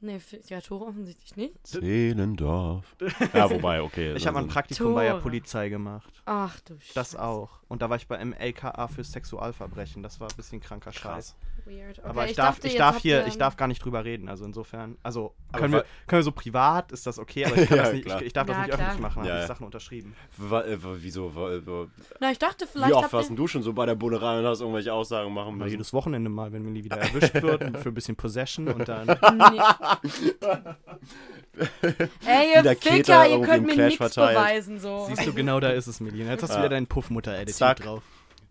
Nee, für, ja, Tore offensichtlich nicht. Zehlendorf. ja, wobei, okay. Ich habe ein also- Praktikum bei der Tore. Polizei gemacht. Ach du Scheiße. Das auch. Und da war ich beim LKA für Sexualverbrechen. Das war ein bisschen kranker Scheiß. Weird. Okay, Aber ich, darf, dachte, ich darf hier, ich darf gar nicht drüber reden. Also insofern, also können wir, können wir so privat, ist das okay, aber ich, kann Ja, das nicht, ich, ich darf das Ja, nicht klar. öffentlich machen, Ja, habe ich. Sachen unterschrieben. Äh, wieso? wa- Na, ich dachte, vielleicht Wie oft warst du schon so bei der Bullerei und hast irgendwelche Aussagen machen Mal müssen? jedes Wochenende mal, wenn Millie wieder erwischt wird, für ein bisschen Possession und dann. Nee. Ey, ihr Ficker, ihr irgendwie könnt mir Clash nichts beweisen, so. Siehst du, genau da ist es, Millie. Jetzt hast du wieder deinen Puffmutter-Attitude Zack. drauf.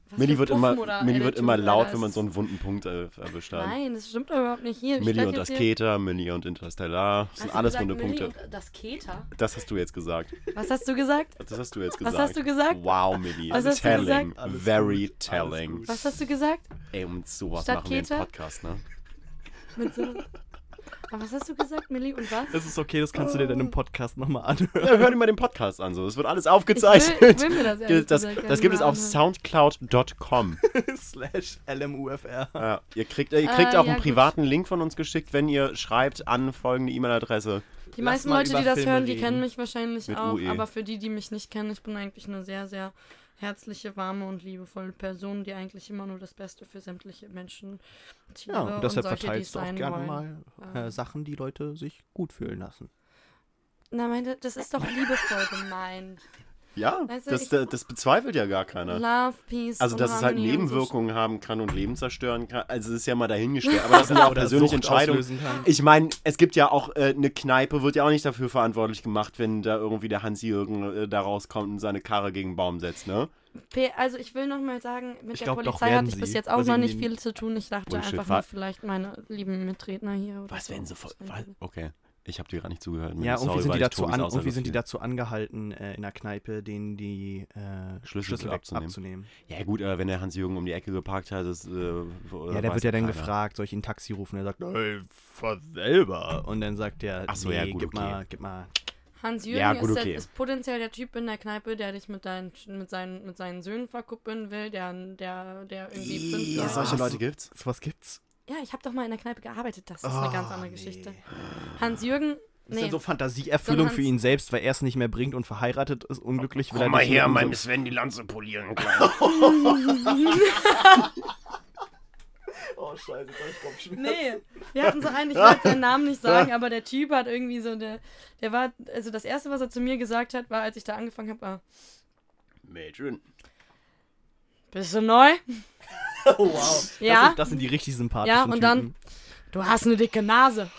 Was Millie für wird, immer, Millie wird immer laut, wenn man so einen wunden Punkt äh, erwischt hat. Nein, das stimmt doch überhaupt nicht. Hier, Millie werd und das Keter, Millie und Interstellar. Das Hast sind alles gesagt, wunde Millie Punkte. und Das Keter? Das hast du jetzt gesagt. Was hast du gesagt? Das hast du jetzt Was gesagt. hast du gesagt? Wow, Millie. Was hast du telling. gesagt? Very telling. Was hast du gesagt? Ey, und sowas Statt machen wir im Keter? Podcast, ne? Mit so... Aber was hast du gesagt, Millie, und was? Das ist okay, das kannst du dir dann im Podcast nochmal anhören. Ja, hör dir mal den Podcast an, so. Es wird alles Ich aufgezeichnet. will, ich will mir das das, gesagt das nicht gibt es auf soundcloud.com. Slash LMUFR. Ja, ihr kriegt, ihr kriegt Äh, auch ja, einen gut. privaten Link von uns geschickt, wenn ihr schreibt an folgende E-Mail-Adresse. Die meisten Leute, die das Filme hören, die reden. kennen mich wahrscheinlich Mit auch. UE. Aber für die, die mich nicht kennen, ich bin eigentlich eine sehr, sehr herzliche, warme und liebevolle Person, die eigentlich immer nur das Beste für sämtliche Menschen, Tiere Ja, und deshalb und solche, die verteilst du auch sein gerne wollen. mal äh, Ähm. Sachen, die Leute sich gut fühlen lassen. Na, meine, das ist doch liebevoll gemeint. Ja, Weißt du, das, ich- das, das bezweifelt ja gar keiner. Love, Peace. Also, dass es halt so Nebenwirkungen haben kann und Leben zerstören kann, also es ist ja mal dahingestellt. Aber das sind ja auch persönliche Entscheidungen. Ich meine, es gibt ja auch äh, eine Kneipe, wird ja auch nicht dafür verantwortlich gemacht, wenn da irgendwie der Hans-Jürgen äh, da rauskommt und seine Karre gegen einen Baum setzt, ne? Also ich will noch mal sagen, mit Ich der doch Polizei hatte ich bis jetzt auch noch nicht viel zu tun. Ich dachte Bullshit, einfach nur vielleicht meine lieben Mitredner hier. Oder Was, so. wenn sie voll. Das Was? werden sie. Okay. Ich habe dir gar nicht zugehört. Ja, Sorry, irgendwie sind, die dazu, an, irgendwie sind die dazu angehalten, äh, in der Kneipe denen die äh, Schlüssel Schlüssel, abzunehmen. abzunehmen. Ja, gut, äh, wenn der Hans-Jürgen um die Ecke geparkt hat, das. Äh, Ja, der wird ja dann gefragt, soll ich ihn ein Taxi rufen? Er sagt, ey, fahr selber. Und dann sagt er, Ach so, nee, ja, gut, gib okay. mal, gib mal. Hans-Jürgen Ja, ist, okay. der, ist potenziell der Typ in der Kneipe, der dich mit, deinen, mit, seinen, mit seinen Söhnen verkuppeln will, der, der, der irgendwie fünf Ja, solche? Leute gibt's? Was gibt's? Ja, ich habe doch mal in der Kneipe gearbeitet. Das ist eine ganz Oh, andere nee. Geschichte. Hans-Jürgen, Das ist nee. so Fantasieerfüllung So für ihn selbst, weil er es nicht mehr bringt und verheiratet ist, unglücklich. er Komm mal nicht her, mein so- Sven die Lanze polieren, Oh, scheiße, ich Kopfschmerzen. Nee, wir hatten so einen, ich wollte seinen Namen nicht sagen, aber der Typ hat irgendwie so, der, der war, also das erste, was er zu mir gesagt hat, war, als ich da angefangen habe, war, Mädchen. bist du neu? Oh, wow. Ja. Das sind, das sind die richtig sympathischen Ja, und dann- Typen. Du hast eine dicke Nase.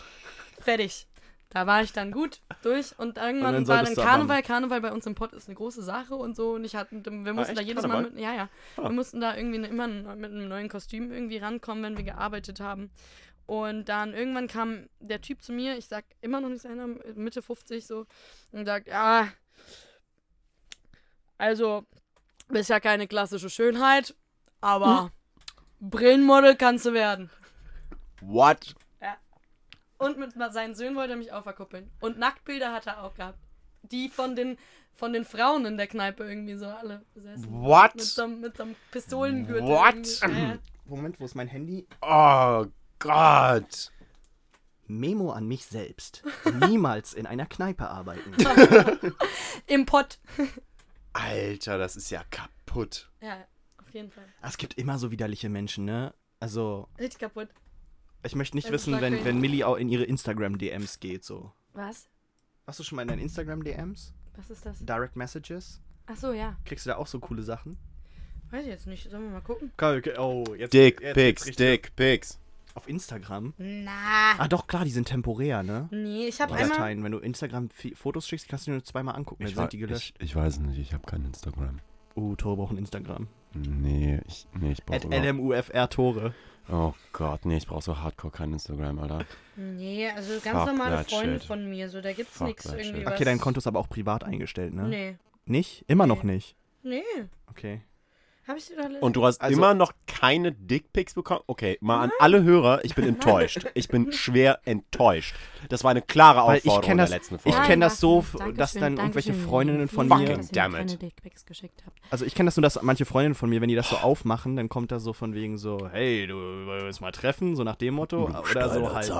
Fertig. Da war ich dann gut durch und irgendwann Und dann war dann Karneval. Karneval bei uns im Pott ist eine große Sache und so und ich hatte, wir mussten echt? da jedes Mal Karneval? mit, ja, ja, Ah. wir mussten da irgendwie immer mit einem neuen Kostüm irgendwie rankommen, wenn wir gearbeitet haben. Und dann irgendwann kam der Typ zu mir, ich sag immer noch nicht seinen Namen, Mitte 50 so, und sagt, ja, also, bist ja keine klassische Schönheit, aber Brillenmodel kannst du werden. What? Und mit seinen Söhnen wollte er mich auch verkuppeln. Und Nacktbilder hat er auch gehabt. Die von den, von den Frauen in der Kneipe irgendwie so alle besessen. What? Mit so, einem- mit so einem Pistolengürtel. What? Ja, ja. Moment, wo ist mein Handy? Oh Gott. Memo an mich selbst. Niemals in einer Kneipe arbeiten. Im Pott. Alter, das ist ja kaputt. Ja, auf jeden Fall. Ah, es gibt immer so widerliche Menschen, ne? Also, Richtig kaputt. ich möchte nicht Das wissen, wenn, wenn Millie auch in ihre Instagram-DMs geht, so. Was? Hast du schon mal in deinen Instagram-DMs? Was ist das? Direct Messages? Ach so, ja. Kriegst du da auch so coole Sachen? Weiß ich jetzt nicht. Sollen wir mal gucken? Oh, jetzt. Dick jetzt Pics, richtig- Dick Pics. Auf Instagram? Na. Ah, doch, klar, die sind temporär, ne? Nee, ich habe einmal. Dateien. Wenn du Instagram-Fotos schickst, kannst du die nur zweimal angucken, dann sind die gelöscht. ich, ich weiß nicht, ich habe kein Instagram. Uh, Tore brauchen Instagram. Nee, ich, nee, ich At brauche LMUFR Tore. Oh Gott, nee, ich brauche so hardcore kein Instagram, Alter. Nee, also ganz Fuck normale that Freunde shit. von mir. So, da gibt's Fuck nichts that irgendwie. shit. Was... Okay, dein Konto ist aber auch privat eingestellt, ne? Nee. Nicht? Immer Nee. noch nicht. Nee. Okay. Hab ich dir doch Und du hast Also- immer noch keine Dickpics bekommen? Okay, mal an alle Hörer, ich bin enttäuscht. Ich bin schwer enttäuscht. Das war eine klare Weil ich Aufforderung kenn das- der letzten Ich Folge. kenn das so, Dankeschön, dass dann irgendwelche Dankeschön. Freundinnen von Vielen mir- Dank, dass ihr mir Damn it. keine Dickpics geschickt habt. Also ich kenne das nur, dass manche Freundinnen von mir, wenn die das so aufmachen, dann kommt da so von wegen so, hey, du uns mal treffen, so nach dem Motto. Oder so halt.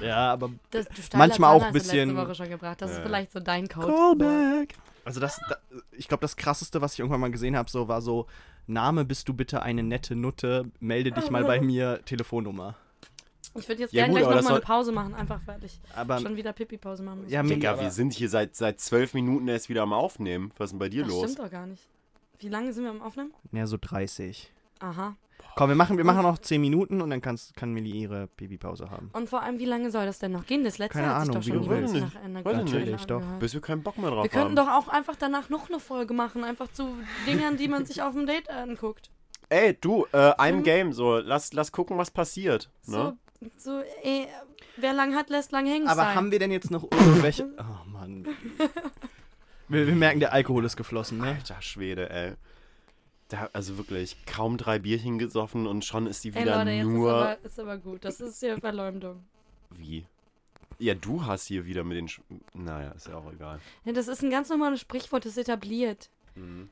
Ja, aber Das, du Steiler Manchmal auch Zahn hast du bisschen- letzte Woche schon gebracht. Das ist vielleicht so dein Code. Callback. Also das, da, ich glaube, das krasseste, was ich irgendwann mal gesehen habe, so war so, Name bist du bitte eine nette Nutte, melde dich mal bei mir, Telefonnummer. Ich würde jetzt Ja, gerne gleich nochmal das eine soll- Pause machen, einfach weil ich Aber schon wieder Pipi-Pause machen muss. ja, Digga, aber- wir sind hier seit, seit zwölf Minuten erst wieder am Aufnehmen. Was ist denn bei dir das los? stimmt doch gar nicht. Wie lange sind wir am Aufnehmen? Ja, so 30. Aha. Komm, wir machen, wir machen noch 10 Minuten und dann kann's, kann Millie ihre Pipi-Pause haben. Und vor allem, wie lange soll das denn noch gehen? Das letzte Keine hat sich Ahnung, doch wie schon du willst. nach einer Weiß ich guten nicht. Doch. angehört. Bis wir keinen Bock mehr drauf Wir könnten haben. doch auch einfach danach noch eine Folge machen, einfach zu Dingern, die man sich auf dem Date anguckt. Ey, du, äh, ein Hm. Game, so, lass, lass gucken, was passiert. Ne? So, so ey, wer lang hat, lässt lang hängen. Aber Style. haben wir denn jetzt noch irgendwelche... Oh Mann. Wir, wir merken, der Alkohol ist geflossen, ne? Alter Schwede, ey. Da, also wirklich, kaum drei Bierchen gesoffen und schon ist die Ey wieder Leute, jetzt ist nur. aber, ist aber gut. Das ist ja Verleumdung. Wie? Ja, du hast hier wieder mit den. Sch naja, ist ja auch egal. Ja, das ist ein ganz normales Sprichwort, das ist etabliert. Mhm.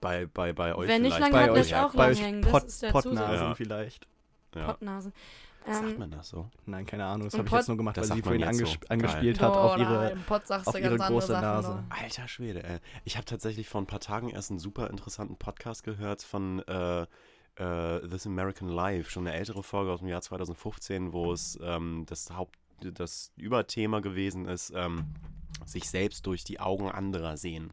Bei, bei, bei euch nicht vielleicht. lange Bei hat, lässt euch, auch bei lang euch hängen. Das Pot, ist der Pottnasen Zusatz. Ja. vielleicht. Ja. Pottnasen. Sagt Ähm, man das so? Nein, keine Ahnung. Das habe ich Pod- jetzt nur gemacht, Das weil sie vorhin anges so. angespielt hat boah, auf ihre. sagst auf du ihre große Nase. doch. Alter Schwede, ey. Ich habe tatsächlich vor ein paar Tagen erst einen super interessanten Podcast gehört von äh, äh, This American Life, schon eine ältere Folge aus dem Jahr 2015, wo es ähm, das Haupt, das Überthema gewesen ist, ähm, sich selbst durch die Augen anderer sehen.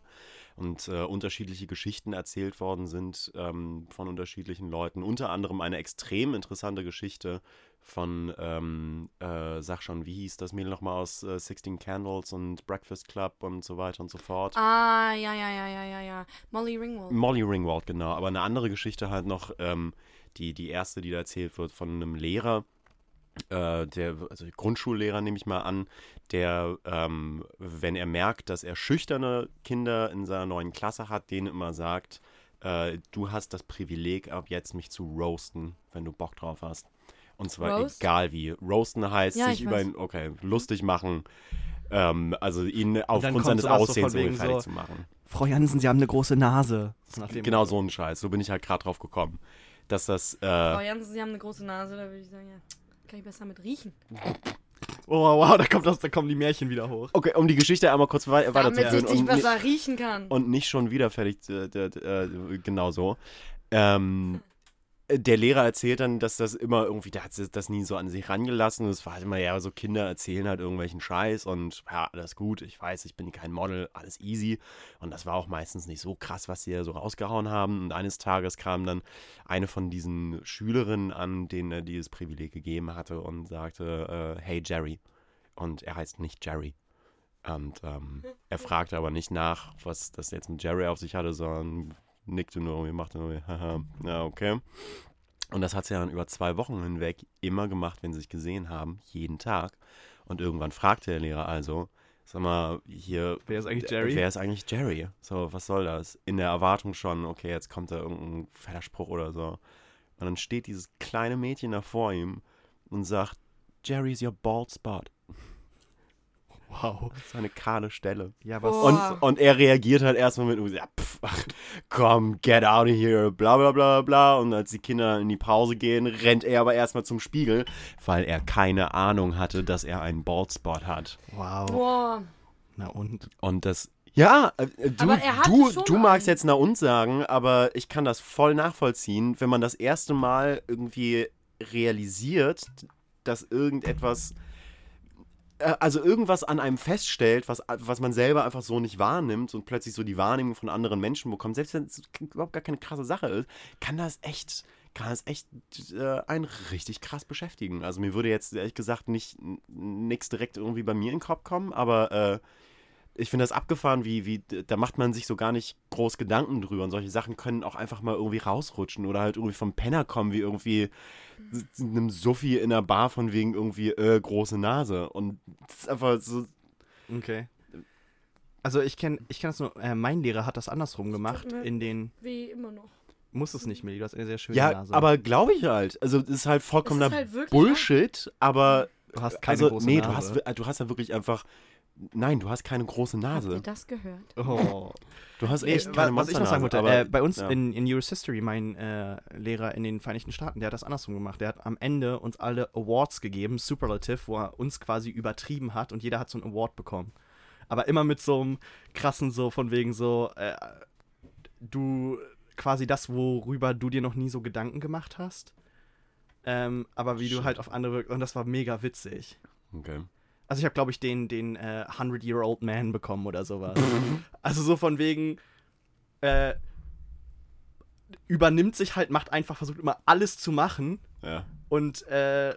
Und äh, unterschiedliche Geschichten erzählt worden sind ähm, von unterschiedlichen Leuten. Unter anderem eine extrem interessante Geschichte von, ähm, äh, sag schon, wie hieß das Mädel nochmal aus äh, 16 Candles und Breakfast Club und so weiter und so fort. Ah, ja, ja, ja, ja, ja, ja. Molly Ringwald. Molly Ringwald, genau. Aber eine andere Geschichte halt noch, ähm, die, die erste, die da erzählt wird, von einem Lehrer, äh, der, also Grundschullehrer nehme ich mal an, der, ähm, wenn er merkt, dass er schüchterne Kinder in seiner neuen Klasse hat, denen immer sagt, äh, du hast das Privileg, ab jetzt mich zu roasten, wenn du Bock drauf hast. Und zwar Roast? egal wie. Roasten heißt Ja, sich ich über weiß. ihn, okay, lustig machen. Ähm, also ihn aufgrund seines so Aussehens irgendwie fertig so, zu machen. Frau Jansen, Sie haben eine große Nase. So Genau so ein Scheiß. So bin ich halt gerade drauf gekommen. Dass das, Frau äh, Jansen, Sie haben eine große Nase, da würde ich sagen, ja, kann ich besser mit riechen. Oh, wow, wow, da, kommt das, da kommen die Märchen wieder hoch. okay, um die Geschichte einmal kurz wei Damit weiterzuführen ich dich und, besser riechen kann. und nicht schon wieder fertig, äh, äh, genau so. Ähm, der Lehrer erzählt dann, dass das immer irgendwie, der hat das nie so an sich rangelassen. Es war halt immer, ja, so Kinder erzählen halt irgendwelchen Scheiß und ja, alles gut, ich weiß, ich bin kein Model, alles easy. Und das war auch meistens nicht so krass, was sie so rausgehauen haben. Und eines Tages kam dann eine von diesen Schülerinnen an, denen er dieses Privileg gegeben hatte und sagte, äh, hey Jerry. Und er heißt nicht Jerry. Und ähm, er fragte aber nicht nach, was das jetzt mit Jerry auf sich hatte, sondern nickte nur irgendwie, machte nur, irgendwie, haha, ja, okay. Und das hat sie dann über zwei Wochen hinweg immer gemacht, wenn sie sich gesehen haben, jeden Tag. Und irgendwann fragte der Lehrer also, sag mal, hier, Wer ist eigentlich Jerry? wer ist eigentlich Jerry? So, was soll das? In der Erwartung schon, okay, jetzt kommt da irgendein fetter Spruch oder so. Und dann steht dieses kleine Mädchen da vor ihm und sagt, Jerry's your bald spot. Wow. Das ist eine kahle Stelle. Ja, was? Oh. Und, und er reagiert halt erstmal mit, ja, pff, ach, komm, get out of here, bla bla bla bla. Und als die Kinder in die Pause gehen, rennt er aber erstmal zum Spiegel, weil er keine Ahnung hatte, dass er einen Baldspot hat. Wow. Boah. Na und? Und das, ja, äh, du, du, du magst einen. jetzt na und sagen, aber ich kann das voll nachvollziehen, wenn man das erste Mal irgendwie realisiert, dass irgendetwas also irgendwas an einem feststellt, was, was man selber einfach so nicht wahrnimmt und plötzlich so die Wahrnehmung von anderen Menschen bekommt, selbst wenn es überhaupt gar keine krasse Sache ist, kann das echt, kann das echt äh, einen richtig krass beschäftigen. Also mir würde jetzt ehrlich gesagt nicht nichts direkt irgendwie bei mir in den Kopf kommen, aber äh, ich finde das abgefahren, wie, wie, da macht man sich so gar nicht groß Gedanken drüber. Und solche Sachen können auch einfach mal irgendwie rausrutschen oder halt irgendwie vom Penner kommen, wie irgendwie einem Suffi in der Bar von wegen irgendwie äh, große Nase. Und das ist einfach so. Okay. Also ich kenne ich kenn das nur, äh, mein Lehrer hat das andersrum gemacht. In den, Wie immer noch. muss es nicht mehr, du hast eine sehr schöne Ja, Nase. aber glaube ich halt. Also, das ist halt vollkommener Es halt Bullshit, aber. du hast keine Also, große nee, Nase. du hast, du hast ja wirklich einfach. Nein, du hast keine große Habt ihr Nase. das gehört? Oh. Du hast Nee, echt wa- keine was ich noch sagen wollte, äh, bei uns ja. in, in US History, mein äh, Lehrer in den Vereinigten Staaten, der hat das andersrum gemacht. Der hat am Ende uns alle Awards gegeben, Superlative, wo er uns quasi übertrieben hat und jeder hat so einen Award bekommen. Aber immer mit so einem krassen, so von wegen so, äh, du quasi das, worüber du dir noch nie so Gedanken gemacht hast. Ähm, aber wie du Shit. halt auf andere, und das war mega witzig. Okay. Also ich habe, glaube ich, den, den äh, 100-Year-Old Man bekommen oder sowas. also so von wegen, äh, übernimmt sich halt, macht einfach, versucht immer alles zu machen Ja. und äh,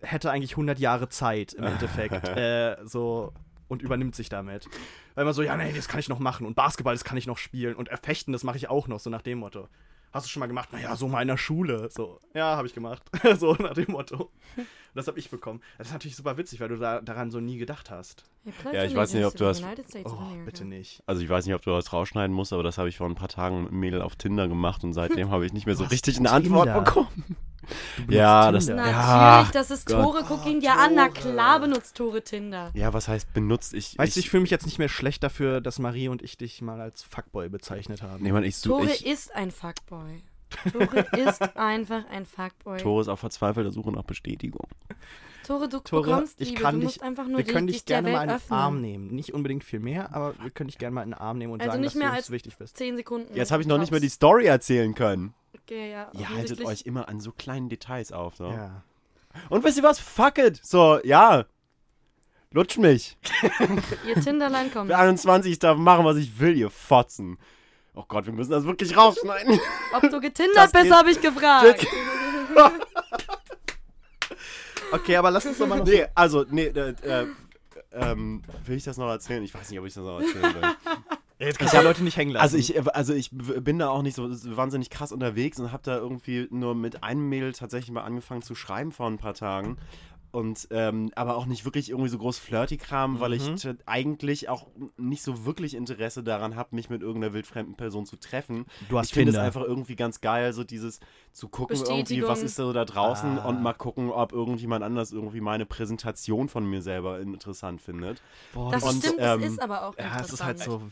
hätte eigentlich 100 Jahre Zeit im Endeffekt. äh, so und übernimmt sich damit. Weil man so, ja, nee, das kann ich noch machen und Basketball, das kann ich noch spielen und Erfechten, das mache ich auch noch, so nach dem Motto. Hast du schon mal gemacht? Naja, so mal in der Schule. So, ja, habe ich gemacht. so nach dem Motto. Das habe ich bekommen. Das ist natürlich super witzig, weil du da, daran so nie gedacht hast. Ja, ich weiß nicht, ob du das- Oh, bitte nicht. Also ich weiß nicht, ob du das rausschneiden musst, aber das habe ich vor ein paar Tagen mit einem Mädel auf Tinder gemacht und seitdem habe ich nicht mehr so richtig eine Antwort Tinder. bekommen. Ja, das-. Natürlich, Ja, das ist Gott. Tore. Guck ihn dir an. Na klar benutzt Tore Tinder. Ja, was heißt benutzt? Ich, Weißt du, ich fühle mich jetzt nicht mehr schlecht dafür, dass Marie und ich dich mal als Fuckboy bezeichnet haben. Nee, Mann, ich, Tore ich, ist ein Fuckboy. Tore ist einfach ein Fuckboy. Tore ist auf verzweifelter Suche nach Bestätigung. Tore, du Tore, bekommst ich Liebe. kann du dich- musst einfach nur Wir können dich dich der gerne mal in den öffnen. Arm nehmen. Nicht unbedingt viel mehr, aber wir können dich gerne mal in den Arm nehmen und Also sagen, nicht dass mehr du als uns wichtig bist. Zehn Sekunden. Jetzt habe ich noch nicht mal die. Story erzählen können. Okay, ja, Ihr haltet euch immer an so kleinen Details auf. So. Ja. Und wisst ihr was? Fuck it. So, ja. Lutsch mich. Ihr Tinderlein kommt. Für 21, ich darf machen, was ich will, ihr Fotzen. Oh Gott, wir müssen das wirklich rausschneiden. Ob du getindert Das bist, habe ich gefragt. Okay, aber lass uns doch mal noch. nee, also, nee, äh, äh, ähm, will ich das noch erzählen? Ich weiß nicht, ob ich das noch erzählen will. Jetzt kannst du die Leute nicht hängen lassen. Also ich, also ich bin da auch nicht so wahnsinnig krass unterwegs und habe da irgendwie nur mit einem Mädel tatsächlich mal angefangen zu schreiben vor ein paar Tagen. Und ähm, aber auch nicht wirklich irgendwie so groß Flirty-Kram, weil ich Mhm. eigentlich auch nicht so wirklich Interesse daran habe, mich mit irgendeiner wildfremden Person zu treffen. du hast ich finde es einfach irgendwie ganz geil, so dieses zu gucken, irgendwie, was ist so da draußen Ah. und mal gucken, ob irgendjemand anders irgendwie meine Präsentation von mir selber interessant findet. Boah, Das Und, stimmt, ähm, es ist aber auch ja, interessant. es ist halt so.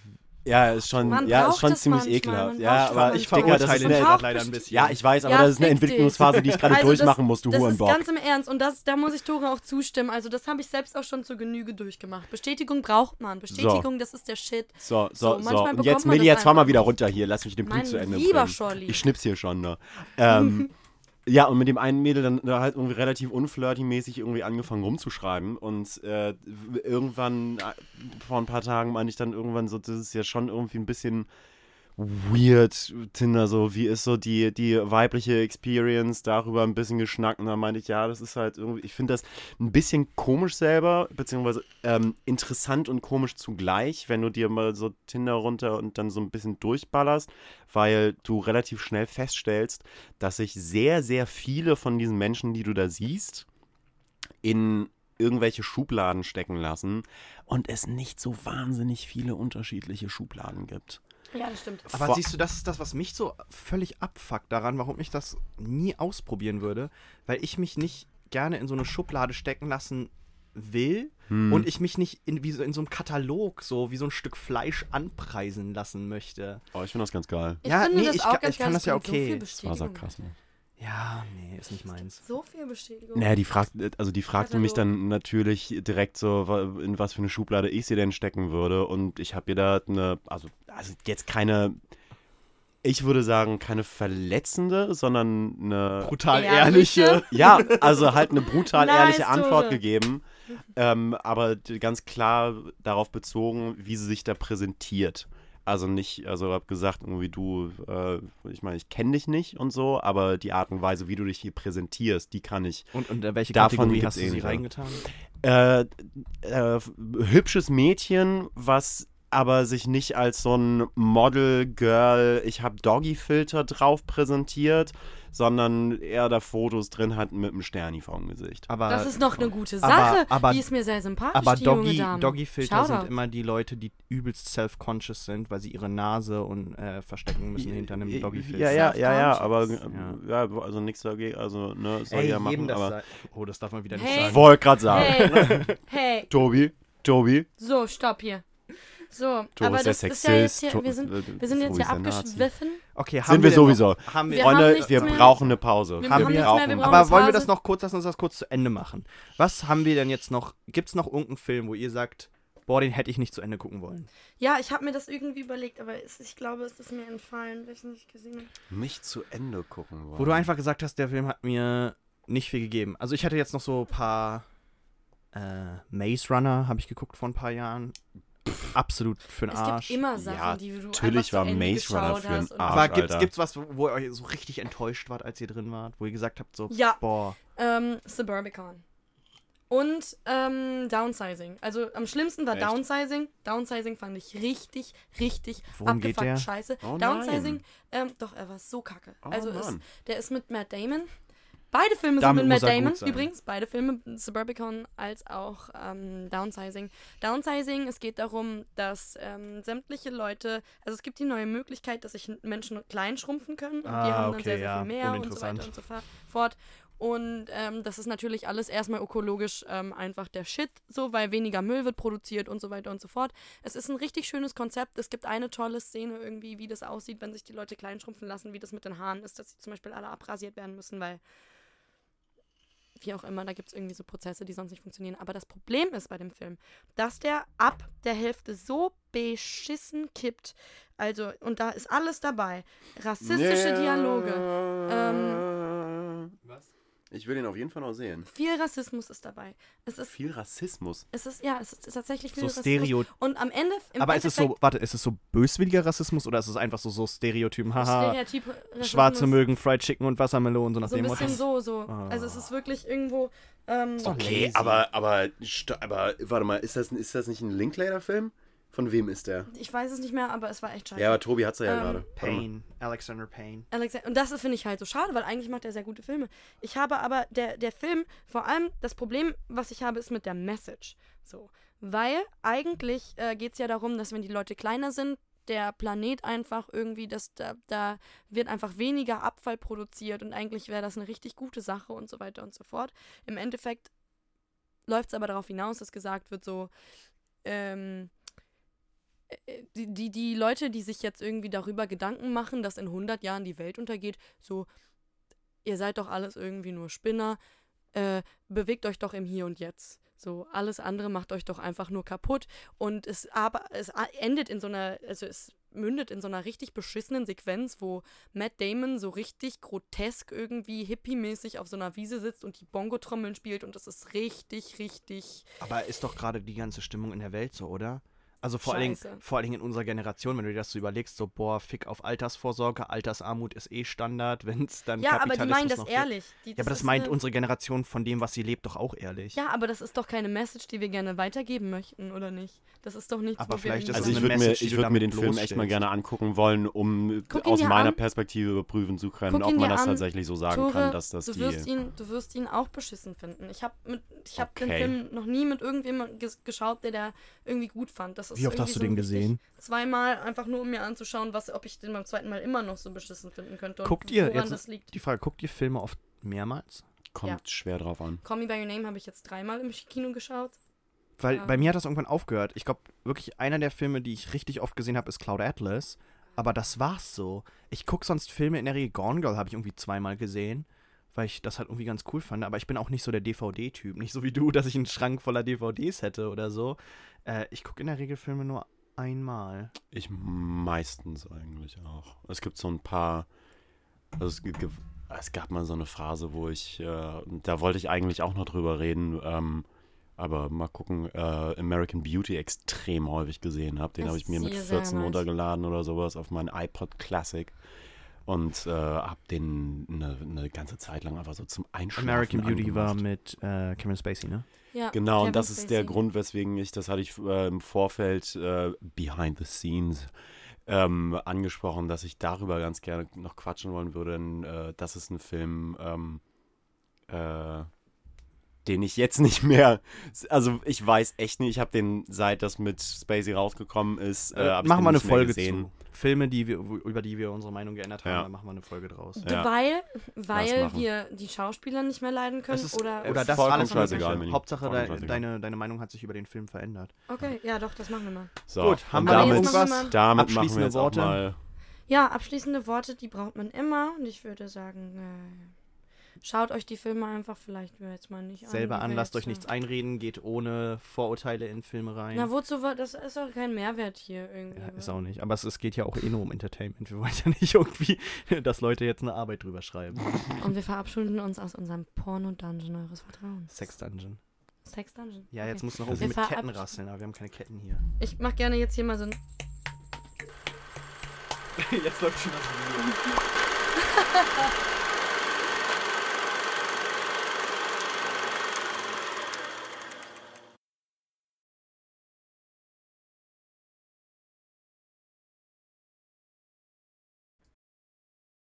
Ja, ist schon, Man ja, ist schon ziemlich manchmal, ekelhaft. man Ja, aber ich das verurteile eine, gerade leider ein bisschen. Ja, ich weiß, aber Ja, das ist eine fick dich. Entwicklungsphase, die ich gerade Also durchmachen das, muss, du Das ist Hurenbock. ganz im Ernst und das, da muss ich Tore auch zustimmen. Also das habe ich selbst auch schon zur Genüge durchgemacht. Bestätigung braucht man. Bestätigung, das ist der Shit. So, So, so, so. manchmal Und bekommt jetzt, man Milli, das jetzt fahr mal wieder runter hier. Lass mich den Punkt Mein zu Ende lieber bringen. Scholli. Ich schnipp's hier schon, ne? Ähm, ja, und mit dem einen Mädel dann da halt irgendwie relativ unflirty-mäßig irgendwie angefangen rumzuschreiben. Und äh, irgendwann, äh, vor ein paar Tagen, meine ich dann irgendwann so, das ist ja schon irgendwie ein bisschen weird, Tinder, so, wie ist so die, die weibliche Experience, darüber ein bisschen geschnackt und dann meinte ich, ja, das ist halt irgendwie, ich finde das ein bisschen komisch selber, beziehungsweise ähm, interessant und komisch zugleich, wenn du dir mal so Tinder runter und dann so ein bisschen durchballerst, weil du relativ schnell feststellst, dass sich sehr, sehr viele von diesen Menschen, die du da siehst, in irgendwelche Schubladen stecken lassen und es nicht so wahnsinnig viele unterschiedliche Schubladen gibt. Ja, das stimmt. Aber Vor- siehst du, das ist das, was mich so völlig abfuckt daran, warum ich das nie ausprobieren würde, weil ich mich nicht gerne in so eine Schublade stecken lassen will Hm. und ich mich nicht in, wie so, in so einem Katalog so wie so ein Stück Fleisch anpreisen lassen möchte. Oh, ich finde das ganz geil. Ich Ja, finde nee, das ich ganz ich kann das ja So okay. viel Das war. Sarkasmus. Ja, nee, ist nicht meins. So viel Bestätigung. Naja, die fragt, also die fragte mich Katalog. dann natürlich direkt so, in was für eine Schublade ich sie denn stecken würde. Und ich habe ihr da eine, also, also jetzt keine, ich würde sagen, keine verletzende, sondern eine, Brutal Ehrliche? ehrliche. ja, also halt eine brutal Nice, ehrliche Antwort Tore. gegeben. Ähm, aber ganz klar darauf bezogen, wie sie sich da präsentiert. Also nicht, also habe gesagt, irgendwie du, äh, ich meine, ich kenne dich nicht und so, aber die Art und Weise, wie du dich hier präsentierst, die kann ich Und, und in welche Davon Kategorie hast du sie ähnliche. reingetan? äh, äh, hübsches Mädchen, was aber sich nicht als so ein Model, Girl, ich habe Doggy-Filter drauf präsentiert, sondern eher da Fotos drin hat mit einem Sterni vorm Gesicht. Aber, Das ist noch eine gute aber- Sache. aber- die ist mir sehr sympathisch, aber Doggy. Doggy-Filter sind immer die Leute, die übelst self-conscious sind, weil sie ihre Nase und äh, verstecken müssen hinter einem Doggy-Filter. Ja, ja, ja, ja, aber Self-conscious. ja. also nichts dagegen, also ne, soll Ey, ja machen, aber Oh, das darf man wieder nicht Hey. sagen. wollte gerade sagen. Hey, hey, Tobi, Tobi, so, stopp hier. So, Tobi aber das ist ja jetzt Sexist. hier, wir sind, wir sind jetzt hier abgeschwiffen. Okay, Sind wir denn sowieso. Noch, haben wir, Wir haben Freunde, nichts wir mehr. brauchen eine Pause. Wir haben wir- mehr, wir brauchen aber eine wollen wir das noch kurz, lass uns das kurz zu Ende machen. Was haben wir denn jetzt noch? Gibt es noch irgendeinen Film, wo ihr sagt, boah, den hätte ich nicht zu Ende gucken wollen? Ja, ich habe mir das irgendwie überlegt, aber es, ich glaube, es ist mir entfallen, weil ich es nicht gesehen habe. Nicht zu Ende gucken wollen. Wo du einfach gesagt hast, der Film hat mir nicht viel gegeben. Also ich hatte jetzt noch so ein paar äh, Maze Runner, habe ich geguckt vor ein paar Jahren. Pff, absolut für den Es Arsch. gibt immer Sachen, Ja, die du natürlich war Ende Maze Runner für und- Arsch. Aber gibt's, gibt's was, wo ihr euch so richtig enttäuscht wart, als ihr drin wart? Wo ihr gesagt habt, so, Ja. boah, Ähm, Suburbicon. Und ähm, Downsizing. Also am schlimmsten war Echt? Downsizing. Downsizing fand ich richtig, richtig Worum geht abgefuckt der? scheiße. Oh Downsizing, ähm, doch, er war so kacke. Oh also ist, der ist mit Matt Damon. Beide Filme Damit sind mit Matt Damon übrigens. Beide Filme, Suburbicon als auch ähm, Downsizing. Downsizing, es geht darum, dass ähm, sämtliche Leute, also es gibt die neue Möglichkeit, dass sich Menschen klein schrumpfen können. Und die Ah, haben dann okay, sehr, sehr ja, viel mehr und so weiter und so fort. Und ähm, das ist natürlich alles erstmal ökologisch ähm, einfach der Shit, so, weil weniger Müll wird produziert und so weiter und so fort. Es ist ein richtig schönes Konzept. Es gibt eine tolle Szene irgendwie, wie das aussieht, wenn sich die Leute kleinschrumpfen lassen, wie das mit den Haaren ist, dass sie zum Beispiel alle abrasiert werden müssen, weil wie auch immer, da gibt es irgendwie so Prozesse, die sonst nicht funktionieren. Aber das Problem ist bei dem Film, dass der ab der Hälfte so beschissen kippt. Also, und da ist alles dabei. Rassistische Dialoge. Ähm, Was? Ich will den auf jeden Fall noch sehen. viel Rassismus ist dabei. Es ist, Viel Rassismus. es ist, ja, es ist tatsächlich viel So Rassismus. Stereo. Und am Ende, im Aber ist es so, warte, ist es so böswilliger Rassismus oder ist es einfach so, so Stereotypen? Haha, Stereotyp Schwarze mögen Fried Chicken und Wassermelonen, so nach So ein dem bisschen Motto. so, so. Ah. Also es ist wirklich irgendwo. Ähm, Okay, lazy. aber, aber, st- aber, warte mal, ist das, ist das nicht ein Linklater-Film? Von wem ist der? ich weiß es nicht mehr, aber es war echt scheiße. Ja, aber Tobi hat's ja, Ähm, gerade. Warte mal. Payne, Alexander Payne. Alexander, und das ist, finde ich halt so schade, weil eigentlich macht er sehr gute Filme. Ich habe aber, der, der Film, vor allem das Problem, was ich habe, ist mit der Message. So. Weil eigentlich äh, geht es ja darum, dass wenn die Leute kleiner sind, der Planet einfach irgendwie, dass da, da wird einfach weniger Abfall produziert und eigentlich wäre das eine richtig gute Sache und so weiter und so fort. Im Endeffekt läuft es aber darauf hinaus, dass gesagt wird, so, ähm, äh, die, die, Leute, die sich jetzt irgendwie darüber Gedanken machen, dass in 100 Jahren die Welt untergeht, so, ihr seid doch alles irgendwie nur Spinner, äh, bewegt euch doch im Hier und Jetzt. So, alles andere macht euch doch einfach nur kaputt. Und es aber es endet in so einer, also es mündet in so einer richtig beschissenen Sequenz, wo Matt Damon so richtig grotesk irgendwie hippie-mäßig auf so einer Wiese sitzt und die Bongo-Trommeln spielt und das ist richtig, richtig. Aber ist doch gerade die ganze Stimmung in der Welt so, oder? Also vor allen, Dingen, vor allen Dingen in unserer Generation, wenn du dir das so überlegst, so, boah, Fick auf Altersvorsorge, Altersarmut ist eh Standard, wenn es dann Ja, aber die meinen das ehrlich. Die, Ja, aber das meint eine- unsere Generation von dem, was sie lebt, doch auch ehrlich. Ja, aber das ist doch keine Message, die wir gerne weitergeben möchten, oder nicht? Das ist doch nichts, Aber wo vielleicht wir ist Also Das ich würde mir, ich würd mir den Film echt mal gerne angucken wollen, um Guck aus meiner an. Perspektive überprüfen zu können, Guck ob man das an. tatsächlich so sagen Tore, kann, dass das du die... wirst ihn, du wirst ihn auch beschissen finden. Ich habe ich hab den Okay. Film noch nie mit irgendjemandem ges geschaut, der der irgendwie gut fand. Das ist Wie oft hast du so den gesehen? Zweimal, einfach nur um mir anzuschauen, was, ob ich den beim zweiten Mal immer noch so beschissen finden könnte. Und Guckt ihr, woran jetzt das liegt. die Frage, guckt ihr Filme oft mehrmals? Kommt Ja. schwer drauf an. Call Me By Your Name habe ich jetzt dreimal im Kino geschaut. Weil Ja. bei mir hat das irgendwann aufgehört. Ich glaube, wirklich einer der Filme, die ich richtig oft gesehen habe, ist Cloud Atlas. Aber das war's so. Ich gucke sonst Filme in der Regel. Gone Girl habe ich irgendwie zweimal gesehen, weil ich das halt irgendwie ganz cool fand. Aber ich bin auch nicht so der DVD-Typ. Nicht so wie du, dass ich einen Schrank voller DVDs hätte oder so. Äh, ich gucke in der Regel Filme nur einmal. Ich meistens eigentlich auch. Es gibt so ein paar. Also es, es gab mal so eine Phase, wo ich. Äh, da wollte ich eigentlich auch noch drüber reden. Ähm, aber mal gucken, äh, American Beauty extrem häufig gesehen habe. Den habe ich mir mit sehr, sehr 14 nice. runtergeladen oder sowas auf meinen iPod Classic. Und äh, habe den eine, eine ganze Zeit lang einfach so zum Einschlafen American Beauty war mit äh, Kevin Spacey, ne? Ja, Genau, Kevin und das ist der Spacey. Grund, weswegen ich, das hatte ich äh, im Vorfeld äh, behind the scenes ähm, angesprochen, dass ich darüber ganz gerne noch quatschen wollen würde. Denn, äh, das ist ein Film, ähm, äh, den ich jetzt nicht mehr, also ich weiß echt nicht, ich habe den, seit das mit Spacey rausgekommen ist, äh, Äh, machen wir eine Folge gesehen. zu. Filme, die wir, über die wir unsere Meinung geändert haben, Ja. da machen wir eine Folge draus. Ja. Weil, weil wir die Schauspieler nicht mehr leiden können Es ist, oder, oder das vollkommen alles scheißegal. Hauptsache, de deine, deine Meinung hat sich über den Film verändert. Okay, ja doch, das machen wir mal. So, Gut, haben wir damit, jetzt machen wir mal- damit machen wir abschließende jetzt auch Worte? mal Ja, abschließende Worte, die braucht man immer. Und ich würde sagen, äh, schaut euch die Filme einfach vielleicht jetzt mal nicht an. Selber an, lasst euch nichts einreden, geht ohne Vorurteile in Filme rein. Na, wozu war das? ist doch kein Mehrwert hier irgendwie. ja, ist auch nicht. Aber es, es geht ja auch eh nur um Entertainment. Wir wollen ja nicht irgendwie, dass Leute jetzt eine Arbeit drüber schreiben. Und wir verabschieden uns aus unserem Porno-Dungeon eures Vertrauens. Sex Dungeon. Sex Dungeon. Ja, Okay. jetzt muss noch Wir irgendwie mit Ketten rasseln, aber wir haben keine Ketten hier. Ich mach gerne jetzt hier mal so ein. jetzt läuft schon das Video.